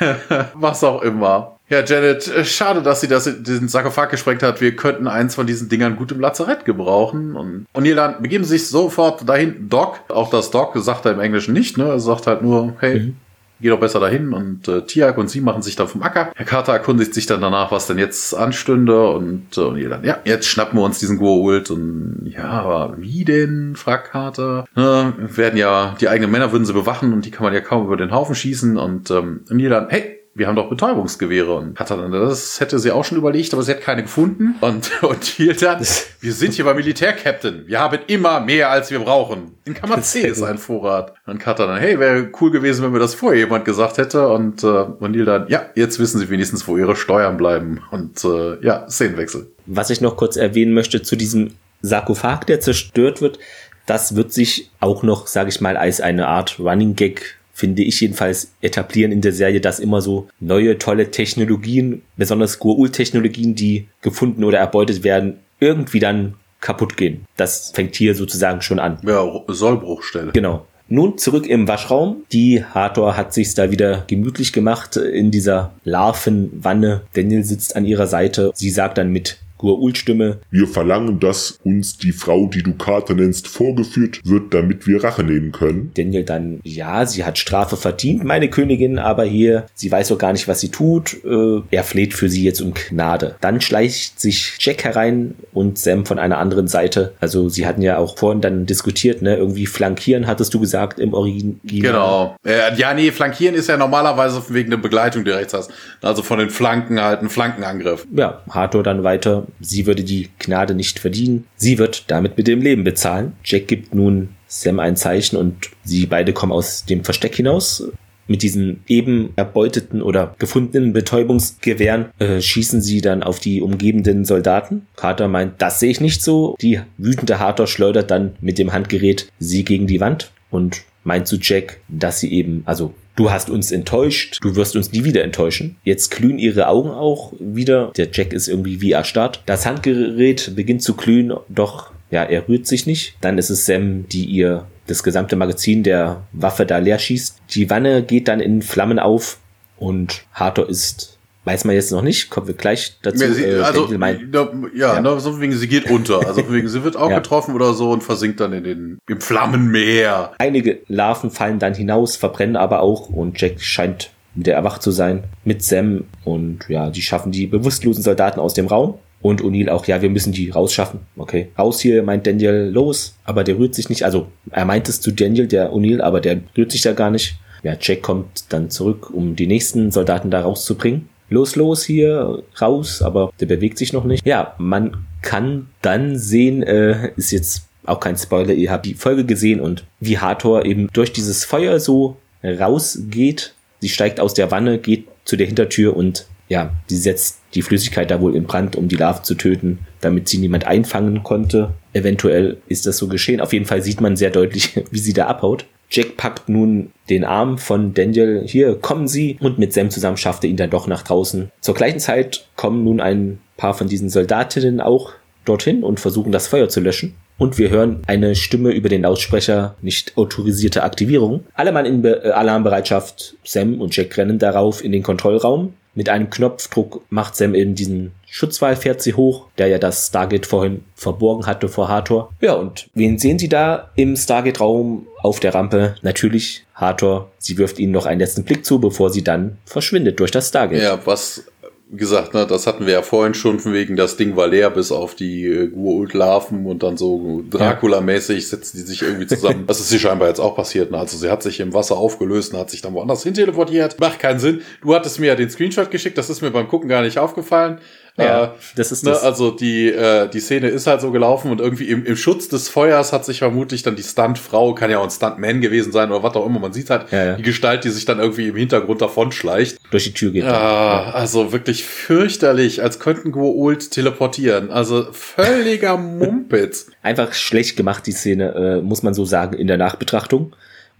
Was auch immer. Ja, Janet, äh, schade, dass sie das, diesen Sarkophag gesprengt hat. Wir könnten eins von diesen Dingern gut im Lazarett gebrauchen. Und, und ihr dann begeben sich sofort dahin. Doc, auch das Doc sagt er im Englischen nicht, ne? Er sagt halt nur, hey, mhm. geh doch besser dahin. Und äh, Tiag und sie machen sich dann vom Acker. Herr Carter erkundigt sich dann danach, was denn jetzt anstünde. Und, äh, und ihr dann, ja, jetzt schnappen wir uns diesen Goa'uld. Und ja, aber wie denn? fragt Carter. Ne, werden ja, die eigenen Männer würden sie bewachen und die kann man ja kaum über den Haufen schießen. Und, ähm, ihr dann, hey, wir haben doch Betäubungsgewehre. Und hat das hätte sie auch schon überlegt, aber sie hat keine gefunden. Und, und hier dann, wir sind hier beim Militärkapitän. Wir haben immer mehr, als wir brauchen. In Kammer C ist ein Vorrat. Und dann, hey, wäre cool gewesen, wenn mir das vorher jemand gesagt hätte. Und, äh, und Neil dann, ja, jetzt wissen sie wenigstens, wo ihre Steuern bleiben. Und äh, ja, Szenenwechsel. Was ich noch kurz erwähnen möchte zu diesem Sarkophag, der zerstört wird, das wird sich auch noch, sage ich mal, als eine Art Running Gag finde ich jedenfalls, etablieren in der Serie, dass immer so neue, tolle Technologien, besonders Goa'uld-Technologien, die gefunden oder erbeutet werden, irgendwie dann kaputt gehen. Das fängt hier sozusagen schon an. Ja, Sollbruchstelle. Genau. Nun zurück im Waschraum. Die Hathor hat sich's da wieder gemütlich gemacht in dieser Larvenwanne. Daniel sitzt an ihrer Seite. Sie sagt dann mit Gurul-Stimme. Wir verlangen, dass uns die Frau, die du Kater nennst, vorgeführt wird, damit wir Rache nehmen können. Daniel dann, ja, sie hat Strafe verdient, meine Königin, aber hier, sie weiß doch gar nicht, was sie tut. Äh, er fleht für sie jetzt um Gnade. Dann schleicht sich Jack herein und Sam von einer anderen Seite. Also sie hatten ja auch vorhin dann diskutiert, ne, irgendwie flankieren, hattest du gesagt, im Original. Genau. Äh, ja, nee, flankieren ist ja normalerweise wegen der Begleitung, die rechts hast. Also von den Flanken halt ein Flankenangriff. Ja, Hathor dann weiter Sie würde die Gnade nicht verdienen. Sie wird damit mit dem Leben bezahlen. Jack gibt nun Sam ein Zeichen und sie beide kommen aus dem Versteck hinaus. Mit diesen eben erbeuteten oder gefundenen Betäubungsgewehren äh, schießen sie dann auf die umgebenden Soldaten. Carter meint, das sehe ich nicht so. Die wütende Harter schleudert dann mit dem Handgerät sie gegen die Wand und meint zu Jack, dass sie eben, also du hast uns enttäuscht, du wirst uns nie wieder enttäuschen. Jetzt glühen ihre Augen auch wieder. Der Jack ist irgendwie wie erstarrt. Das Handgerät beginnt zu glühen, doch ja, er rührt sich nicht. Dann ist es Sam, die ihr das gesamte Magazin der Waffe da leer schießt. Die Wanne geht dann in Flammen auf und Hathor ist Weiß man jetzt noch nicht, kommen wir gleich dazu. Sie, äh, also, ja, Ja. Ne, so wegen sie geht unter. Also wegen sie wird auch Ja. getroffen oder so und versinkt dann in den im Flammenmeer. Einige Larven fallen dann hinaus, verbrennen aber auch und Jack scheint wieder erwacht zu sein mit Sam und ja, die schaffen die bewusstlosen Soldaten aus dem Raum. Und O'Neill auch, ja, wir müssen die rausschaffen. Okay. Raus hier, meint Daniel, los. Aber der rührt sich nicht. Also, er meint es zu Daniel, der O'Neill, aber der rührt sich da gar nicht. Ja, Jack kommt dann zurück, um die nächsten Soldaten da rauszubringen. Los, los hier, raus, aber der bewegt sich noch nicht. Ja, man kann dann sehen, äh, ist jetzt auch kein Spoiler, ihr habt die Folge gesehen und wie Hathor eben durch dieses Feuer so rausgeht. Sie steigt aus der Wanne, geht zu der Hintertür und ja, sie setzt die Flüssigkeit da wohl in Brand, um die Larven zu töten, damit sie niemand einfangen konnte. Eventuell ist das so geschehen. Auf jeden Fall sieht man sehr deutlich, wie sie da abhaut. Jack packt nun den Arm von Daniel. Hier, kommen Sie. Und mit Sam zusammen schafft er ihn dann doch nach draußen. Zur gleichen Zeit kommen nun ein paar von diesen Soldatinnen auch dorthin und versuchen das Feuer zu löschen. Und wir hören eine Stimme über den Lautsprecher, nicht autorisierte Aktivierung. Alle Mann in Be äh, Alarmbereitschaft. Sam und Jack rennen darauf in den Kontrollraum. Mit einem Knopfdruck macht Sam eben diesen Schutzwall, fährt sie hoch, der ja das Stargate vorhin verborgen hatte vor Hathor. Ja, und wen sehen Sie da im Stargate-Raum auf der Rampe? Natürlich Hathor. Sie wirft ihnen noch einen letzten Blick zu, bevor sie dann verschwindet durch das Stargate. Ja, was gesagt, ne, das hatten wir ja vorhin schon von wegen, das Ding war leer bis auf die äh, Gua'uld-Larven und dann so Dracula-mäßig setzen die sich irgendwie zusammen. Das ist hier scheinbar jetzt auch passiert. Ne? Also sie hat sich im Wasser aufgelöst und hat sich dann woanders hin teleportiert. Macht keinen Sinn. Du hattest mir ja den Screenshot geschickt, das ist mir beim Gucken gar nicht aufgefallen. Ja, Äh, das ist Ne, das. also die, äh, die Szene ist halt so gelaufen und irgendwie im, im Schutz des Feuers hat sich vermutlich dann die Stuntfrau, kann ja auch ein Stuntman gewesen sein oder was auch immer, man sieht halt Ja, ja. die Gestalt, die sich dann irgendwie im Hintergrund davon schleicht. durch die Tür geht. Ah, also wirklich fürchterlich, als könnten Goa'uld teleportieren. Also völliger Mumpitz. Einfach schlecht gemacht, die Szene, äh, muss man so sagen, in der Nachbetrachtung.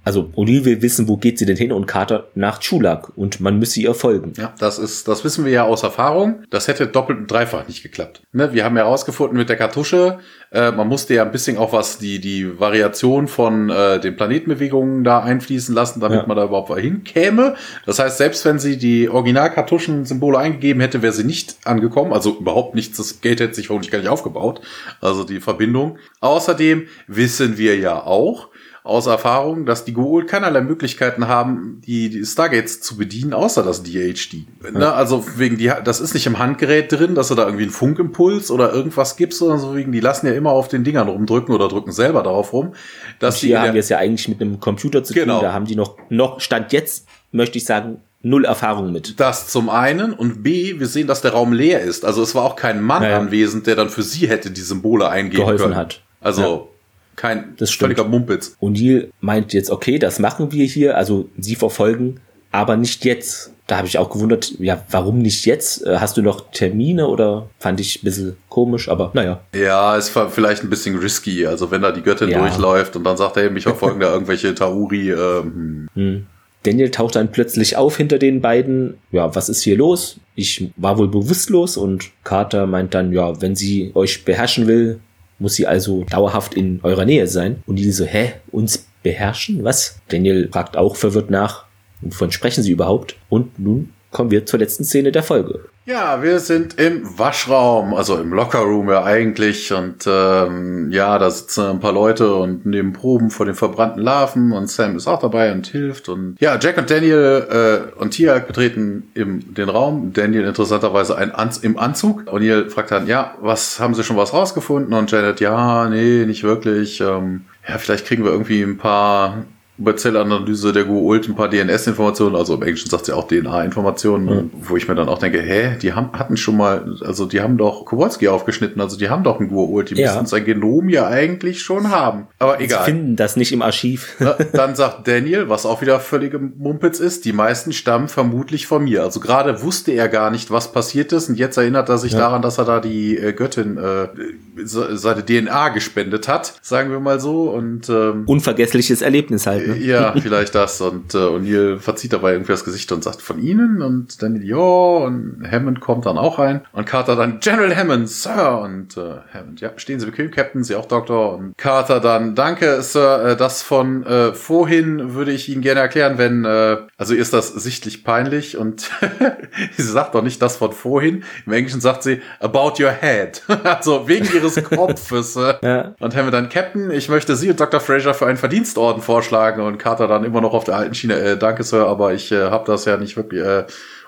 Also O'Neill will wissen, wo geht sie denn hin und Carter nach Chulak und man müsse ihr folgen. Ja, das ist, das wissen wir ja aus Erfahrung. Das hätte doppelt und dreifach nicht geklappt. Ne, wir haben ja herausgefunden mit der Kartusche, äh, man musste ja ein bisschen auch was die die Variation von äh, den Planetenbewegungen da einfließen lassen, damit Ja. man da überhaupt hinkäme. Das heißt, selbst wenn sie die Original-Kartuschen-Symbole eingegeben hätte, wäre sie nicht angekommen. Also überhaupt nichts. Das Gate hätte sich vermutlich gar nicht aufgebaut. Also die Verbindung. Außerdem wissen wir ja auch, aus Erfahrung, dass die Goa'uld keinerlei Möglichkeiten haben, die, die Stargates zu bedienen, außer das DHD. Ne? Also wegen die, das ist nicht im Handgerät drin, dass du da irgendwie einen Funkimpuls oder irgendwas gibst, sondern so wegen, die lassen ja immer auf den Dingern rumdrücken oder drücken selber darauf rum. Dass Und die hier in haben wir es ja eigentlich mit einem Computer zu Genau. tun. Da haben die noch, noch, Stand jetzt, möchte ich sagen, null Erfahrung mit. Das zum einen und B, wir sehen, dass der Raum leer ist. Also es war auch kein Mann Ja, ja. anwesend, der dann für sie hätte die Symbole eingeben Geholfen können. hat. Also Ja. Kein Das stimmt. völliger Mumpitz. O'Neill meint jetzt, okay, das machen wir hier, also sie verfolgen, aber nicht jetzt. Da habe ich auch gewundert, ja, warum nicht jetzt? Äh, Hast du noch Termine oder fand ich ein bisschen komisch, aber naja. Ja, ist ver- vielleicht ein bisschen risky. Also wenn da die Göttin Ja. durchläuft und dann sagt er, mich verfolgen da irgendwelche Tauri. Ähm, Hm. Daniel taucht dann plötzlich auf hinter den beiden. Ja, was ist hier los? Ich war wohl bewusstlos und Carter meint dann, ja, wenn sie euch beherrschen will, muss sie also dauerhaft in eurer Nähe sein. Und die so, hä, uns beherrschen? Was? Daniel fragt auch verwirrt nach, wovon sprechen sie überhaupt? Und nun kommen wir zur letzten Szene der Folge. Ja, wir sind im Waschraum, also im Lockerroom ja eigentlich. Und ähm, ja, da sitzen ein paar Leute und nehmen Proben vor den verbrannten Larven und Sam ist auch dabei und hilft. Und ja, Jack und Daniel äh, und Tia betreten im, den Raum. Daniel interessanterweise ein Anz im Anzug. O'Neill fragt dann, ja, was haben sie schon was rausgefunden? Und Janet, ja, nee, nicht wirklich. Ähm, ja, vielleicht kriegen wir irgendwie ein paar über Zellanalyse der Go-Ult ein paar DNS-Informationen, also im Englischen sagt sie auch DNA-Informationen, mhm. wo ich mir dann auch denke, hä, die haben, hatten schon mal, also die haben doch Kowalski aufgeschnitten, also die haben doch ein Go-Ult, die ja. müssen sein Genom ja eigentlich schon haben. Aber egal. Sie finden das nicht im Archiv. dann sagt Daniel, was auch wieder völlige Mumpitz ist, die meisten stammen vermutlich von mir. Also gerade wusste er gar nicht, was passiert ist und jetzt erinnert er sich ja. daran, dass er da die äh, Göttin äh, seine DNA gespendet hat, sagen wir mal so. Und ähm, Unvergessliches Erlebnis halt. Ne? Ja, vielleicht das. Und äh, O'Neill verzieht dabei irgendwie das Gesicht und sagt von Ihnen und dann ja und Hammond kommt dann auch rein und Carter dann General Hammond, Sir und äh, Hammond, ja, stehen Sie bequem, Captain, Sie auch Doktor und Carter dann, danke, Sir, äh, das von äh, vorhin würde ich Ihnen gerne erklären, wenn, äh, also ist das sichtlich peinlich und sie sagt doch nicht das von vorhin, im Englischen sagt sie about your head, also wegen Ihres Kopfes. Äh. ja. Und Hammond dann, Captain, ich möchte Sie und Dr. Fraser für einen Verdienstorden vorschlagen und Carter dann immer noch auf der alten Schiene, äh, danke Sir, aber ich äh, habe das ja nicht wirklich. Äh,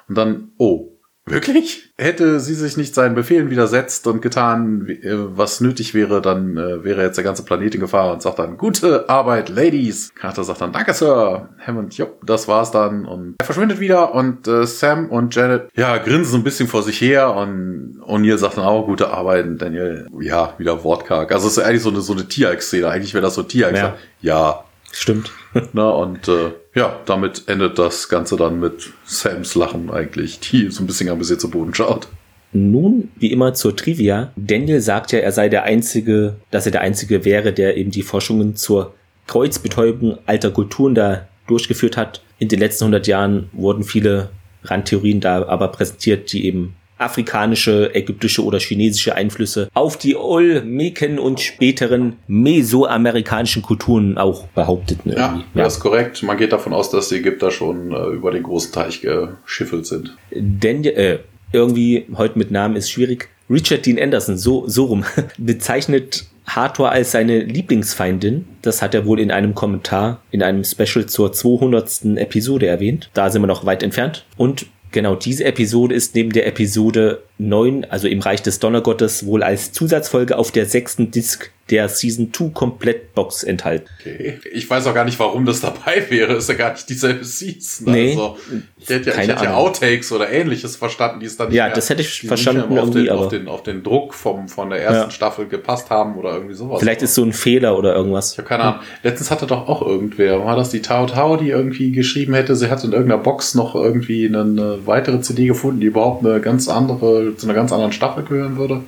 und dann, oh, Wirklich? Hätte sie sich nicht seinen Befehlen widersetzt und getan, äh, was nötig wäre, dann äh, wäre jetzt der ganze Planet in Gefahr und sagt dann, gute Arbeit, Ladies. Carter sagt dann, danke, Sir. Hammond, jo, das war's dann. Und er verschwindet wieder und äh, Sam und Janet, ja, grinsen ein bisschen vor sich her und O'Neill sagt dann auch, gute Arbeit. Und Daniel, ja, wieder wortkarg. Also es ist eigentlich so eine, so eine T-Rex-Szene. Eigentlich wäre das so T-Rex. Ja. ja. Stimmt. Na, und äh, ja, damit endet das Ganze dann mit Sams Lachen eigentlich, die so ein bisschen am Besitz zu Boden schaut. Nun, wie immer zur Trivia. Daniel sagt ja, er sei der Einzige, dass er der Einzige wäre, der eben die Forschungen zur Kreuzbetäubung alter Kulturen da durchgeführt hat. In den letzten 100 Jahren wurden viele Randtheorien da aber präsentiert, die eben afrikanische, ägyptische oder chinesische Einflüsse auf die Olmeken und späteren mesoamerikanischen Kulturen auch behaupteten. Ja, ja, das ist korrekt. Man geht davon aus, dass die Ägypter schon äh, über den großen Teich geschiffelt sind. Denn äh, irgendwie heute mit Namen ist schwierig. Richard Dean Anderson, so, so rum, bezeichnet Hathor als seine Lieblingsfeindin. Das hat er wohl in einem Kommentar in einem Special zur 200. Episode erwähnt. Da sind wir noch weit entfernt. Und Genau, diese Episode ist neben der Episode 9, also im Reich des Donnergottes, wohl als Zusatzfolge auf der sechsten Disc der Season 2 Komplettbox enthalten. Okay. Ich weiß auch gar nicht, warum das dabei wäre. Ist ja gar nicht dieselbe Season. Nee, also, ich hätte, ja, ich hätte ja Outtakes oder ähnliches verstanden, die es dann nicht Ja, mehr, das hätte ich verstanden auf den, auf den, auf den Druck vom, von der ersten ja. Staffel gepasst haben oder irgendwie sowas. Vielleicht ist so ein Fehler oder irgendwas. Ich habe keine Ahnung. Letztens hatte doch auch irgendwer, war das die Tao Tao, die irgendwie geschrieben hätte, sie hat in irgendeiner Box noch irgendwie eine weitere CD gefunden, die überhaupt eine ganz andere, zu einer ganz anderen Staffel gehören würde.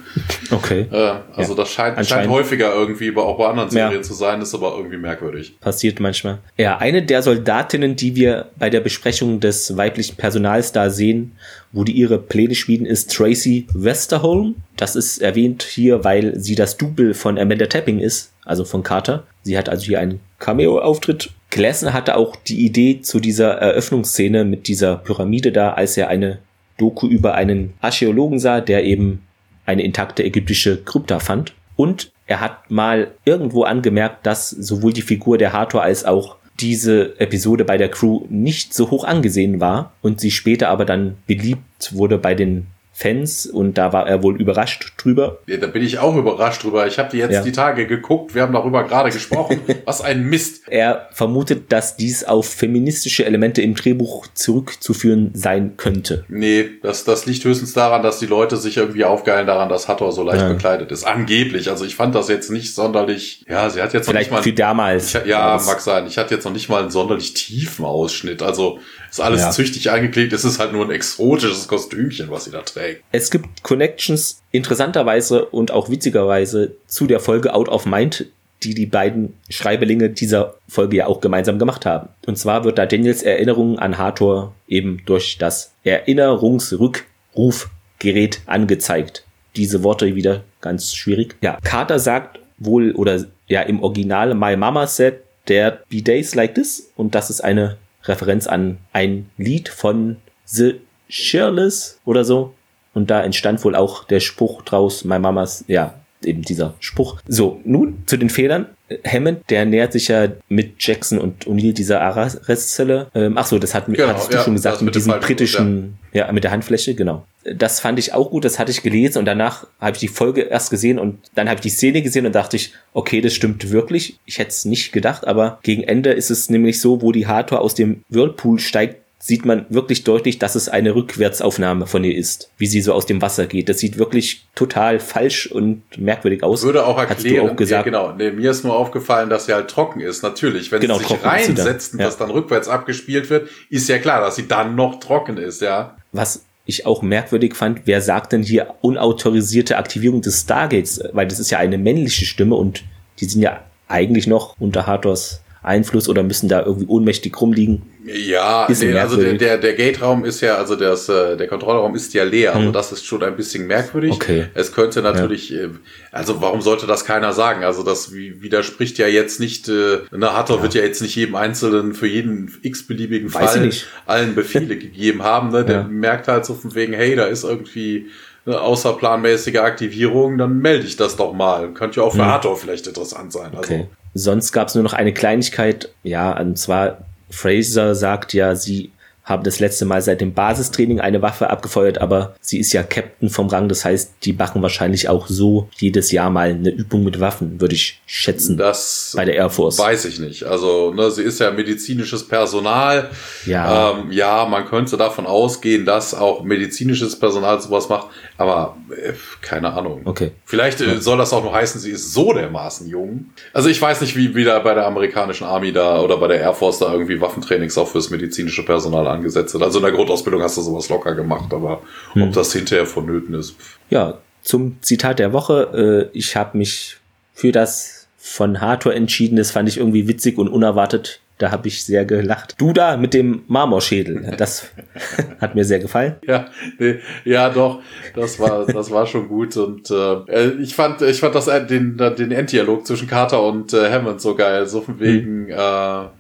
Okay. Äh, also ja. das scheint, scheint häufiger irgendwie auch bei anderen Serien ja. zu sein, ist aber irgendwie merkwürdig. Passiert manchmal. Ja, eine der Soldatinnen, die wir bei der Besprechung des weiblichen Personals da sehen, wo die ihre Pläne schmieden, ist Tracy Westerholm. Das ist erwähnt hier, weil sie das Double von Amanda Tapping ist, also von Carter. Sie hat also hier einen Cameo-Auftritt. Gleason hatte auch die Idee zu dieser Eröffnungsszene mit dieser Pyramide da, als er eine Doku über einen Archäologen sah, der eben eine intakte ägyptische Krypta fand. Und er hat mal irgendwo angemerkt, dass sowohl die Figur der Hathor als auch diese Episode bei der Crew nicht so hoch angesehen war und sie später aber dann beliebt wurde bei den Fans und da war er wohl überrascht drüber. Ja, da bin ich auch überrascht drüber. Ich habe die jetzt ja. die Tage geguckt, wir haben darüber gerade gesprochen. Was ein Mist. Er vermutet, dass dies auf feministische Elemente im Drehbuch zurückzuführen sein könnte. Nee, das, das liegt höchstens daran, dass die Leute sich irgendwie aufgeilen daran, dass Hathor so leicht ja. bekleidet ist. Angeblich. Also ich fand das jetzt nicht sonderlich, ja, sie hat jetzt Vielleicht noch nicht mal... Für damals. Ich, ja, mag sein. Ich hatte jetzt noch nicht mal einen sonderlich tiefen Ausschnitt. Also ist alles ja. züchtig eingeklebt. Es ist halt nur ein exotisches Kostümchen, was sie da trägt. Es gibt Connections interessanterweise und auch witzigerweise zu der Folge Out of Mind, die die beiden Schreibelinge dieser Folge ja auch gemeinsam gemacht haben. Und zwar wird da Daniels Erinnerung an Hathor eben durch das Erinnerungsrückrufgerät angezeigt. Diese Worte wieder ganz schwierig. Ja, Carter sagt wohl oder ja im Original My Mama Said der Be Days Like This und das ist eine Referenz an ein Lied von The Shirless oder so. Und da entstand wohl auch der Spruch draus My Mamas, ja, eben dieser Spruch. So, nun zu den Fehlern. Hammond, der nähert sich ja mit Jackson und O'Neill dieser Arrestzelle. Ähm, ach so, das hat, Genau, hattest du ja, schon gesagt, mit mit diesem falschen britischen, ja. mit der Handfläche, genau. Das fand ich auch gut, das hatte ich gelesen und danach habe ich die Folge erst gesehen und dann habe ich die Szene gesehen und dachte ich, okay, das stimmt wirklich. Ich hätte es nicht gedacht, aber gegen Ende ist es nämlich so, wo die Hathor aus dem Whirlpool steigt, sieht man wirklich deutlich, dass es eine Rückwärtsaufnahme von ihr ist, wie sie so aus dem Wasser geht. Das sieht wirklich total falsch und merkwürdig aus. Würde auch erklären, auch gesagt. Ja, genau. Nee, mir ist nur aufgefallen, dass sie halt trocken ist. Natürlich, wenn Genau, sie sich reinsetzt und Ja. das dann rückwärts abgespielt wird, ist ja klar, dass sie dann noch trocken ist, ja. Was ich auch merkwürdig fand, wer sagt denn hier unautorisierte Aktivierung des Stargates? Weil das ist ja eine männliche Stimme und die sind ja eigentlich noch unter Hathors Einfluss oder müssen da irgendwie ohnmächtig rumliegen. Ja, nee, also der, der, der Gate-Raum ist ja, also das, äh, der Kontrollraum ist ja leer. Also das ist schon ein bisschen merkwürdig. Hm. Okay. Es könnte natürlich, äh, also warum sollte das keiner sagen? Also das wi- widerspricht ja jetzt nicht, äh, eine Hatter wird ja jetzt nicht jedem Einzelnen für jeden x-beliebigen Fall allen Befehle gegeben haben. Ne? Der Ja. merkt halt so von wegen, hey, da ist irgendwie eine außerplanmäßige Aktivierung, dann melde ich das doch mal. Könnte ja auch für Hathor vielleicht interessant sein. Also, Hm. Okay. Sonst gab es nur noch eine Kleinigkeit, ja, und zwar Fraser sagt ja, sie haben das letzte Mal seit dem Basistraining eine Waffe abgefeuert, aber sie ist ja Captain vom Rang, das heißt, die machen wahrscheinlich auch so jedes Jahr mal eine Übung mit Waffen, würde ich schätzen, Das bei der Air Force. weiß ich nicht. Also, ne, sie ist ja medizinisches Personal. Ja. Ähm, ja, man könnte davon ausgehen, dass auch medizinisches Personal sowas macht, aber äh, keine Ahnung. Okay. Vielleicht äh, soll das auch noch heißen, sie ist so dermaßen jung. Also ich weiß nicht, wie wieder bei der amerikanischen Army da oder bei der Air Force da irgendwie Waffentrainings auch fürs medizinische Personal angesetzt sind. Also in der Grundausbildung hast du sowas locker gemacht, aber Hm. ob das hinterher vonnöten ist. Ja, zum Zitat der Woche. Äh, ich habe mich für das von Hathor entschieden. Das fand ich irgendwie witzig und unerwartet. Da habe ich sehr gelacht. Du da mit dem Marmorschädel. Das hat mir sehr gefallen. Ja, nee, ja, doch, das war, das war schon gut und äh, ich fand, ich fand das äh, den den Enddialog zwischen Carter und äh, Hammond so geil, so von wegen, äh,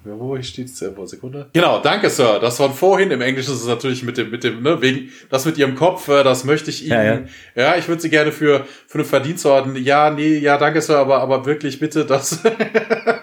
wo steht's? Äh, Sekunde. Genau, danke, Sir. Das von vorhin im Englischen ist es natürlich mit dem mit dem ne wegen das mit ihrem Kopf, äh, das möchte ich Ihnen. Ja, Ja, ja. ich würde Sie gerne für für einen Verdienstorden. Ja, nee, ja, danke, Sir, aber aber wirklich bitte das.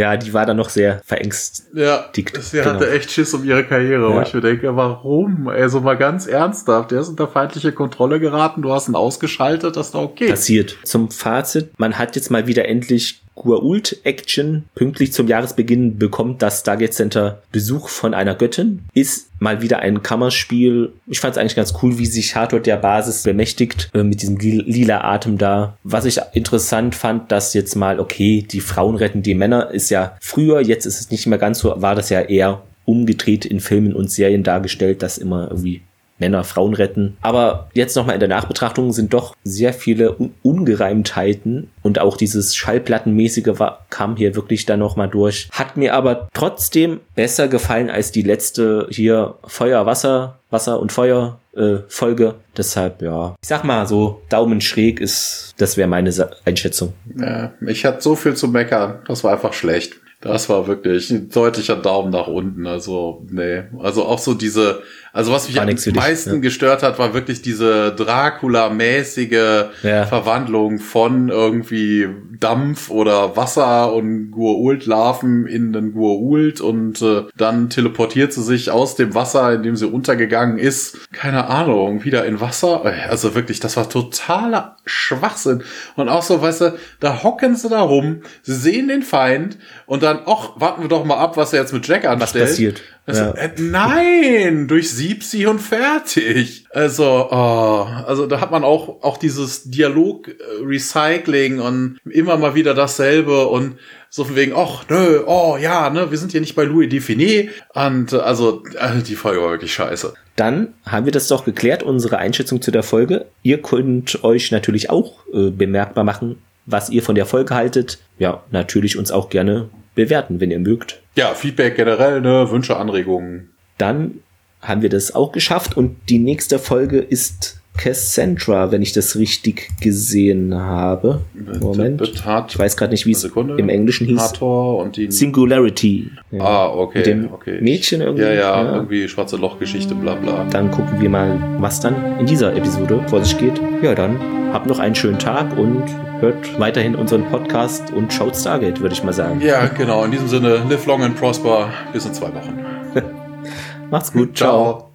Ja, die war dann noch sehr verängst. Ja, sie genau. hatte echt Schiss um ihre Karriere. Ja. Und ich mir denke, warum? Also mal ganz ernsthaft, der ist unter feindliche Kontrolle geraten, du hast ihn ausgeschaltet, das ist doch okay. passiert. Zum Fazit, man hat jetzt mal wieder endlich Gua'uld-Action. Pünktlich zum Jahresbeginn bekommt das Stargate Center Besuch von einer Göttin. Ist mal wieder ein Kammerspiel. Ich fand es eigentlich ganz cool, wie sich Hathor der Basis bemächtigt, äh, mit diesem li- lila Atem da. Was ich interessant fand, dass jetzt mal, okay, die Frauen retten die Männer, ist ja früher, jetzt ist es nicht mehr ganz so, war das ja eher umgedreht in Filmen und Serien dargestellt, dass immer irgendwie Männer Frauen retten. Aber jetzt nochmal in der Nachbetrachtung sind doch sehr viele Un Ungereimtheiten und auch dieses Schallplattenmäßige war, kam hier wirklich dann nochmal durch. Hat mir aber trotzdem besser gefallen als die letzte hier Feuer, Wasser, Wasser und Feuer äh, Folge. Deshalb, ja, ich sag mal so, Daumen schräg ist, das wäre meine Sa Einschätzung. Ja, ich hatte so viel zu meckern, das war einfach schlecht. Das war wirklich ein deutlicher Daumen nach unten. Also, nee. Also auch so diese, also was mich am dich, meisten ja. gestört hat, war wirklich diese Dracula-mäßige Ja. Verwandlung von irgendwie Dampf oder Wasser und Gua'uld-Larven in den Gua'uld und äh, dann teleportiert sie sich aus dem Wasser, in dem sie untergegangen ist, keine Ahnung, wieder in Wasser. Also wirklich, das war totaler Schwachsinn. Und auch so, weißt du, da hocken sie da rum, sie sehen den Feind und dann, ach, warten wir doch mal ab, was er jetzt mit Jack anstellt. passiert. Also, Ja. äh, nein, durchsieb sie und fertig. Also, oh, also da hat man auch, auch dieses Dialog-Recycling und immer mal wieder dasselbe und so von wegen, ach, nö, oh, ja, ne, wir sind hier nicht bei Louis Define. Und äh, also, äh, die Folge war wirklich scheiße. Dann haben wir das doch geklärt, unsere Einschätzung zu der Folge. Ihr könnt euch natürlich auch äh, bemerkbar machen, was ihr von der Folge haltet. Ja, natürlich uns auch gerne bewerten, wenn ihr mögt. Ja, Feedback generell, ne, Wünsche, Anregungen. Dann haben wir das auch geschafft und die nächste Folge ist Cassandra, wenn ich das richtig gesehen habe. Moment. Ich weiß gerade nicht, wie es im Englischen hieß. Singularity. Ja. Ah, okay. Mit dem okay. Mädchen irgendwie. Ja, ja, ja, irgendwie schwarze Lochgeschichte, bla bla. Dann gucken wir mal, was dann in dieser Episode vor sich geht. Ja, dann habt noch einen schönen Tag und hört weiterhin unseren Podcast und schaut Stargate, würde ich mal sagen. Ja, genau. In diesem Sinne, live long and prosper. Bis in zwei Wochen. Macht's gut. Ciao. Ciao.